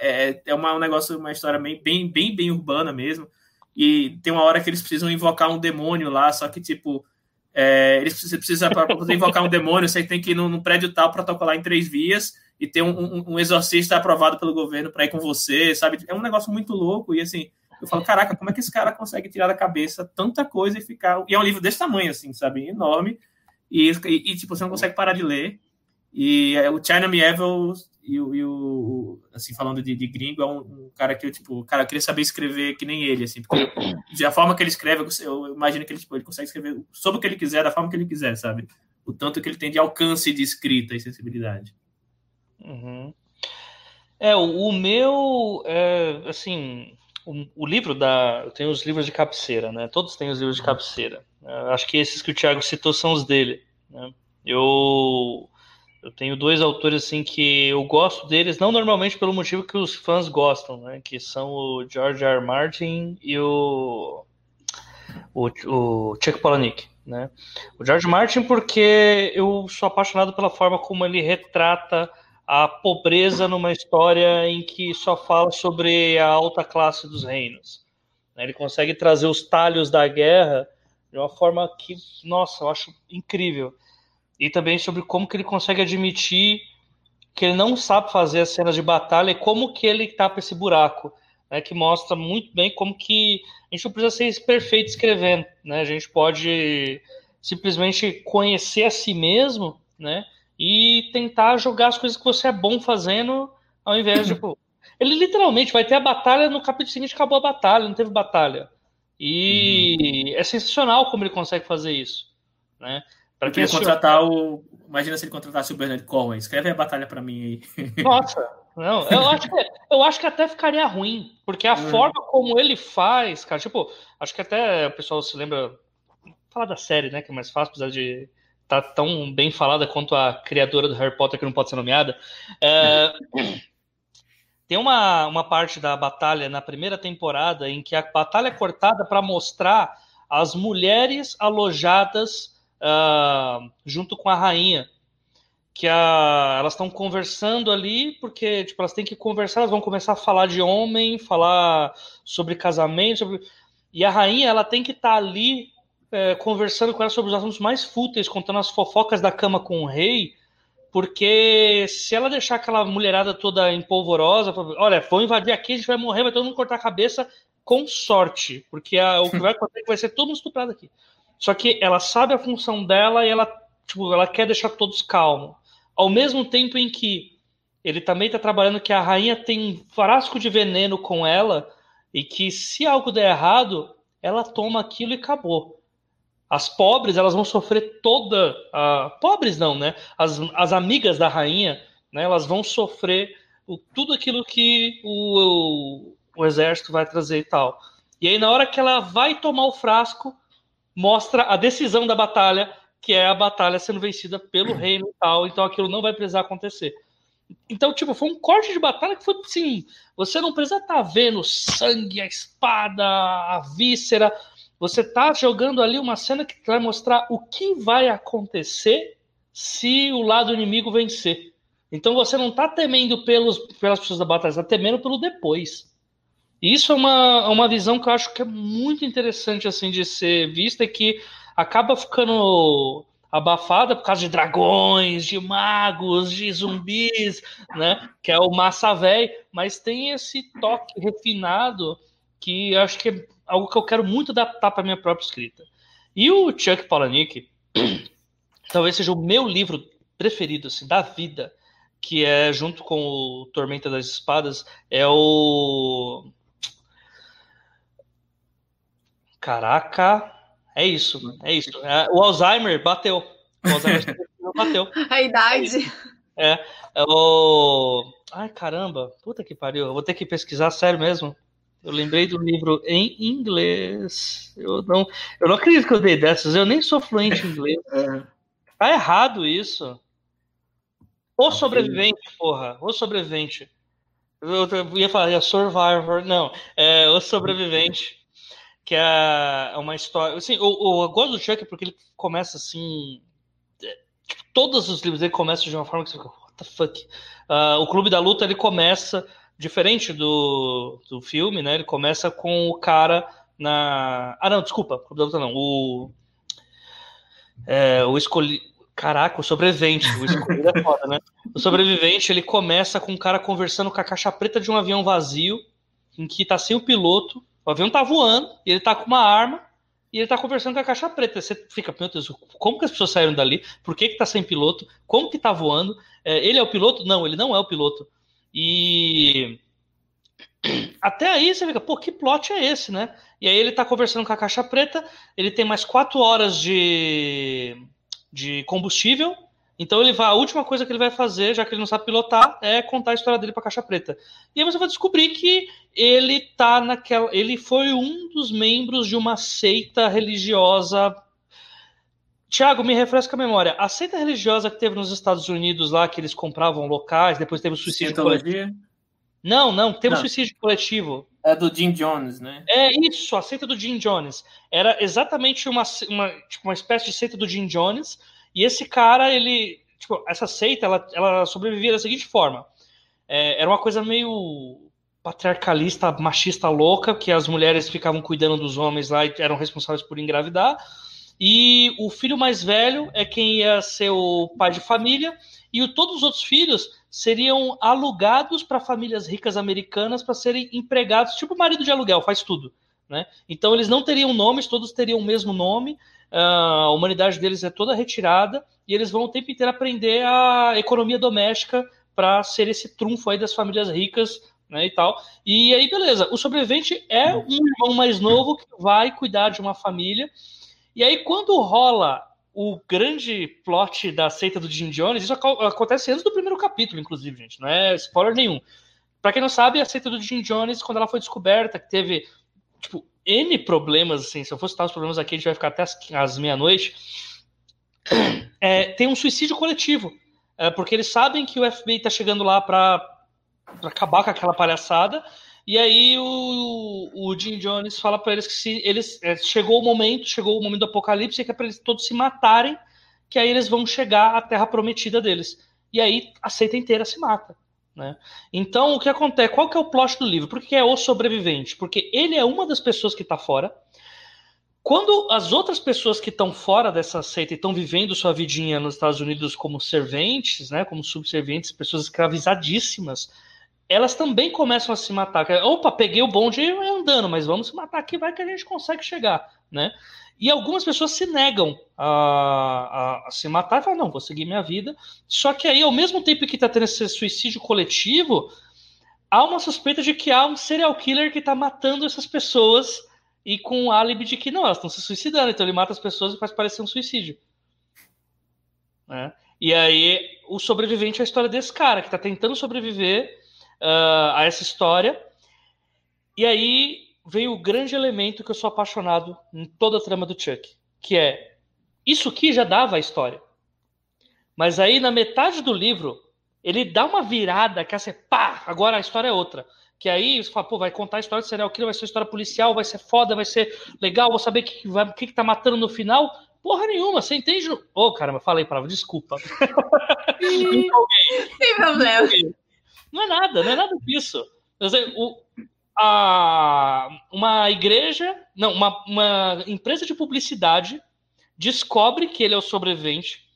é, é uma, um negócio, uma história bem, bem, bem, bem urbana mesmo. E tem uma hora que eles precisam invocar um demônio lá, só que, tipo, é, eles precisam, para poder invocar um demônio, você tem que ir num, prédio tal, protocolar em três vias, e ter um, um, um exorcista aprovado pelo governo para ir com você, sabe? É um negócio muito louco, e assim, eu falo, caraca, como é que esse cara consegue tirar da cabeça tanta coisa e ficar. E é um livro desse tamanho, assim, sabe? Enorme, e, e, e tipo, você não consegue parar de ler. E é, o China Mieville e o, e o assim, falando de, de gringo, é um, um, cara que eu, tipo, cara, eu queria saber escrever que nem ele, assim, porque a forma que ele escreve, eu imagino que ele, tipo, ele consegue escrever sobre o que ele quiser, da forma que ele quiser, sabe? O tanto que ele tem de alcance de escrita e sensibilidade. Uhum. É, o, o meu, é, assim, o, o, livro da. Eu tenho os livros de cabeceira, né? Todos têm os livros de cabeceira. Né? Acho que esses que o Thiago citou são os dele. Né? Eu eu tenho dois autores assim que eu gosto deles, não normalmente pelo motivo que os fãs gostam, né? Que são o George R. R. Martin e o, o, o Chuck Palahniuk, né? O George Martin porque eu sou apaixonado pela forma como ele retrata a pobreza numa história em que só fala sobre a alta classe dos reinos. Ele consegue trazer os talhos da guerra de uma forma que, nossa, eu acho incrível. E também sobre como que ele consegue admitir que ele não sabe fazer as cenas de batalha e como que ele tapa esse buraco, né, que mostra muito bem como que a gente não precisa ser perfeito escrevendo, né, a gente pode simplesmente conhecer a si mesmo, né, e tentar jogar as coisas que você é bom fazendo, ao invés de, tipo, ele literalmente vai ter a batalha no capítulo seguinte, acabou a batalha, não teve batalha. E uhum. é sensacional como ele consegue fazer isso, né? Para quem contratar o. Imagina se ele contratasse o Bernard Corwin. Escreve a batalha para mim aí. Nossa, não, eu acho, que, eu acho que até ficaria ruim, porque a hum. forma como ele faz, cara, tipo, acho que até o pessoal se lembra. Falar da série, né? Que é mais fácil, apesar de tá tão bem falada quanto a criadora do Harry Potter que não pode ser nomeada. É, tem uma, uma parte da batalha na primeira temporada em que a batalha é cortada para mostrar as mulheres alojadas uh, junto com a rainha. Que a, elas estão conversando ali, porque tipo, elas têm que conversar, elas vão começar a falar de homem, falar sobre casamento, sobre... e a rainha ela tem que estar tá ali é, conversando com ela sobre os assuntos mais fúteis, contando as fofocas da cama com o rei, porque se ela deixar aquela mulherada toda empolvorosa, olha, vão invadir aqui, a gente vai morrer, vai todo mundo cortar a cabeça com sorte, porque a, o que vai acontecer é que vai ser todo mundo estuprado aqui. Só que ela sabe a função dela e ela, tipo, ela quer deixar todos calmos. Ao mesmo tempo em que ele também está trabalhando que a rainha tem um frasco de veneno com ela e que se algo der errado, ela toma aquilo e acabou. As pobres, elas vão sofrer toda. A... Pobres não, né? As, as amigas da rainha, né? Elas vão sofrer o, tudo aquilo que o, o, o exército vai trazer e tal. E aí, na hora que ela vai tomar o frasco, mostra a decisão da batalha, que é a batalha sendo vencida pelo reino e tal, então aquilo não vai precisar acontecer. Então, tipo, foi um corte de batalha que foi assim: você não precisa estar tá vendo sangue, a espada, a víscera. Você tá jogando ali uma cena que vai mostrar o que vai acontecer se o lado inimigo vencer. Então você não tá temendo pelos, pelas pessoas da batalha, você tá temendo pelo depois. Isso é uma, uma visão que eu acho que é muito interessante assim de ser vista e que acaba ficando abafada por causa de dragões, de magos, de zumbis, né? Que é o massa velho, mas tem esse toque refinado que acho que é algo que eu quero muito adaptar para minha própria escrita. E o Chuck Palahniuk talvez seja o meu livro preferido assim, da vida, que é junto com o Tormenta das Espadas, é o Caraca, é isso, é isso. É, o Alzheimer bateu. O Alzheimer bateu. A idade. É, é, o. Ai, caramba, puta que pariu. Eu vou ter que pesquisar, sério mesmo. Eu lembrei do livro em inglês. Eu não, eu não acredito que eu dei dessas. Eu nem sou fluente em inglês. É. Tá errado isso. O sobrevivente, porra. O sobrevivente. Eu, eu ia falar, é Survivor. Não, é o sobrevivente que é uma história. Assim, eu, eu gosto do Chuck porque ele começa assim. É, tipo, todos os livros dele começam de uma forma que você fica, what the fuck? Uh, o Clube da Luta ele começa diferente do, do filme, né? Ele começa com o cara na. Ah, não, desculpa, não. O. É, o escolhi. Caraca, o sobrevivente. O escolhido é foda, né? O sobrevivente ele começa com um cara conversando com a caixa preta de um avião vazio, em que tá sem o piloto o avião tá voando e ele tá com uma arma e ele tá conversando com a caixa preta. Você fica, meu Deus, como que as pessoas saíram dali? Por que que tá sem piloto? Como que tá voando? É, ele é o piloto? Não, ele não é o piloto. E até aí você fica, pô, que plot é esse, né? E aí ele tá conversando com a caixa preta, ele tem mais quatro horas de, de combustível, então ele vai, a última coisa que ele vai fazer, já que ele não sabe pilotar, é contar a história dele para caixa preta. E aí você vai descobrir que ele tá naquela, ele foi um dos membros de uma seita religiosa Tiago, me refresca a memória. A seita religiosa que teve nos Estados Unidos lá, que eles compravam locais, depois teve o suicídio coletivo. Não, não, teve não. suicídio coletivo. É do Jim Jones, né? É isso, a seita do Jim Jones. Era exatamente uma, uma, tipo, uma espécie de seita do Jim Jones. E esse cara, ele. Tipo, essa seita, ela, ela sobrevivia da seguinte forma. É, era uma coisa meio patriarcalista, machista louca, que as mulheres ficavam cuidando dos homens lá e eram responsáveis por engravidar. E o filho mais velho é quem ia ser o pai de família, e todos os outros filhos seriam alugados para famílias ricas americanas para serem empregados, tipo marido de aluguel, faz tudo. Né? Então eles não teriam nomes, todos teriam o mesmo nome, ah, a humanidade deles é toda retirada, e eles vão o tempo inteiro aprender a economia doméstica para ser esse trunfo aí das famílias ricas né, e tal. E aí, beleza, o sobrevivente é um irmão mais novo que vai cuidar de uma família. E aí, quando rola o grande plot da seita do Jim Jones, isso acontece antes do primeiro capítulo, inclusive, gente, não é spoiler nenhum. Para quem não sabe, a seita do Jim Jones, quando ela foi descoberta, que teve, tipo, N problemas, assim, se eu fosse citar os problemas aqui, a gente vai ficar até as, as meia-noite. É, tem um suicídio coletivo, é, porque eles sabem que o FBI está chegando lá para acabar com aquela palhaçada. E aí o, o Jim Jones fala para eles que se eles é, chegou o momento, chegou o momento do apocalipse, que é para eles todos se matarem, que aí eles vão chegar à terra prometida deles. E aí a seita inteira se mata. Né? Então, o que acontece? Qual que é o plot do livro? Por que é o sobrevivente? Porque ele é uma das pessoas que está fora. Quando as outras pessoas que estão fora dessa seita e estão vivendo sua vidinha nos Estados Unidos como serventes, né, como subservientes, pessoas escravizadíssimas, elas também começam a se matar. Opa, peguei o bonde e andando, mas vamos se matar aqui, vai que a gente consegue chegar, né? E algumas pessoas se negam a, a, a se matar e falam, não, vou seguir minha vida. Só que aí, ao mesmo tempo que está tendo esse suicídio coletivo, há uma suspeita de que há um serial killer que está matando essas pessoas e com o álibi de que não, elas estão se suicidando, então ele mata as pessoas e faz parecer um suicídio. Né? E aí, o sobrevivente é a história desse cara que está tentando sobreviver uh, a essa história. E aí veio o grande elemento que eu sou apaixonado em toda a trama do Chuck, que é isso aqui já dava a história. Mas aí na metade do livro, ele dá uma virada que é assim, pá, agora a história é outra. Que aí você fala, pô, vai contar a história de serial killer, vai ser história policial, vai ser foda, vai ser legal, vou saber o que, vai, que, que tá matando no final. Porra nenhuma, você entende? Ô, oh, caramba, falei palavra, desculpa. Sem problema. Não é nada, não é nada disso. O, a, uma igreja, não, uma, uma empresa de publicidade descobre que ele é o sobrevivente,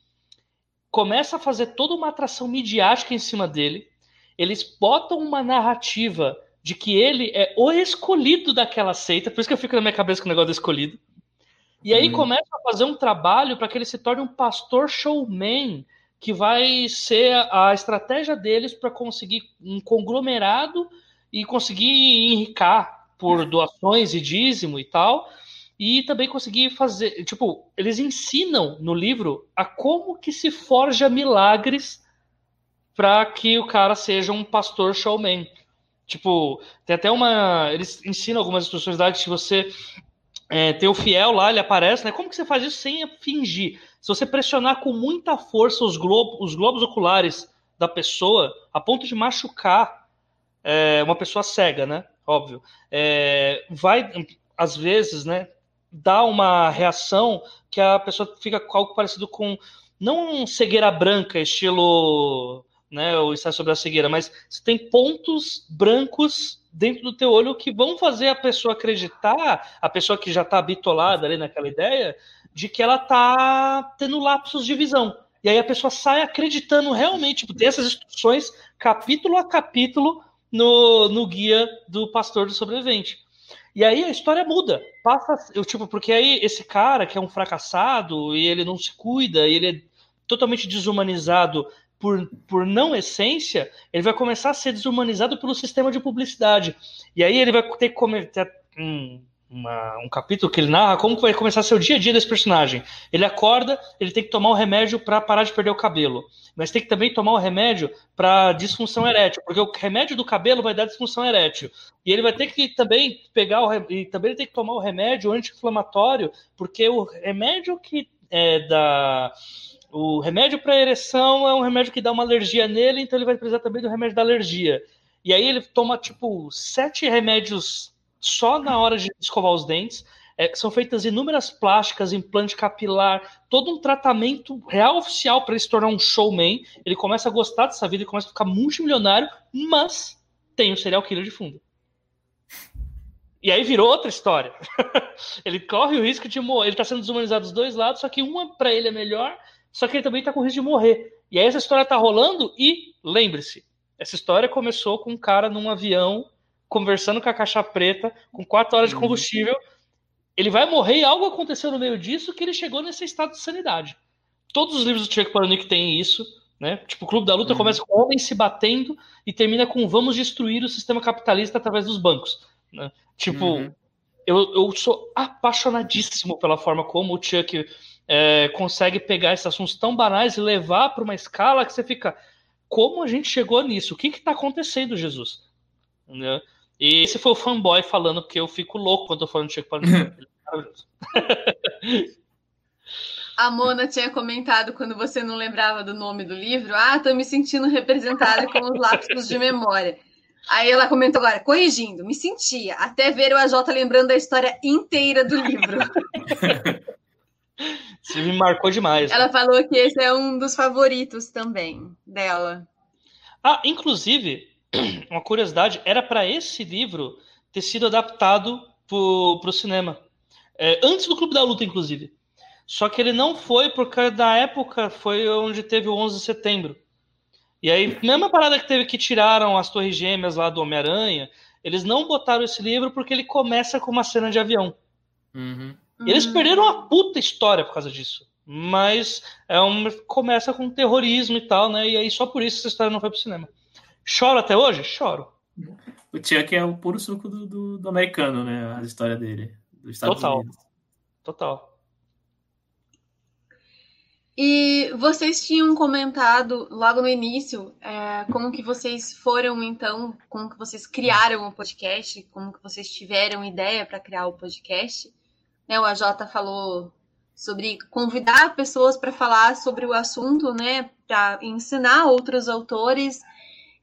começa a fazer toda uma atração midiática em cima dele, eles botam uma narrativa de que ele é o escolhido daquela seita, por isso que eu fico na minha cabeça com o negócio do escolhido. E aí hum. começa a fazer um trabalho para que ele se torne um pastor showman que vai ser a estratégia deles para conseguir um conglomerado e conseguir enricar por doações e dízimo e tal, e também conseguir fazer, tipo, eles ensinam no livro a como que se forja milagres para que o cara seja um pastor showman. Tipo, tem até uma. Eles ensinam algumas instruções lá que se você é, tem o fiel lá, ele aparece, né? Como que você faz isso sem fingir? Se você pressionar com muita força os, globo, os globos oculares da pessoa, a ponto de machucar é, uma pessoa cega, né? Óbvio. É, vai, às vezes, né? Dar uma reação que a pessoa fica com algo parecido com. Não cegueira branca, estilo. Né, o está sobre a cegueira, mas você tem pontos brancos dentro do teu olho que vão fazer a pessoa acreditar, a pessoa que já está bitolada ali naquela ideia, de que ela tá tendo lapsos de visão. E aí a pessoa sai acreditando realmente, tipo, tem essas instruções capítulo a capítulo no, no guia do pastor do sobrevivente. E aí a história muda. Passa, eu, tipo, porque aí esse cara que é um fracassado e ele não se cuida, e ele é totalmente desumanizado por, por não essência, ele vai começar a ser desumanizado pelo sistema de publicidade. E aí ele vai ter que cometer. Hum, uma, um capítulo que ele narra como vai começar o dia a dia desse personagem. Ele acorda, ele tem que tomar um remédio para parar de perder o cabelo, mas tem que também tomar um remédio para disfunção erétil, porque o remédio do cabelo vai dar disfunção erétil. E ele vai ter que também pegar o e também tem que tomar o remédio anti-inflamatório, porque o remédio que é, da o remédio para ereção é um remédio que dá uma alergia nele, então ele vai precisar também do remédio da alergia. E aí ele toma, tipo, sete remédios só na hora de escovar os dentes. É, são feitas inúmeras plásticas, implante capilar, todo um tratamento real oficial para ele se tornar um showman. Ele começa a gostar dessa vida, ele começa a ficar multimilionário, mas tem o serial killer de fundo. E aí virou outra história. ele corre o risco de morrer. Ele está sendo desumanizado dos dois lados, só que uma para ele é melhor, só que ele também está com risco de morrer. E aí essa história está rolando e lembre-se, essa história começou com um cara num avião conversando com a caixa preta, com quatro horas de uhum. combustível. Ele vai morrer e algo aconteceu no meio disso que ele chegou nesse estado de sanidade. Todos os livros do Chuck Palahniuk têm isso, né? Tipo, o Clube da Luta uhum. começa com homens se batendo e termina com vamos destruir o sistema capitalista através dos bancos. Né? Tipo, uhum. eu, eu sou apaixonadíssimo pela forma como o Chuck é, consegue pegar esses assuntos tão banais e levar para uma escala que você fica. Como a gente chegou nisso? O que está acontecendo, Jesus? Né? E esse foi o fanboy falando que eu fico louco quando eu tô falando de Chico Palmeiras. A Mona tinha comentado quando você não lembrava do nome do livro, ah, tô me sentindo representada com os lapsos de memória. Aí ela comentou agora, corrigindo, me sentia, até ver o AJ lembrando a história inteira do livro. Você me marcou demais. Ela falou que esse é um dos favoritos também dela. Ah, inclusive, uma curiosidade, era para esse livro ter sido adaptado para o cinema. É, antes do Clube da Luta, inclusive. Só que ele não foi porque da época foi onde teve o 11 de setembro. E aí, mesma parada que teve que tiraram as torres gêmeas lá do Homem-Aranha, eles não botaram esse livro porque ele começa com uma cena de avião. Uhum. Eles perderam uma puta história por causa disso. Mas é um, começa com terrorismo e tal, né? E aí só por isso essa história não foi pro cinema. Choro até hoje? Choro. O Chuck é o puro suco do, do, do americano, né? A história dele. Total. Unidos. Total. E vocês tinham comentado logo no início é, como que vocês foram, então, como que vocês criaram o podcast, como que vocês tiveram ideia para criar o podcast. Né, o AJ falou sobre convidar pessoas para falar sobre o assunto, né, para ensinar outros autores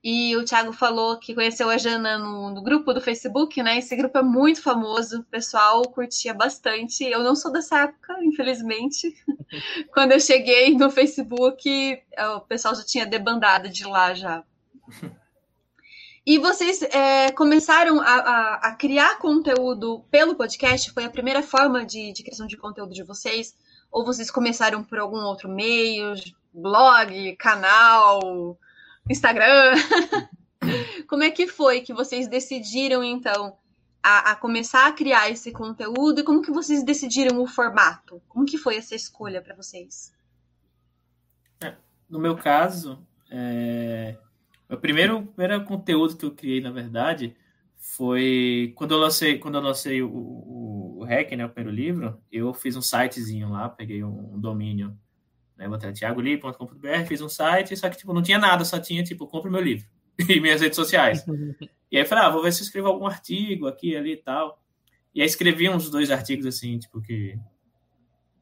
e o Thiago falou que conheceu a Jana no, no, grupo do Facebook, né? Esse grupo é muito famoso, o pessoal curtia bastante. Eu não sou dessa época, infelizmente. Quando eu cheguei no Facebook, o pessoal já tinha debandado de lá já. E vocês é, começaram a, a, a, criar conteúdo pelo podcast? Foi a primeira forma de, de criação de conteúdo de vocês? Ou vocês começaram por algum outro meio? Blog, canal? Instagram. Como é que foi que vocês decidiram, então, a, a, começar a criar esse conteúdo e como que vocês decidiram o formato? Como que foi essa escolha para vocês? É, no meu caso, é... o primeiro, primeiro conteúdo que eu criei, na verdade, foi quando eu lancei, quando eu lancei o, o, o REC, né, o primeiro livro, eu fiz um sitezinho lá, peguei um, um domínio né? Botei thiagoli.com.br, fiz um site, só que tipo, não tinha nada, só tinha tipo, compre meu livro e minhas redes sociais. e aí eu falei, ah, vou ver se eu escrevo algum artigo aqui, ali e tal. E aí escrevi uns dois artigos assim, tipo, que.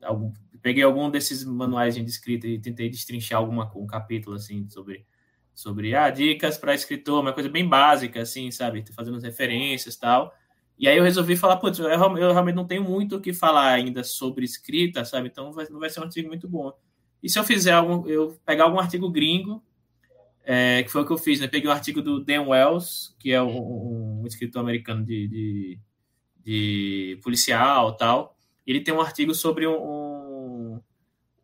Algum, peguei algum desses manuais de escrita e tentei destrinchar alguma, um capítulo assim sobre sobre ah, dicas para escritor, uma coisa bem básica, assim, sabe? Fazendo referências tal. E aí eu resolvi falar, putz, eu, eu, realmente não tenho muito o que falar ainda sobre escrita, sabe? Então vai, não vai ser um artigo muito bom. E se eu fizer algum, eu pegar algum artigo gringo, é, que foi o que eu fiz, né? Peguei um artigo do Dan Wells, que é um, um escritor americano de, de, de, policial tal. Ele tem um artigo sobre um,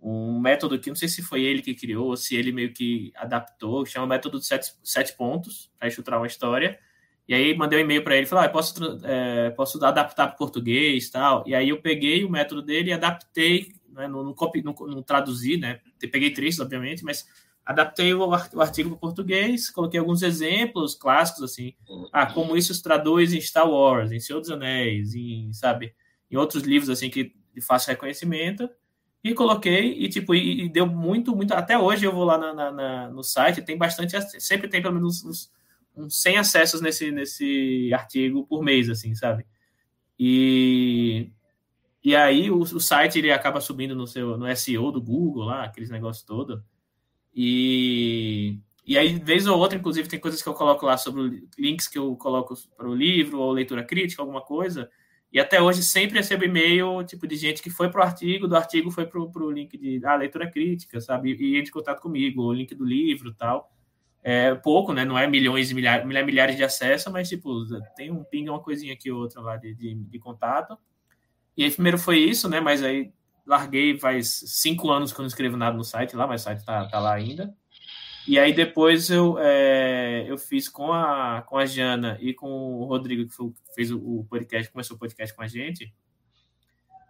um, método que não sei se foi ele que criou, ou se ele meio que adaptou, que chama método de sete, sete pontos, para estruturar uma história. E aí mandei um e-mail para ele, falei, ah, posso, é, posso adaptar para português tal. E aí eu peguei o método dele e adaptei né? não, não, não, não traduzi, né? Peguei trechos, obviamente, mas adaptei o artigo para português, coloquei alguns exemplos clássicos, assim, ah, como isso se traduz em Star Wars, em Senhor dos Anéis, em, sabe, em outros livros, assim, que de fácil reconhecimento, e coloquei, e, tipo, e, e deu muito, muito, até hoje eu vou lá na, na, na, no site, tem bastante, sempre tem pelo menos uns, uns 100 acessos nesse, nesse artigo por mês, assim, sabe, e E aí o, o, site ele acaba subindo no seu no SEO do Google lá, aqueles negócios todo. E e aí vez ou outra, inclusive tem coisas que eu coloco lá sobre links que eu coloco para o livro ou leitura crítica, alguma coisa. E até hoje sempre recebo e-mail tipo de gente que foi para o artigo, do artigo foi para o link de ah, leitura crítica, sabe? E entra em contato comigo, o link do livro tal. É pouco, né? Não é milhões e milhares, milhares de acessos, mas tipo, tem um ping, uma coisinha aqui ou outra lá de, de, de contato. E aí, primeiro foi isso, né? Mas aí larguei faz cinco anos que eu não escrevo nada no site lá, mas o site tá, tá lá ainda. E aí depois eu, é, eu fiz com a, com a Jana e com o Rodrigo, que foi, fez o, podcast, começou o podcast com a gente.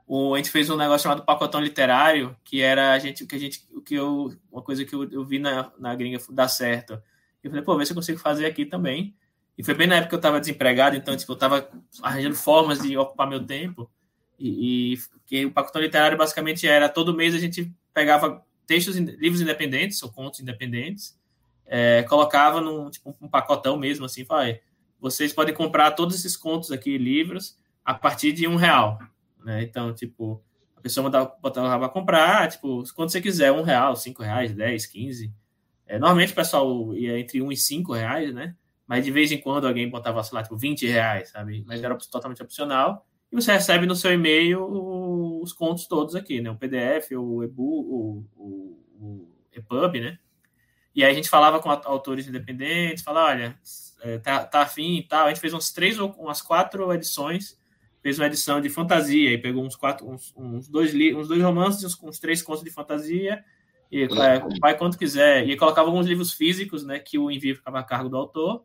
O, a gente fez um negócio chamado pacotão literário, que era a gente, que a gente, o que eu, uma coisa que eu, eu vi na, na gringa dar certo. Eu falei, pô, vê se eu consigo fazer aqui também. E foi bem na época que eu estava desempregado, então tipo, eu estava arranjando formas de ocupar meu tempo. E, e que o pacotão literário basicamente era todo mês a gente pegava textos, livros independentes ou contos independentes, é, colocava num tipo, um pacotão mesmo assim, falei, vocês podem comprar todos esses contos aqui, livros, a partir de um real, né? Então, tipo, a pessoa botava para comprar, tipo, quando você quiser, um real, cinco reais, dez, quinze. É, normalmente o pessoal ia entre um e cinco reais, né? Mas de vez em quando alguém botava, sei lá, tipo, 20 reais, sabe? Mas era totalmente opcional e você recebe no seu e-mail os contos todos aqui, né? O PDF, o EBU, o, o, o EPUB, né? E aí a gente falava com autores independentes, falava, olha, é, tá, tá afim e tal. A gente fez uns três ou umas quatro edições, fez uma edição de fantasia e pegou uns quatro, uns, uns dois, uns dois romances, uns, uns três contos de fantasia e é, vai quanto quiser. E colocava alguns livros físicos, né? Que o envio ficava a cargo do autor.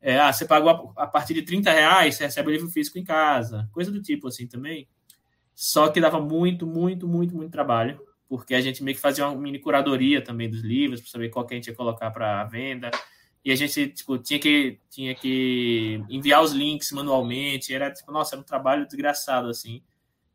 É, ah, você pagou a, a, partir de 30 reais, você recebe o livro físico em casa, coisa do tipo assim também. Só que dava muito, muito, muito, muito trabalho, porque a gente meio que fazia uma mini curadoria também dos livros, para saber qual que a gente ia colocar para venda. E a gente tipo, tinha, que, tinha que enviar os links manualmente, era tipo, nossa, era um trabalho desgraçado assim.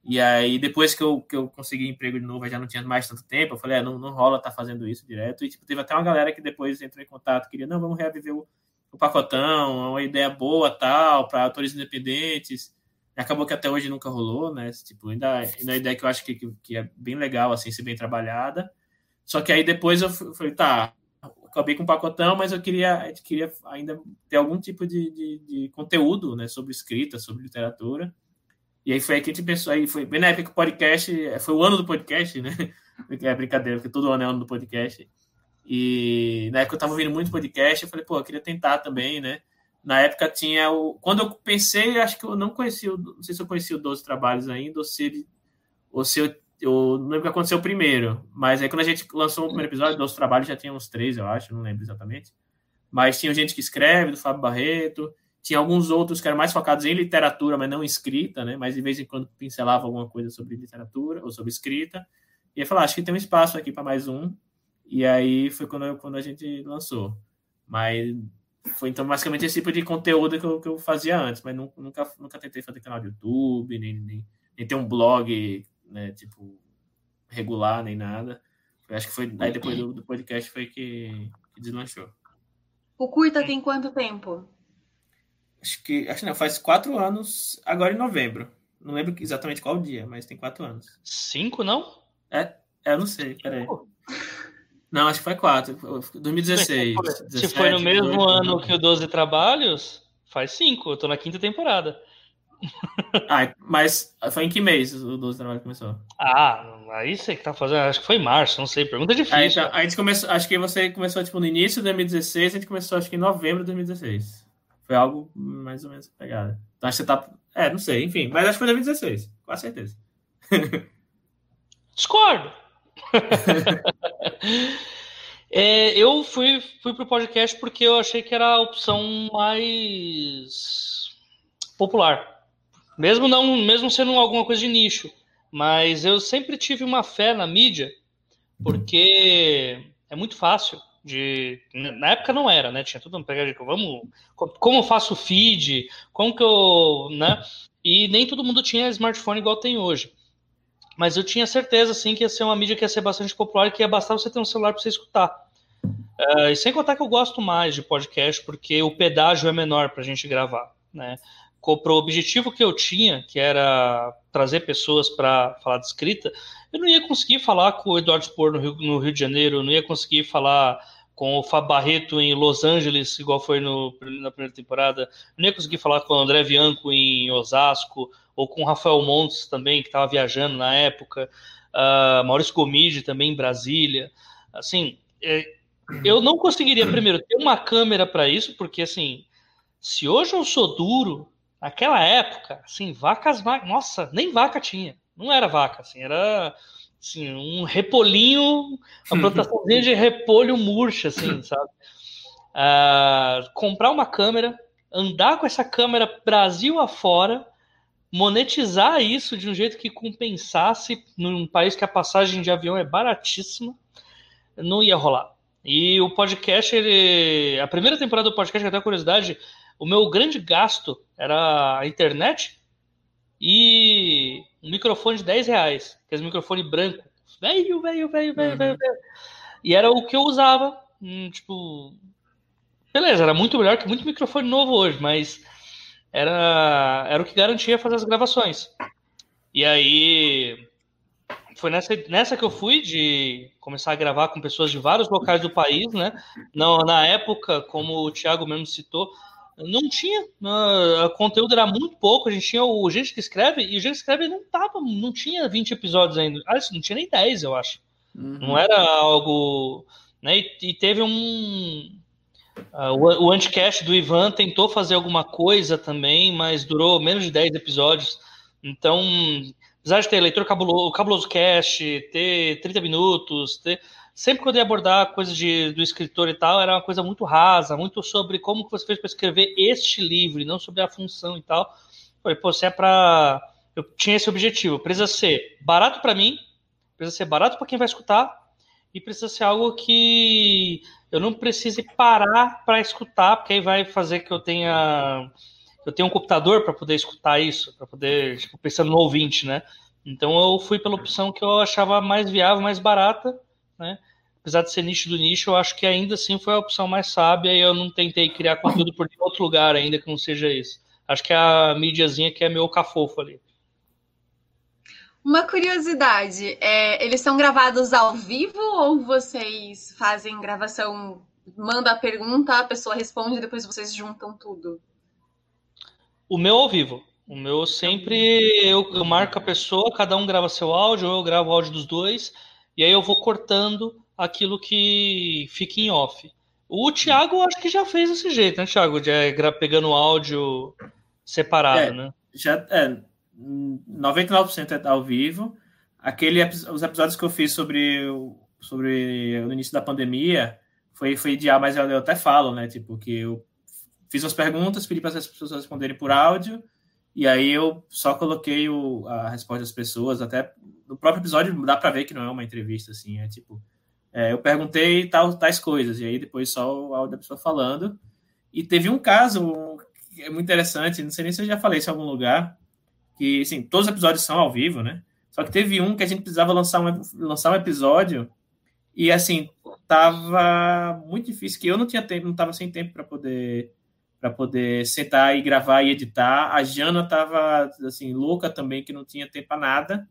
E aí, depois que eu, que eu consegui emprego de novo, já não tinha mais tanto tempo, eu falei, é, não, não rola tá fazendo isso direto. E tipo, teve até uma galera que depois entrou em contato, queria, não, vamos reviver o o pacotão, uma ideia boa tal, para autores independentes. Acabou que até hoje nunca rolou, né? Tipo, ainda, é uma ideia que eu acho que, que é bem legal, assim, ser bem trabalhada. Só que aí depois eu falei, tá, acabei com o pacotão, mas eu queria, queria ainda ter algum tipo de, de, de, conteúdo, né, sobre escrita, sobre literatura. E aí foi aí que a gente pensou, aí foi bem na época que o podcast, foi o ano do podcast, né? É brincadeira, porque todo ano é ano do podcast. E na época eu estava ouvindo muito podcast, eu falei, pô, eu queria tentar também, né? Na época tinha o. Quando eu pensei, acho que eu não conhecia, não sei se eu conhecia o 12 Trabalhos ainda, ou se ele. Ou se eu, eu não lembro o que aconteceu primeiro. Mas aí quando a gente lançou o primeiro episódio, 12 Trabalhos já tinha uns três, eu acho, não lembro exatamente. Mas tinha gente que escreve, do Fábio Barreto. Tinha alguns outros que eram mais focados em literatura, mas não escrita, né? Mas de vez em quando pincelava alguma coisa sobre literatura ou sobre escrita. E eu falei, ah, acho que tem um espaço aqui para mais um. E aí foi quando, quando a gente lançou. Mas foi então basicamente esse tipo de conteúdo que eu, que eu fazia antes, mas nunca, nunca tentei fazer canal de YouTube, nem, nem, nem ter um blog, né, tipo, regular, nem nada. Eu acho que foi aí depois do, do podcast foi que, que, deslanchou. O curta tem quanto tempo? Acho que, acho que não, faz quatro anos, agora em novembro. Não lembro exatamente qual dia, mas tem quatro anos. Cinco, não? É, eu não sei, peraí. Não, acho que foi quatro. 2016. Se, se foi no mesmo 18, ano que o 12 Trabalhos, faz cinco. Eu tô na quinta temporada. Ah, mas foi em que mês o 12 Trabalhos começou? Ah, aí você que tá fazendo. Acho que foi em março, não sei. Pergunta difícil. Aí, então, a gente começou, acho que você começou tipo no início de 2016, a gente começou acho que em novembro de 2016. Foi algo mais ou menos pegada. Então acho que você tá. É, não sei, enfim. Mas acho que foi 2016, com certeza. Discordo. é, eu fui, fui pro podcast porque eu achei que era a opção mais popular. Mesmo não, mesmo sendo alguma coisa de nicho. Mas eu sempre tive uma fé na mídia, porque é muito fácil de. Na época não era, né? Tinha tudo uma pegada de vamos. Como eu faço feed, como que eu. né? E nem todo mundo tinha smartphone igual tem hoje. Mas eu tinha certeza, assim, que ia ser uma mídia que ia ser bastante popular que ia bastar você ter um celular para você escutar. Uh, e sem contar que eu gosto mais de podcast, porque o pedágio é menor para a gente gravar, né? pro objetivo que eu tinha, que era trazer pessoas para falar de escrita, eu não ia conseguir falar com o Eduardo Spor no Rio, no Rio de Janeiro, não ia conseguir falar com o Fábio Barreto em Los Angeles, igual foi no, na primeira temporada, não ia conseguir falar com o André Bianco em Osasco, ou com o Rafael Montes também, que estava viajando na época, uh, Maurício Gomide também em Brasília. Assim, é, eu não conseguiria, primeiro, ter uma câmera para isso, porque assim, se hoje eu sou duro, naquela época, assim, vacas, nossa, nem vaca tinha. Não era vaca, assim, era assim, um repolinho, uma plantaçãozinha de repolho murcha, assim, sabe? Uh, comprar uma câmera, andar com essa câmera Brasil afora, monetizar isso de um jeito que compensasse num país que a passagem de avião é baratíssima, não ia rolar. E o podcast, ele, a primeira temporada do podcast, até curiosidade, o meu grande gasto era a internet e um microfone de 10 reais, aquele microfone branco. Veio, veio, veio, veio, veio, veio. E era o que eu usava. Hum, tipo. Beleza, era muito melhor que muito microfone novo hoje, mas era, era o que garantia fazer as gravações. E aí. Foi nessa, nessa que eu fui de começar a gravar com pessoas de vários locais do país, né? Não, na época, como o Thiago mesmo citou, não tinha. Uh, conteúdo era muito pouco. A gente tinha o Gente que Escreve, e o Gente que Escreve não tava, não tinha 20 episódios ainda. Ah, não tinha nem 10, eu acho. Uhum. Não era algo. Né? E, e teve um. Uh, o, o Anticast do Ivan tentou fazer alguma coisa também, mas durou menos de 10 episódios. Então, apesar de ter leitor cabuloso, cabuloso cast, ter 30 minutos, ter sempre quando eu ia abordar coisas de, do escritor e tal, era uma coisa muito rasa, muito sobre como que você fez para escrever este livro, e não sobre a função e tal. Falei, pô, se é para. Eu tinha esse objetivo, precisa ser barato para mim, precisa ser barato para quem vai escutar, e precisa ser algo que eu não precise parar para escutar, porque aí vai fazer que eu tenha. Eu tenho um computador para poder escutar isso, para poder, tipo, pensando no ouvinte, né? Então eu fui pela opção que eu achava mais viável, mais barata, né? Apesar de ser nicho do nicho, eu acho que ainda assim foi a opção mais sábia e eu não tentei criar conteúdo por outro lugar ainda que não seja isso. Acho que é a mídiazinha que é meu cafofo ali. Uma curiosidade, é, eles são gravados ao vivo ou vocês fazem gravação, manda a pergunta, a pessoa responde e depois vocês juntam tudo? O meu ao vivo. O meu sempre eu, eu marco a pessoa, cada um grava seu áudio, eu gravo o áudio dos dois e aí eu vou cortando aquilo que fica em off. O Thiago acho que já fez desse jeito, né, Thiago? De é, pegando o áudio separado, é, né? Já, é, 99% é ao vivo. Aquele, os episódios que eu fiz sobre, sobre o início da pandemia foi, foi ideal, mas eu, eu até falo, né? Tipo, que eu fiz as perguntas, pedi para as pessoas responderem por áudio, e aí eu só coloquei o, a resposta das pessoas, até no próprio episódio dá para ver que não é uma entrevista, assim, é tipo, é, eu perguntei tal, tais coisas, e aí depois só o áudio da pessoa falando. E teve um caso que é muito interessante, não sei nem se eu já falei isso em algum lugar, que, assim, todos os episódios são ao vivo, né? Só que teve um que a gente precisava lançar um, lançar um episódio e, assim, tava muito difícil, que eu não tinha tempo, não tava sem tempo para poder para poder sentar e gravar e editar. A Jana tava, assim, louca também, que não tinha tempo para nada.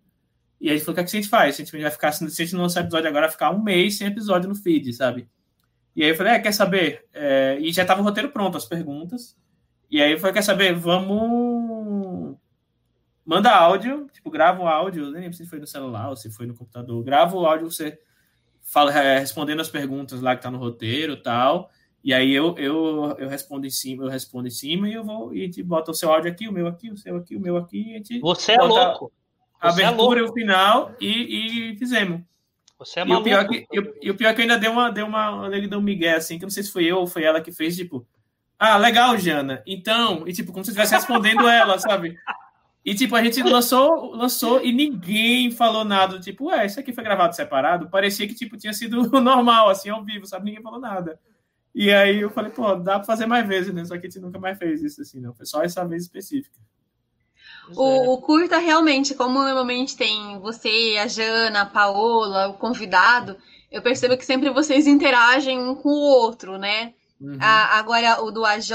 E aí falou: o que, é que a gente faz? A gente vai ficar, se a gente não lançar episódio agora, vai ficar um mês sem episódio no feed, sabe? E aí eu falei: é, quer saber? É, e já tava o roteiro pronto, as perguntas. E aí eu falei: quer saber? Vamos. Manda áudio, tipo, grava o áudio, nem lembro se foi no celular ou se foi no computador. Grava o áudio, você fala, é, respondendo as perguntas lá que tá no roteiro tal. E aí eu, eu, eu respondo em cima, eu respondo em cima e eu vou e gente bota o seu áudio aqui, o meu aqui, o seu aqui, o meu aqui. E a gente Você é louco a é abertura é e o final e, e fizemos. Você é maluco. E o pior que, eu, e o pior que eu ainda dei uma, dei uma, dei um migué, assim, que eu não sei se foi eu ou foi ela que fez, tipo, ah, legal, Jana. Então, e tipo, como se estivesse respondendo ela, sabe? E tipo, a gente lançou, lançou e ninguém falou nada, tipo, ué, isso aqui foi gravado separado? Parecia que, tipo, tinha sido normal, assim, ao vivo, sabe? Ninguém falou nada. E aí eu falei, pô, dá pra fazer mais vezes, né? Só que a gente nunca mais fez isso, assim, não. Foi só essa vez específica. O, é. o, curta realmente, como normalmente tem você, a Jana, a Paola, o convidado, eu percebo que sempre vocês interagem um com o outro, né? Uhum. A, agora, o do AJ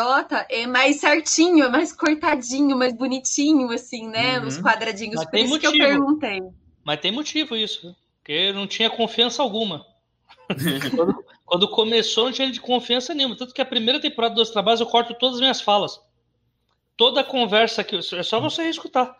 é mais certinho, é mais cortadinho, mais bonitinho, assim, né? Uhum. Os quadradinhos. Mas Por isso motivo. que eu perguntei. Mas tem motivo isso, porque não tinha confiança alguma. quando, quando, começou, não tinha de confiança nenhuma. Tanto que a primeira temporada dos trabalhos eu corto todas as minhas falas. Toda a conversa que. É só você escutar.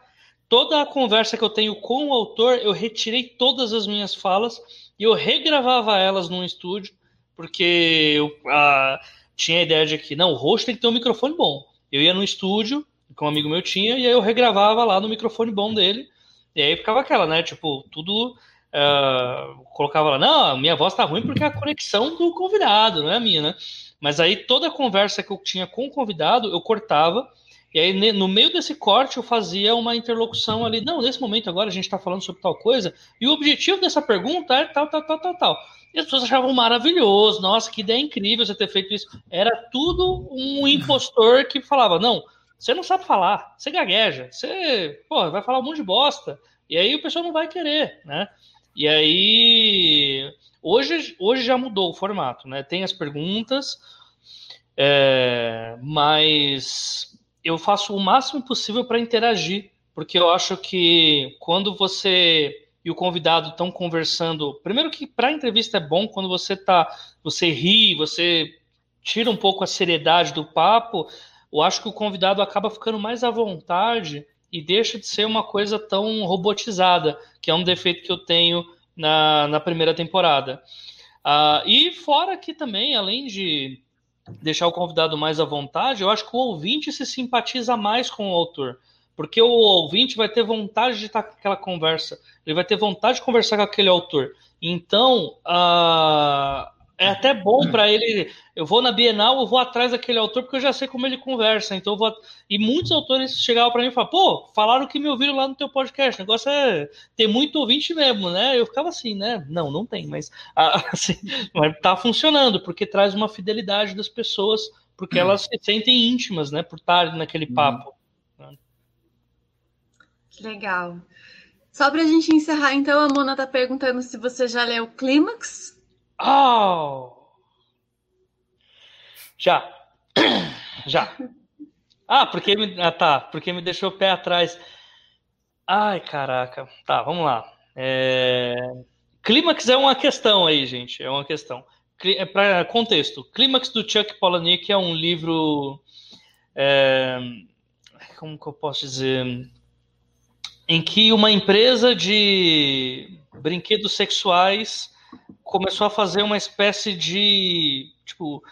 Toda a conversa que eu tenho com o autor, eu retirei todas as minhas falas e eu regravava elas num estúdio, porque eu a, tinha a ideia de que, não, o rosto tem que ter um microfone bom. Eu ia no estúdio, que um amigo meu tinha, e aí eu regravava lá no microfone bom dele. E aí ficava aquela, né? Tipo, tudo. Uh, colocava lá, não, minha voz tá ruim porque é a conexão do convidado, não é a minha, né? Mas aí toda a conversa que eu tinha com o convidado, eu cortava e aí, no meio desse corte, eu fazia uma interlocução ali. Não, nesse momento agora a gente está falando sobre tal coisa, e o objetivo dessa pergunta é tal, tal, tal, tal, tal. E as pessoas achavam maravilhoso, nossa, que ideia incrível você ter feito isso. Era tudo um impostor que falava: não, você não sabe falar, você gagueja, você pô, vai falar um monte de bosta. E aí o pessoal não vai querer, né? E aí. Hoje, hoje já mudou o formato, né? Tem as perguntas, é, mas eu faço o máximo possível para interagir, porque eu acho que quando você e o convidado estão conversando, primeiro que para entrevista é bom quando você tá, você ri, você tira um pouco a seriedade do papo, eu acho que o convidado acaba ficando mais à vontade e deixa de ser uma coisa tão robotizada, que é um defeito que eu tenho na, na primeira temporada. Uh, e fora que também, além de deixar o convidado mais à vontade, eu acho que o ouvinte se simpatiza mais com o autor. Porque o ouvinte vai ter vontade de estar com aquela conversa, ele vai ter vontade de conversar com aquele autor. Então, uh, é até bom para ele. Eu vou na Bienal, eu vou atrás daquele autor porque eu já sei como ele conversa. Então vou... E muitos autores chegavam para mim e falavam: pô, falaram que me ouviram lá no teu podcast. O negócio é ter muito ouvinte mesmo, né? Eu ficava assim, né? Não, não tem, mas, assim, mas tá funcionando porque traz uma fidelidade das pessoas, porque elas se sentem íntimas, né? Por estar naquele uhum. papo. Legal. Só para a gente encerrar, então, a Mona tá perguntando se você já leu Clímax. Oh! Já. Já. Ah, porque me. Ah, tá. Porque me deixou o pé atrás. Ai, caraca. Tá, vamos lá. É... Clímax é uma questão aí, gente. É uma questão. É para contexto. Clímax do Chuck Palahniuk é um livro. É... Como que eu posso dizer? Em que uma empresa de brinquedos sexuais começou a fazer uma espécie de. Tipo,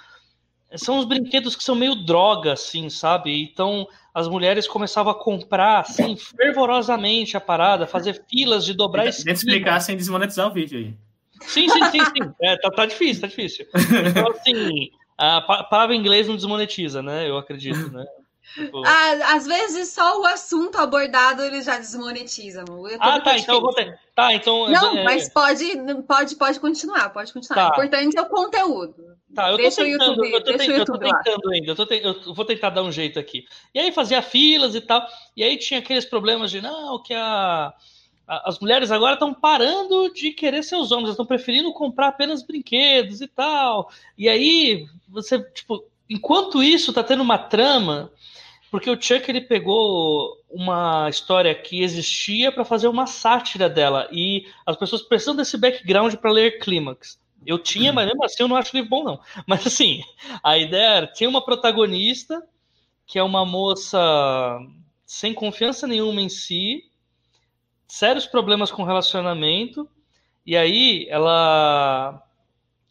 são os brinquedos que são meio droga, assim, sabe? Então as mulheres começavam a comprar, assim, fervorosamente a parada, fazer filas de dobrar Tenta explicar sem desmonetizar o vídeo aí. Sim, sim, sim, sim. É, tá, tá difícil, tá difícil. Então, assim, a palavra em inglês não desmonetiza, né? Eu acredito, né? Tipo... Ah, às vezes só o assunto abordado ele já desmonetiza. Ah, tá, então vou ter... Tá, então. Não, é... mas pode, pode, pode continuar, pode continuar. Tá. O importante é o conteúdo. Tá, eu deixa tô tentando, o YouTube, eu tô, deixa eu tô tentando ainda, eu, tô te, eu vou tentar dar um jeito aqui. E aí fazia filas e tal, e aí tinha aqueles problemas de não, que a as mulheres agora estão parando de querer seus homens, estão preferindo comprar apenas brinquedos e tal. E aí você, tipo, enquanto isso tá tendo uma trama porque o Chuck ele pegou uma história que existia para fazer uma sátira dela e as pessoas precisam desse background para ler Clímax. Eu tinha, mas mesmo assim eu não acho o livro bom não. Mas assim, a ideia era, tinha uma protagonista que é uma moça sem confiança nenhuma em si, sérios problemas com relacionamento, e aí ela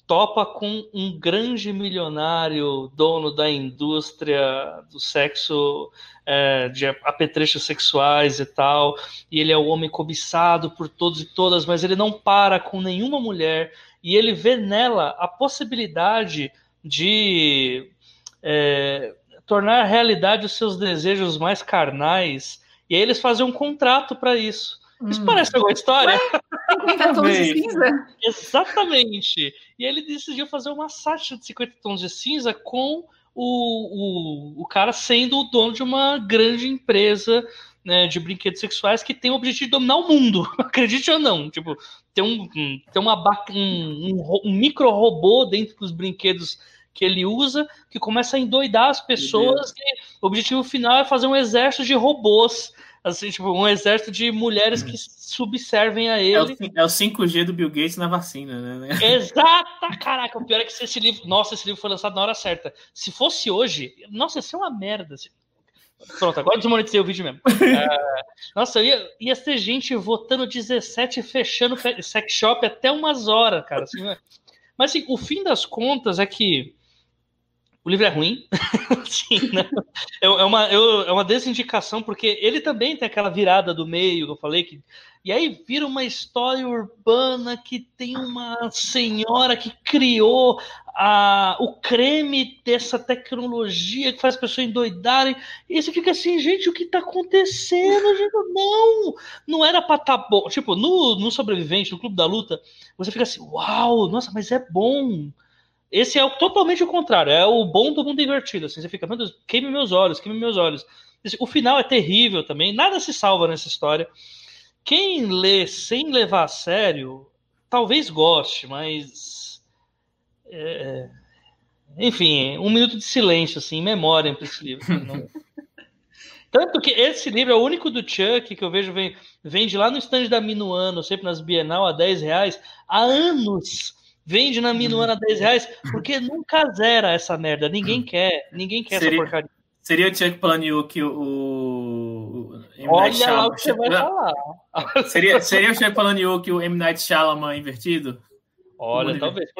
topa com um grande milionário, dono da indústria do sexo, é, de apetrechos sexuais e tal, e ele é o homem cobiçado por todos e todas, mas ele não para com nenhuma mulher, e ele vê nela a possibilidade de é, tornar realidade os seus desejos mais carnais, e aí eles fazem um contrato para isso. Isso hum. parece alguma história? Ué, 50 tons de cinza? Exatamente. E ele decidiu fazer uma sátira de 50 tons de cinza com o, o, o cara sendo o dono de uma grande empresa né, de brinquedos sexuais que tem o objetivo de dominar o mundo. Acredite ou não. Tipo, tem um, tem uma, um, um, um micro robô dentro dos brinquedos que ele usa que começa a endoidar as pessoas e o objetivo final é fazer um exército de robôs assim, tipo, um exército de mulheres que subservem a ele. É o, 5G é do Bill Gates na vacina, né? Exata! Caraca, o pior é que esse livro. Nossa, esse livro foi lançado na hora certa. Se fosse hoje, nossa, ia ser uma merda. Pronto, agora desmonetizei o vídeo mesmo. É, nossa, ia, ia ter gente votando 17 fechando sex shop até umas horas, cara. Assim, né? mas assim, o fim das contas é que o livro é ruim. Sim, né? é, é, uma, é uma desindicação, porque ele também tem aquela virada do meio que eu falei. Que, e aí vira uma história urbana que tem uma senhora que criou a, o creme dessa tecnologia que faz as pessoas endoidarem. E você fica assim, gente, o que tá acontecendo? Gente, não! Não era pra tá bom. Tipo, no, no Sobrevivente, no Clube da Luta, você fica assim, uau, nossa, mas é bom esse é o, totalmente o contrário, é o bom do mundo invertido. Assim, você fica, meu Deus, queime meus olhos, queime meus olhos. O final é terrível também, nada se salva nessa história. Quem lê sem levar a sério, talvez goste, mas. É... Enfim, um minuto de silêncio, assim, memória para esse livro. Não... Tanto que esse livro é o único do Chuck que eu vejo vem, vende lá no stand da Minuano, sempre nas Bienal, a 10 reais, há anos Vende na Minuana a 10 reais, porque nunca zera essa merda. Ninguém hum. quer, ninguém quer seria, essa porcaria. Seria o Chuck Palahniuk o, o, M. Olha Night o que você vai falar. Seria, seria o Chuck Palahniuk o M. Night Shyamalan invertido? Olha, talvez.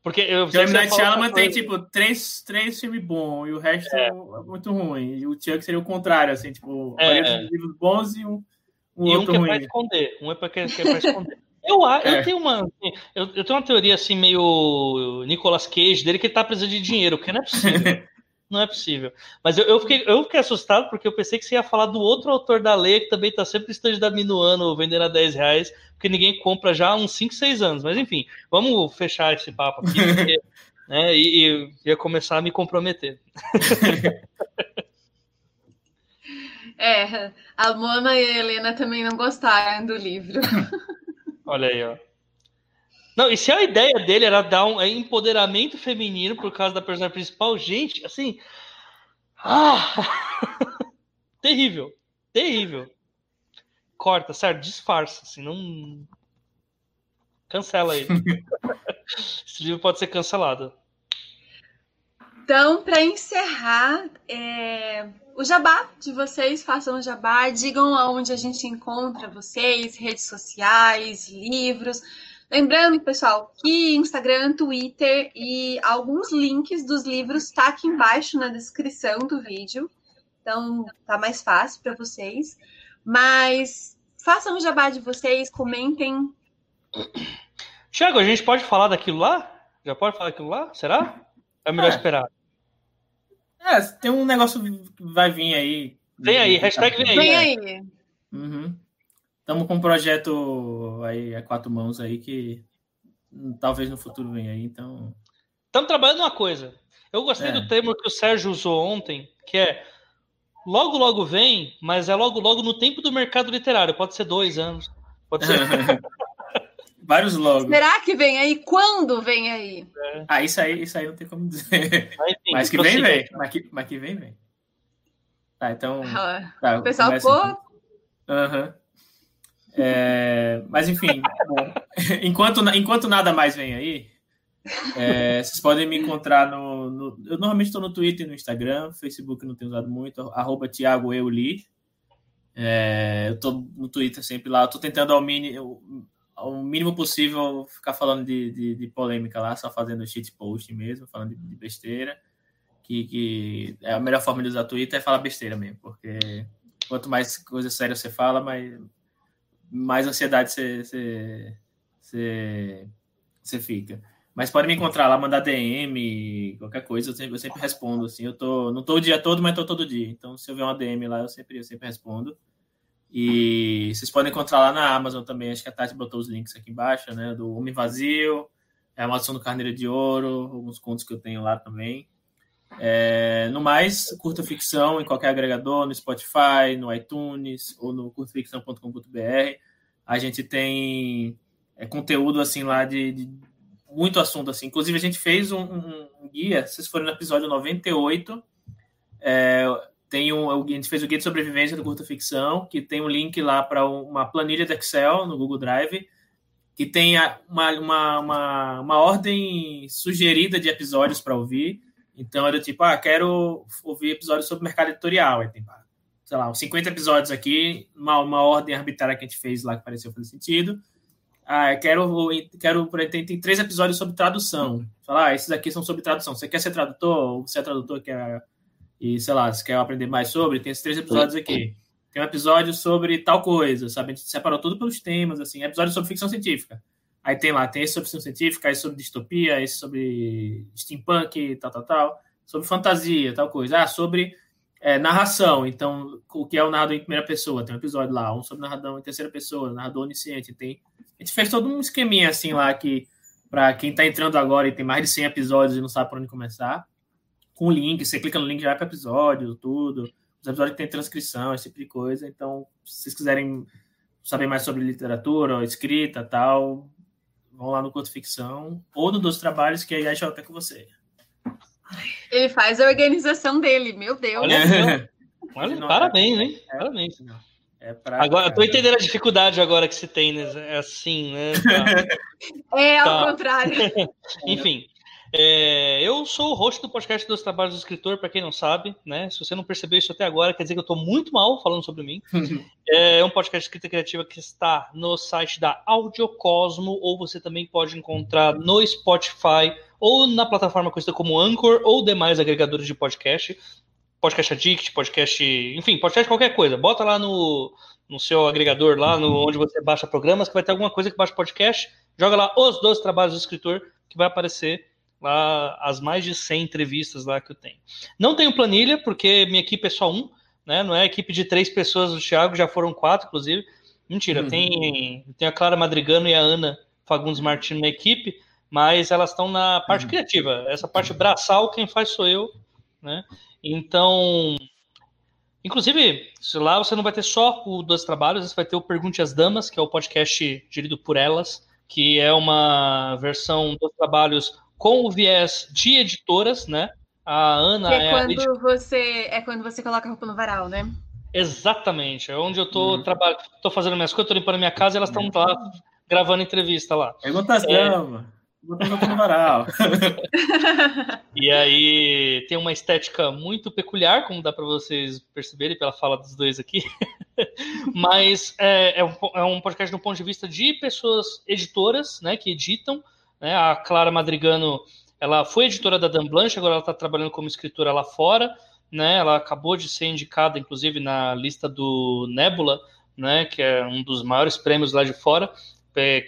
Porque eu, o M. Night Shyamalan tem, tipo, três, três filmes bons e o resto é. é. muito ruim. E o Chuck seria o contrário, assim, tipo, é. livros bons e um, um e outro um que ruim. é pra esconder. Um é pra, que é pra esconder. Eu, é. eu tenho uma. Eu, eu, tenho uma teoria assim, meio Nicolas Cage dele, que ele tá precisando de dinheiro, porque não é possível. não é possível. Mas eu, eu, fiquei, eu fiquei assustado porque eu pensei que você ia falar do outro autor da lei, que também tá sempre estande da Minuano vendendo a 10 reais, porque ninguém compra já há uns 5, 6 anos. Mas enfim, vamos fechar esse papo aqui, porque, né, e, e ia começar a me comprometer. É, a Mona e a Helena também não gostaram do livro. Olha aí, ó. Não, e se a ideia dele era dar um empoderamento feminino por causa da personagem principal, gente, assim. Ah! terrível. Terrível. Corta, certo? Disfarça, assim, não. Cancela aí. Esse livro pode ser cancelado. Então, para encerrar, é o jabá de vocês, façam o jabá, digam aonde a gente encontra vocês, redes sociais, livros. Lembrando, pessoal, que Instagram, Twitter e alguns links dos livros tá aqui embaixo na descrição do vídeo. Então, tá mais fácil para vocês. Mas façam o jabá de vocês, comentem. Tiago, a gente pode falar daquilo lá? Já pode falar daquilo lá? Será? É melhor é. esperar. É, tem um negócio que vai vir aí. Vem aí, hashtag vem aí. Vem aí. Uhum. Estamos com um projeto aí a quatro mãos aí que talvez no futuro venha aí, então. Estamos trabalhando uma coisa. Eu gostei é. do termo que o Sérgio usou ontem, que é logo, logo vem, mas é logo, logo no tempo do mercado literário. Pode ser dois anos. Pode ser. Vários logos. Será que vem aí? Quando vem aí? É. Ah, isso aí, isso aí não tem como dizer. Mas, enfim, mas que vem, vem. Mas que, mas que vem, vem. Tá, então. Ah, tá, o pessoal ficou. Uhum. É, mas enfim, bom, enquanto, enquanto nada mais vem aí, é, vocês podem me encontrar no, no Eu normalmente estou no Twitter e no Instagram, Facebook não tenho usado muito, arroba Thiago Euli. É, eu estou no Twitter sempre lá, estou tentando ao mínimo o mínimo possível ficar falando de, de, de, polêmica lá, só fazendo shit post mesmo, falando de, de, besteira. Que, que é a melhor forma de usar Twitter é falar besteira mesmo, porque quanto mais coisa séria você fala, mais, mais ansiedade você, você, você, você fica. Mas pode me encontrar lá, mandar DM, qualquer coisa, eu sempre, eu sempre respondo. Assim, eu tô, não tô o dia todo, mas tô todo dia. Então, se eu ver uma DM lá, eu sempre, eu sempre respondo. E vocês podem encontrar lá na Amazon também, acho que a Tati botou os links aqui embaixo, né? Do Homem Vazio, é a Maldição do Carneiro de Ouro, alguns contos que eu tenho lá também. É, no mais, curta ficção em qualquer agregador, no Spotify, no iTunes ou no curtaficção.com.br. A gente tem é, conteúdo assim lá de, de, muito assunto assim. Inclusive a gente fez um, um, guia, se vocês forem no episódio 98, é, tem um, a gente fez o guia de sobrevivência do curta ficção, que tem um link lá para uma planilha de Excel no Google Drive, que tem uma, uma, uma, uma ordem sugerida de episódios para ouvir. Então era tipo, ah, quero ouvir episódios sobre mercado editorial. Aí tem, sei lá, uns 50 episódios aqui, uma, uma ordem arbitrária que a gente fez lá que pareceu fazer sentido. Ah, quero, quero tem, tem três episódios sobre tradução. Falar, ah, esses aqui são sobre tradução. Você quer ser tradutor? Você é tradutor quer e sei lá, você quer aprender mais sobre? Tem esses três episódios aqui. Tem um episódio sobre tal coisa, sabe? A gente separou tudo pelos temas, assim. Episódio sobre ficção científica. Aí tem lá, tem esse sobre ficção científica, esse sobre distopia, esse sobre steampunk, tal, tal, tal. Sobre fantasia, tal coisa. Ah, sobre é, narração. Então, o que é o narrador em primeira pessoa? Tem um episódio lá, um sobre narrador em terceira pessoa, narrador onisciente. Tem... A gente fez todo um esqueminha assim lá que, para quem está entrando agora e tem mais de 100 episódios e não sabe por onde começar, com link, você clica no link já vai para episódio, tudo. Os episódios tem transcrição, esse tipo de coisa. Então, se vocês quiserem saber mais sobre literatura, escrita tal, vão lá no Curto Ficção ou no Dos Trabalhos, que aí a gente até com você. Ele faz a organização dele, meu Deus. Olha, olha parabéns, hein? É, parabéns. É pra... Agora, eu tô entendendo a dificuldade agora que se tem, né? É assim, né? Tá. É, ao tá. contrário. Enfim, é, eu sou o host do podcast dos Trabalhos do Escritor, para quem não sabe, né? Se você não percebeu isso até agora, quer dizer que eu estou muito mal falando sobre mim. é um podcast de escrita criativa que está no site da Audiocosmo, ou você também pode encontrar no Spotify, ou na plataforma conhecida como Anchor, ou demais agregadores de podcast. Podcast Addict, podcast, enfim, podcast qualquer coisa. Bota lá no, no seu agregador, lá no, onde você baixa programas, que vai ter alguma coisa que baixa podcast. Joga lá os dois trabalhos do escritor, que vai aparecer lá as mais de 100 entrevistas lá que eu tenho. Não tenho planilha, porque minha equipe é só um, né? Não é equipe de três pessoas do Thiago, já foram quatro, inclusive. Mentira, uhum. tem, tem a Clara Madrigano e a Ana Fagundes Martins na equipe, mas elas estão na parte uhum. criativa. Essa parte braçal, quem faz sou eu, né? Então, inclusive, lá você não vai ter só o Dois Trabalhos, você vai ter o Pergunte às Damas, que é o podcast gerido por elas, que é uma versão dos trabalhos com o viés de editoras, né? A Ana que é, é quando você é quando você coloca a roupa no varal, né? Exatamente, é onde eu tô hum. trabalhando, tô fazendo minhas coisas, tô limpando minha casa e elas estão lá gravando entrevista lá. Pergunta as é... No varal. e aí tem uma estética muito peculiar, como dá para vocês perceberem pela fala dos dois aqui. Mas é, é, um, é um podcast do ponto de vista de pessoas editoras, né, que editam, né? A Clara Madrigano, ela foi editora da Dan Blanche, agora ela está trabalhando como escritora lá fora. Né? Ela acabou de ser indicada, inclusive, na lista do Nebula, né? que é um dos maiores prêmios lá de fora,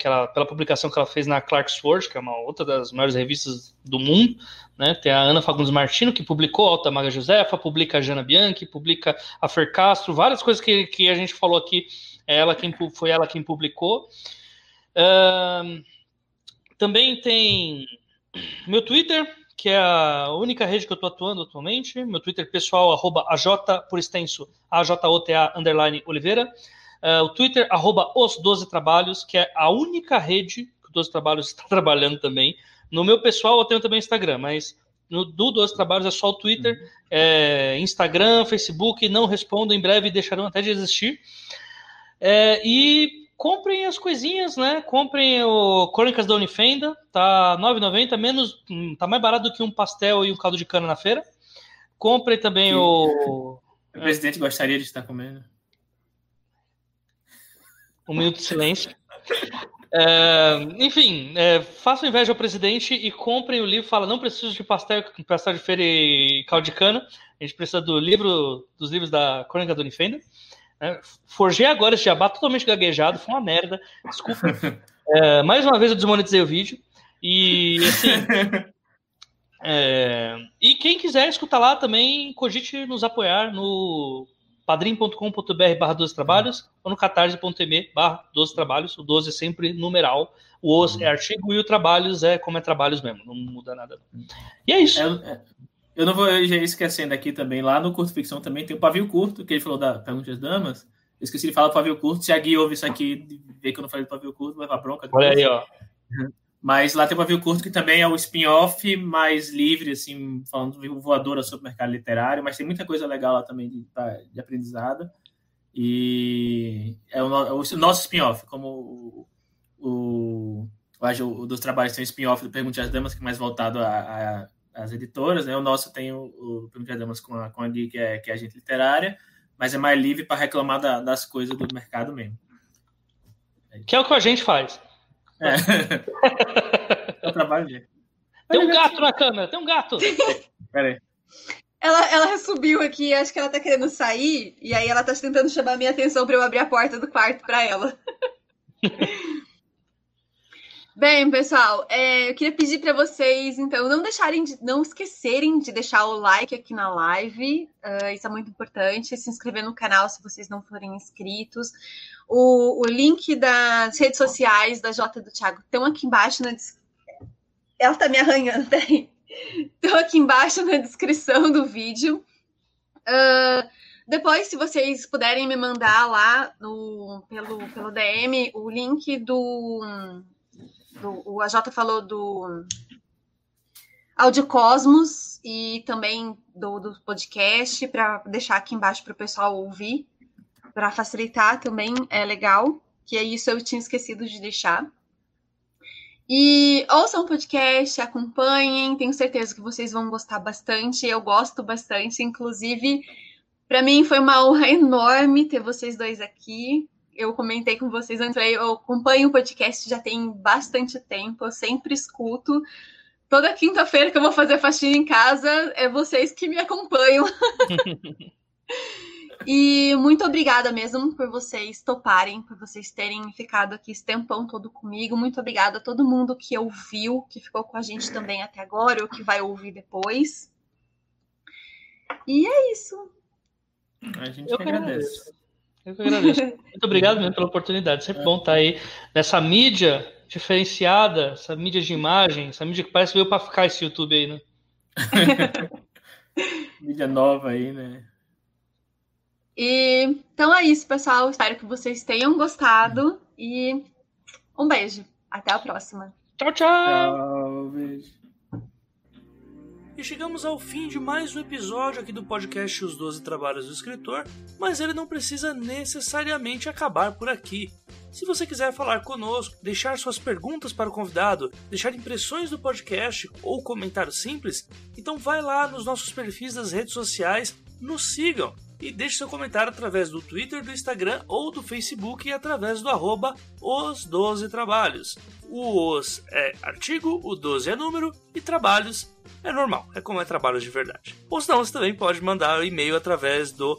ela, pela publicação que ela fez na Clark's que é uma outra das maiores revistas do mundo. Né? Tem a Ana Fagundes Martino, que publicou Alta Maga Josefa, publica a Jana Bianchi, publica a Fer Castro, várias coisas que, que a gente falou aqui, é ela quem, foi ela quem publicou. Também tem meu Twitter, que é a única rede que eu estou atuando atualmente. Meu Twitter pessoal, arroba AJ, por extenso, AJOTA, underline Oliveira. Uh, o Twitter, arroba os 12 trabalhos, que é a única rede que o 12 trabalhos está trabalhando também. No meu pessoal, eu tenho também Instagram, mas no do 12 trabalhos é só o Twitter, uhum. é, Instagram, Facebook, não respondo, em breve deixarão até de existir. É, e comprem as coisinhas, né? Comprem o Crônicas da Unifenda, tá 9,90, menos, hum, tá mais barato do que um pastel e um caldo de cana na feira. Comprem também Sim. o O presidente gostaria de estar comendo. Um minuto de silêncio. É, enfim, é, façam inveja ao presidente e comprem o livro. Fala, não preciso de pastel, pastel de feira e caldo de cana. A gente precisa do livro, dos livros da Crônica do Unifenda. É, forjei agora esse jabá totalmente gaguejado, foi uma merda. Desculpa. É, mais uma vez eu desmonetizei o vídeo. E assim. é, e quem quiser escutar lá também, cogite nos apoiar no padrim.com.br barra 12 trabalhos ou no catarse.me barra 12 trabalhos. O 12 é sempre numeral. O os é artigo e o trabalhos é como é trabalhos mesmo, não muda nada. E é isso. É, é eu não vou já esquecendo aqui também, lá no Curto Ficção também tem o Pavio Curto, que ele falou da Pergunta das Damas. Eu esqueci de falar do pavio curto. Se a Gui ouve isso aqui, vê que eu não falei do pavio curto, vai pra bronca. Olha aí, ó. Mas lá tem o Pavio Curto, que também é o spin-off mais livre, assim, falando de voadora sobre o mercado literário, mas tem muita coisa legal lá também de, de aprendizado. E é o, o nosso spin-off, como o, o, o, dos trabalhos tem um spin-off do Pergunte às Damas, que é mais voltado às editoras, né? O nosso tem o, o Damas com a, com a Gui, que é, que é agente literária, mas é mais livre para reclamar da, das coisas do mercado mesmo. Que é o que a gente faz. É. é o trabalho dele. Tem um gato na câmera, tem um gato. Peraí. Ela, ela subiu aqui, acho que ela tá querendo sair, e aí ela tá tentando chamar a minha atenção para eu abrir a porta do quarto para ela. Bem, pessoal, é, eu queria pedir para vocês, então, não deixarem, de, não esquecerem de deixar o like aqui na live. Uh, isso é muito importante. Se inscrever no canal se vocês não forem inscritos. O, o link das redes sociais da Jota do Thiago estão aqui embaixo na Ela está me arranhando, peraí. Estão aqui embaixo na descrição do vídeo. Uh, depois, se vocês puderem me mandar lá no, pelo, pelo DM o link do, do. O AJ falou do Audio Cosmos e também do, do podcast, para deixar aqui embaixo para o pessoal ouvir para facilitar também é legal, que é isso eu tinha esquecido de deixar. E ouçam o podcast, acompanhem, tenho certeza que vocês vão gostar bastante. Eu gosto bastante, inclusive, para mim foi uma honra enorme ter vocês dois aqui. Eu comentei com vocês antes, eu acompanho o podcast já tem bastante tempo, eu sempre escuto. Toda quinta-feira que eu vou fazer faxina em casa, é vocês que me acompanham. E muito obrigada mesmo por vocês toparem, por vocês terem ficado aqui esse tempão todo comigo. Muito obrigada a todo mundo que ouviu, que ficou com a gente também até agora, ou que vai ouvir depois. E é isso. A gente Eu agradece. Eu que agradeço. Muito obrigado mesmo pela oportunidade. Sempre é. bom estar aí nessa mídia diferenciada, essa mídia de imagem, essa mídia que parece que veio para ficar esse YouTube aí, né? mídia nova aí, né? E então é isso, pessoal. Espero que vocês tenham gostado e um beijo. Até a próxima. Tchau, tchau. Tchau, beijo. E chegamos ao fim de mais um episódio aqui do podcast Os Doze Trabalhos do Escritor, mas ele não precisa necessariamente acabar por aqui. Se você quiser falar conosco, deixar suas perguntas para o convidado, deixar impressões do podcast ou comentário simples, então vai lá nos nossos perfis das redes sociais, nos sigam e deixe seu comentário através do Twitter, do Instagram ou do Facebook e através do arroba os 12 trabalhos. O os é artigo, o 12 é número e trabalhos é normal, é como é trabalhos de verdade. Ou senão você também pode mandar um e-mail através do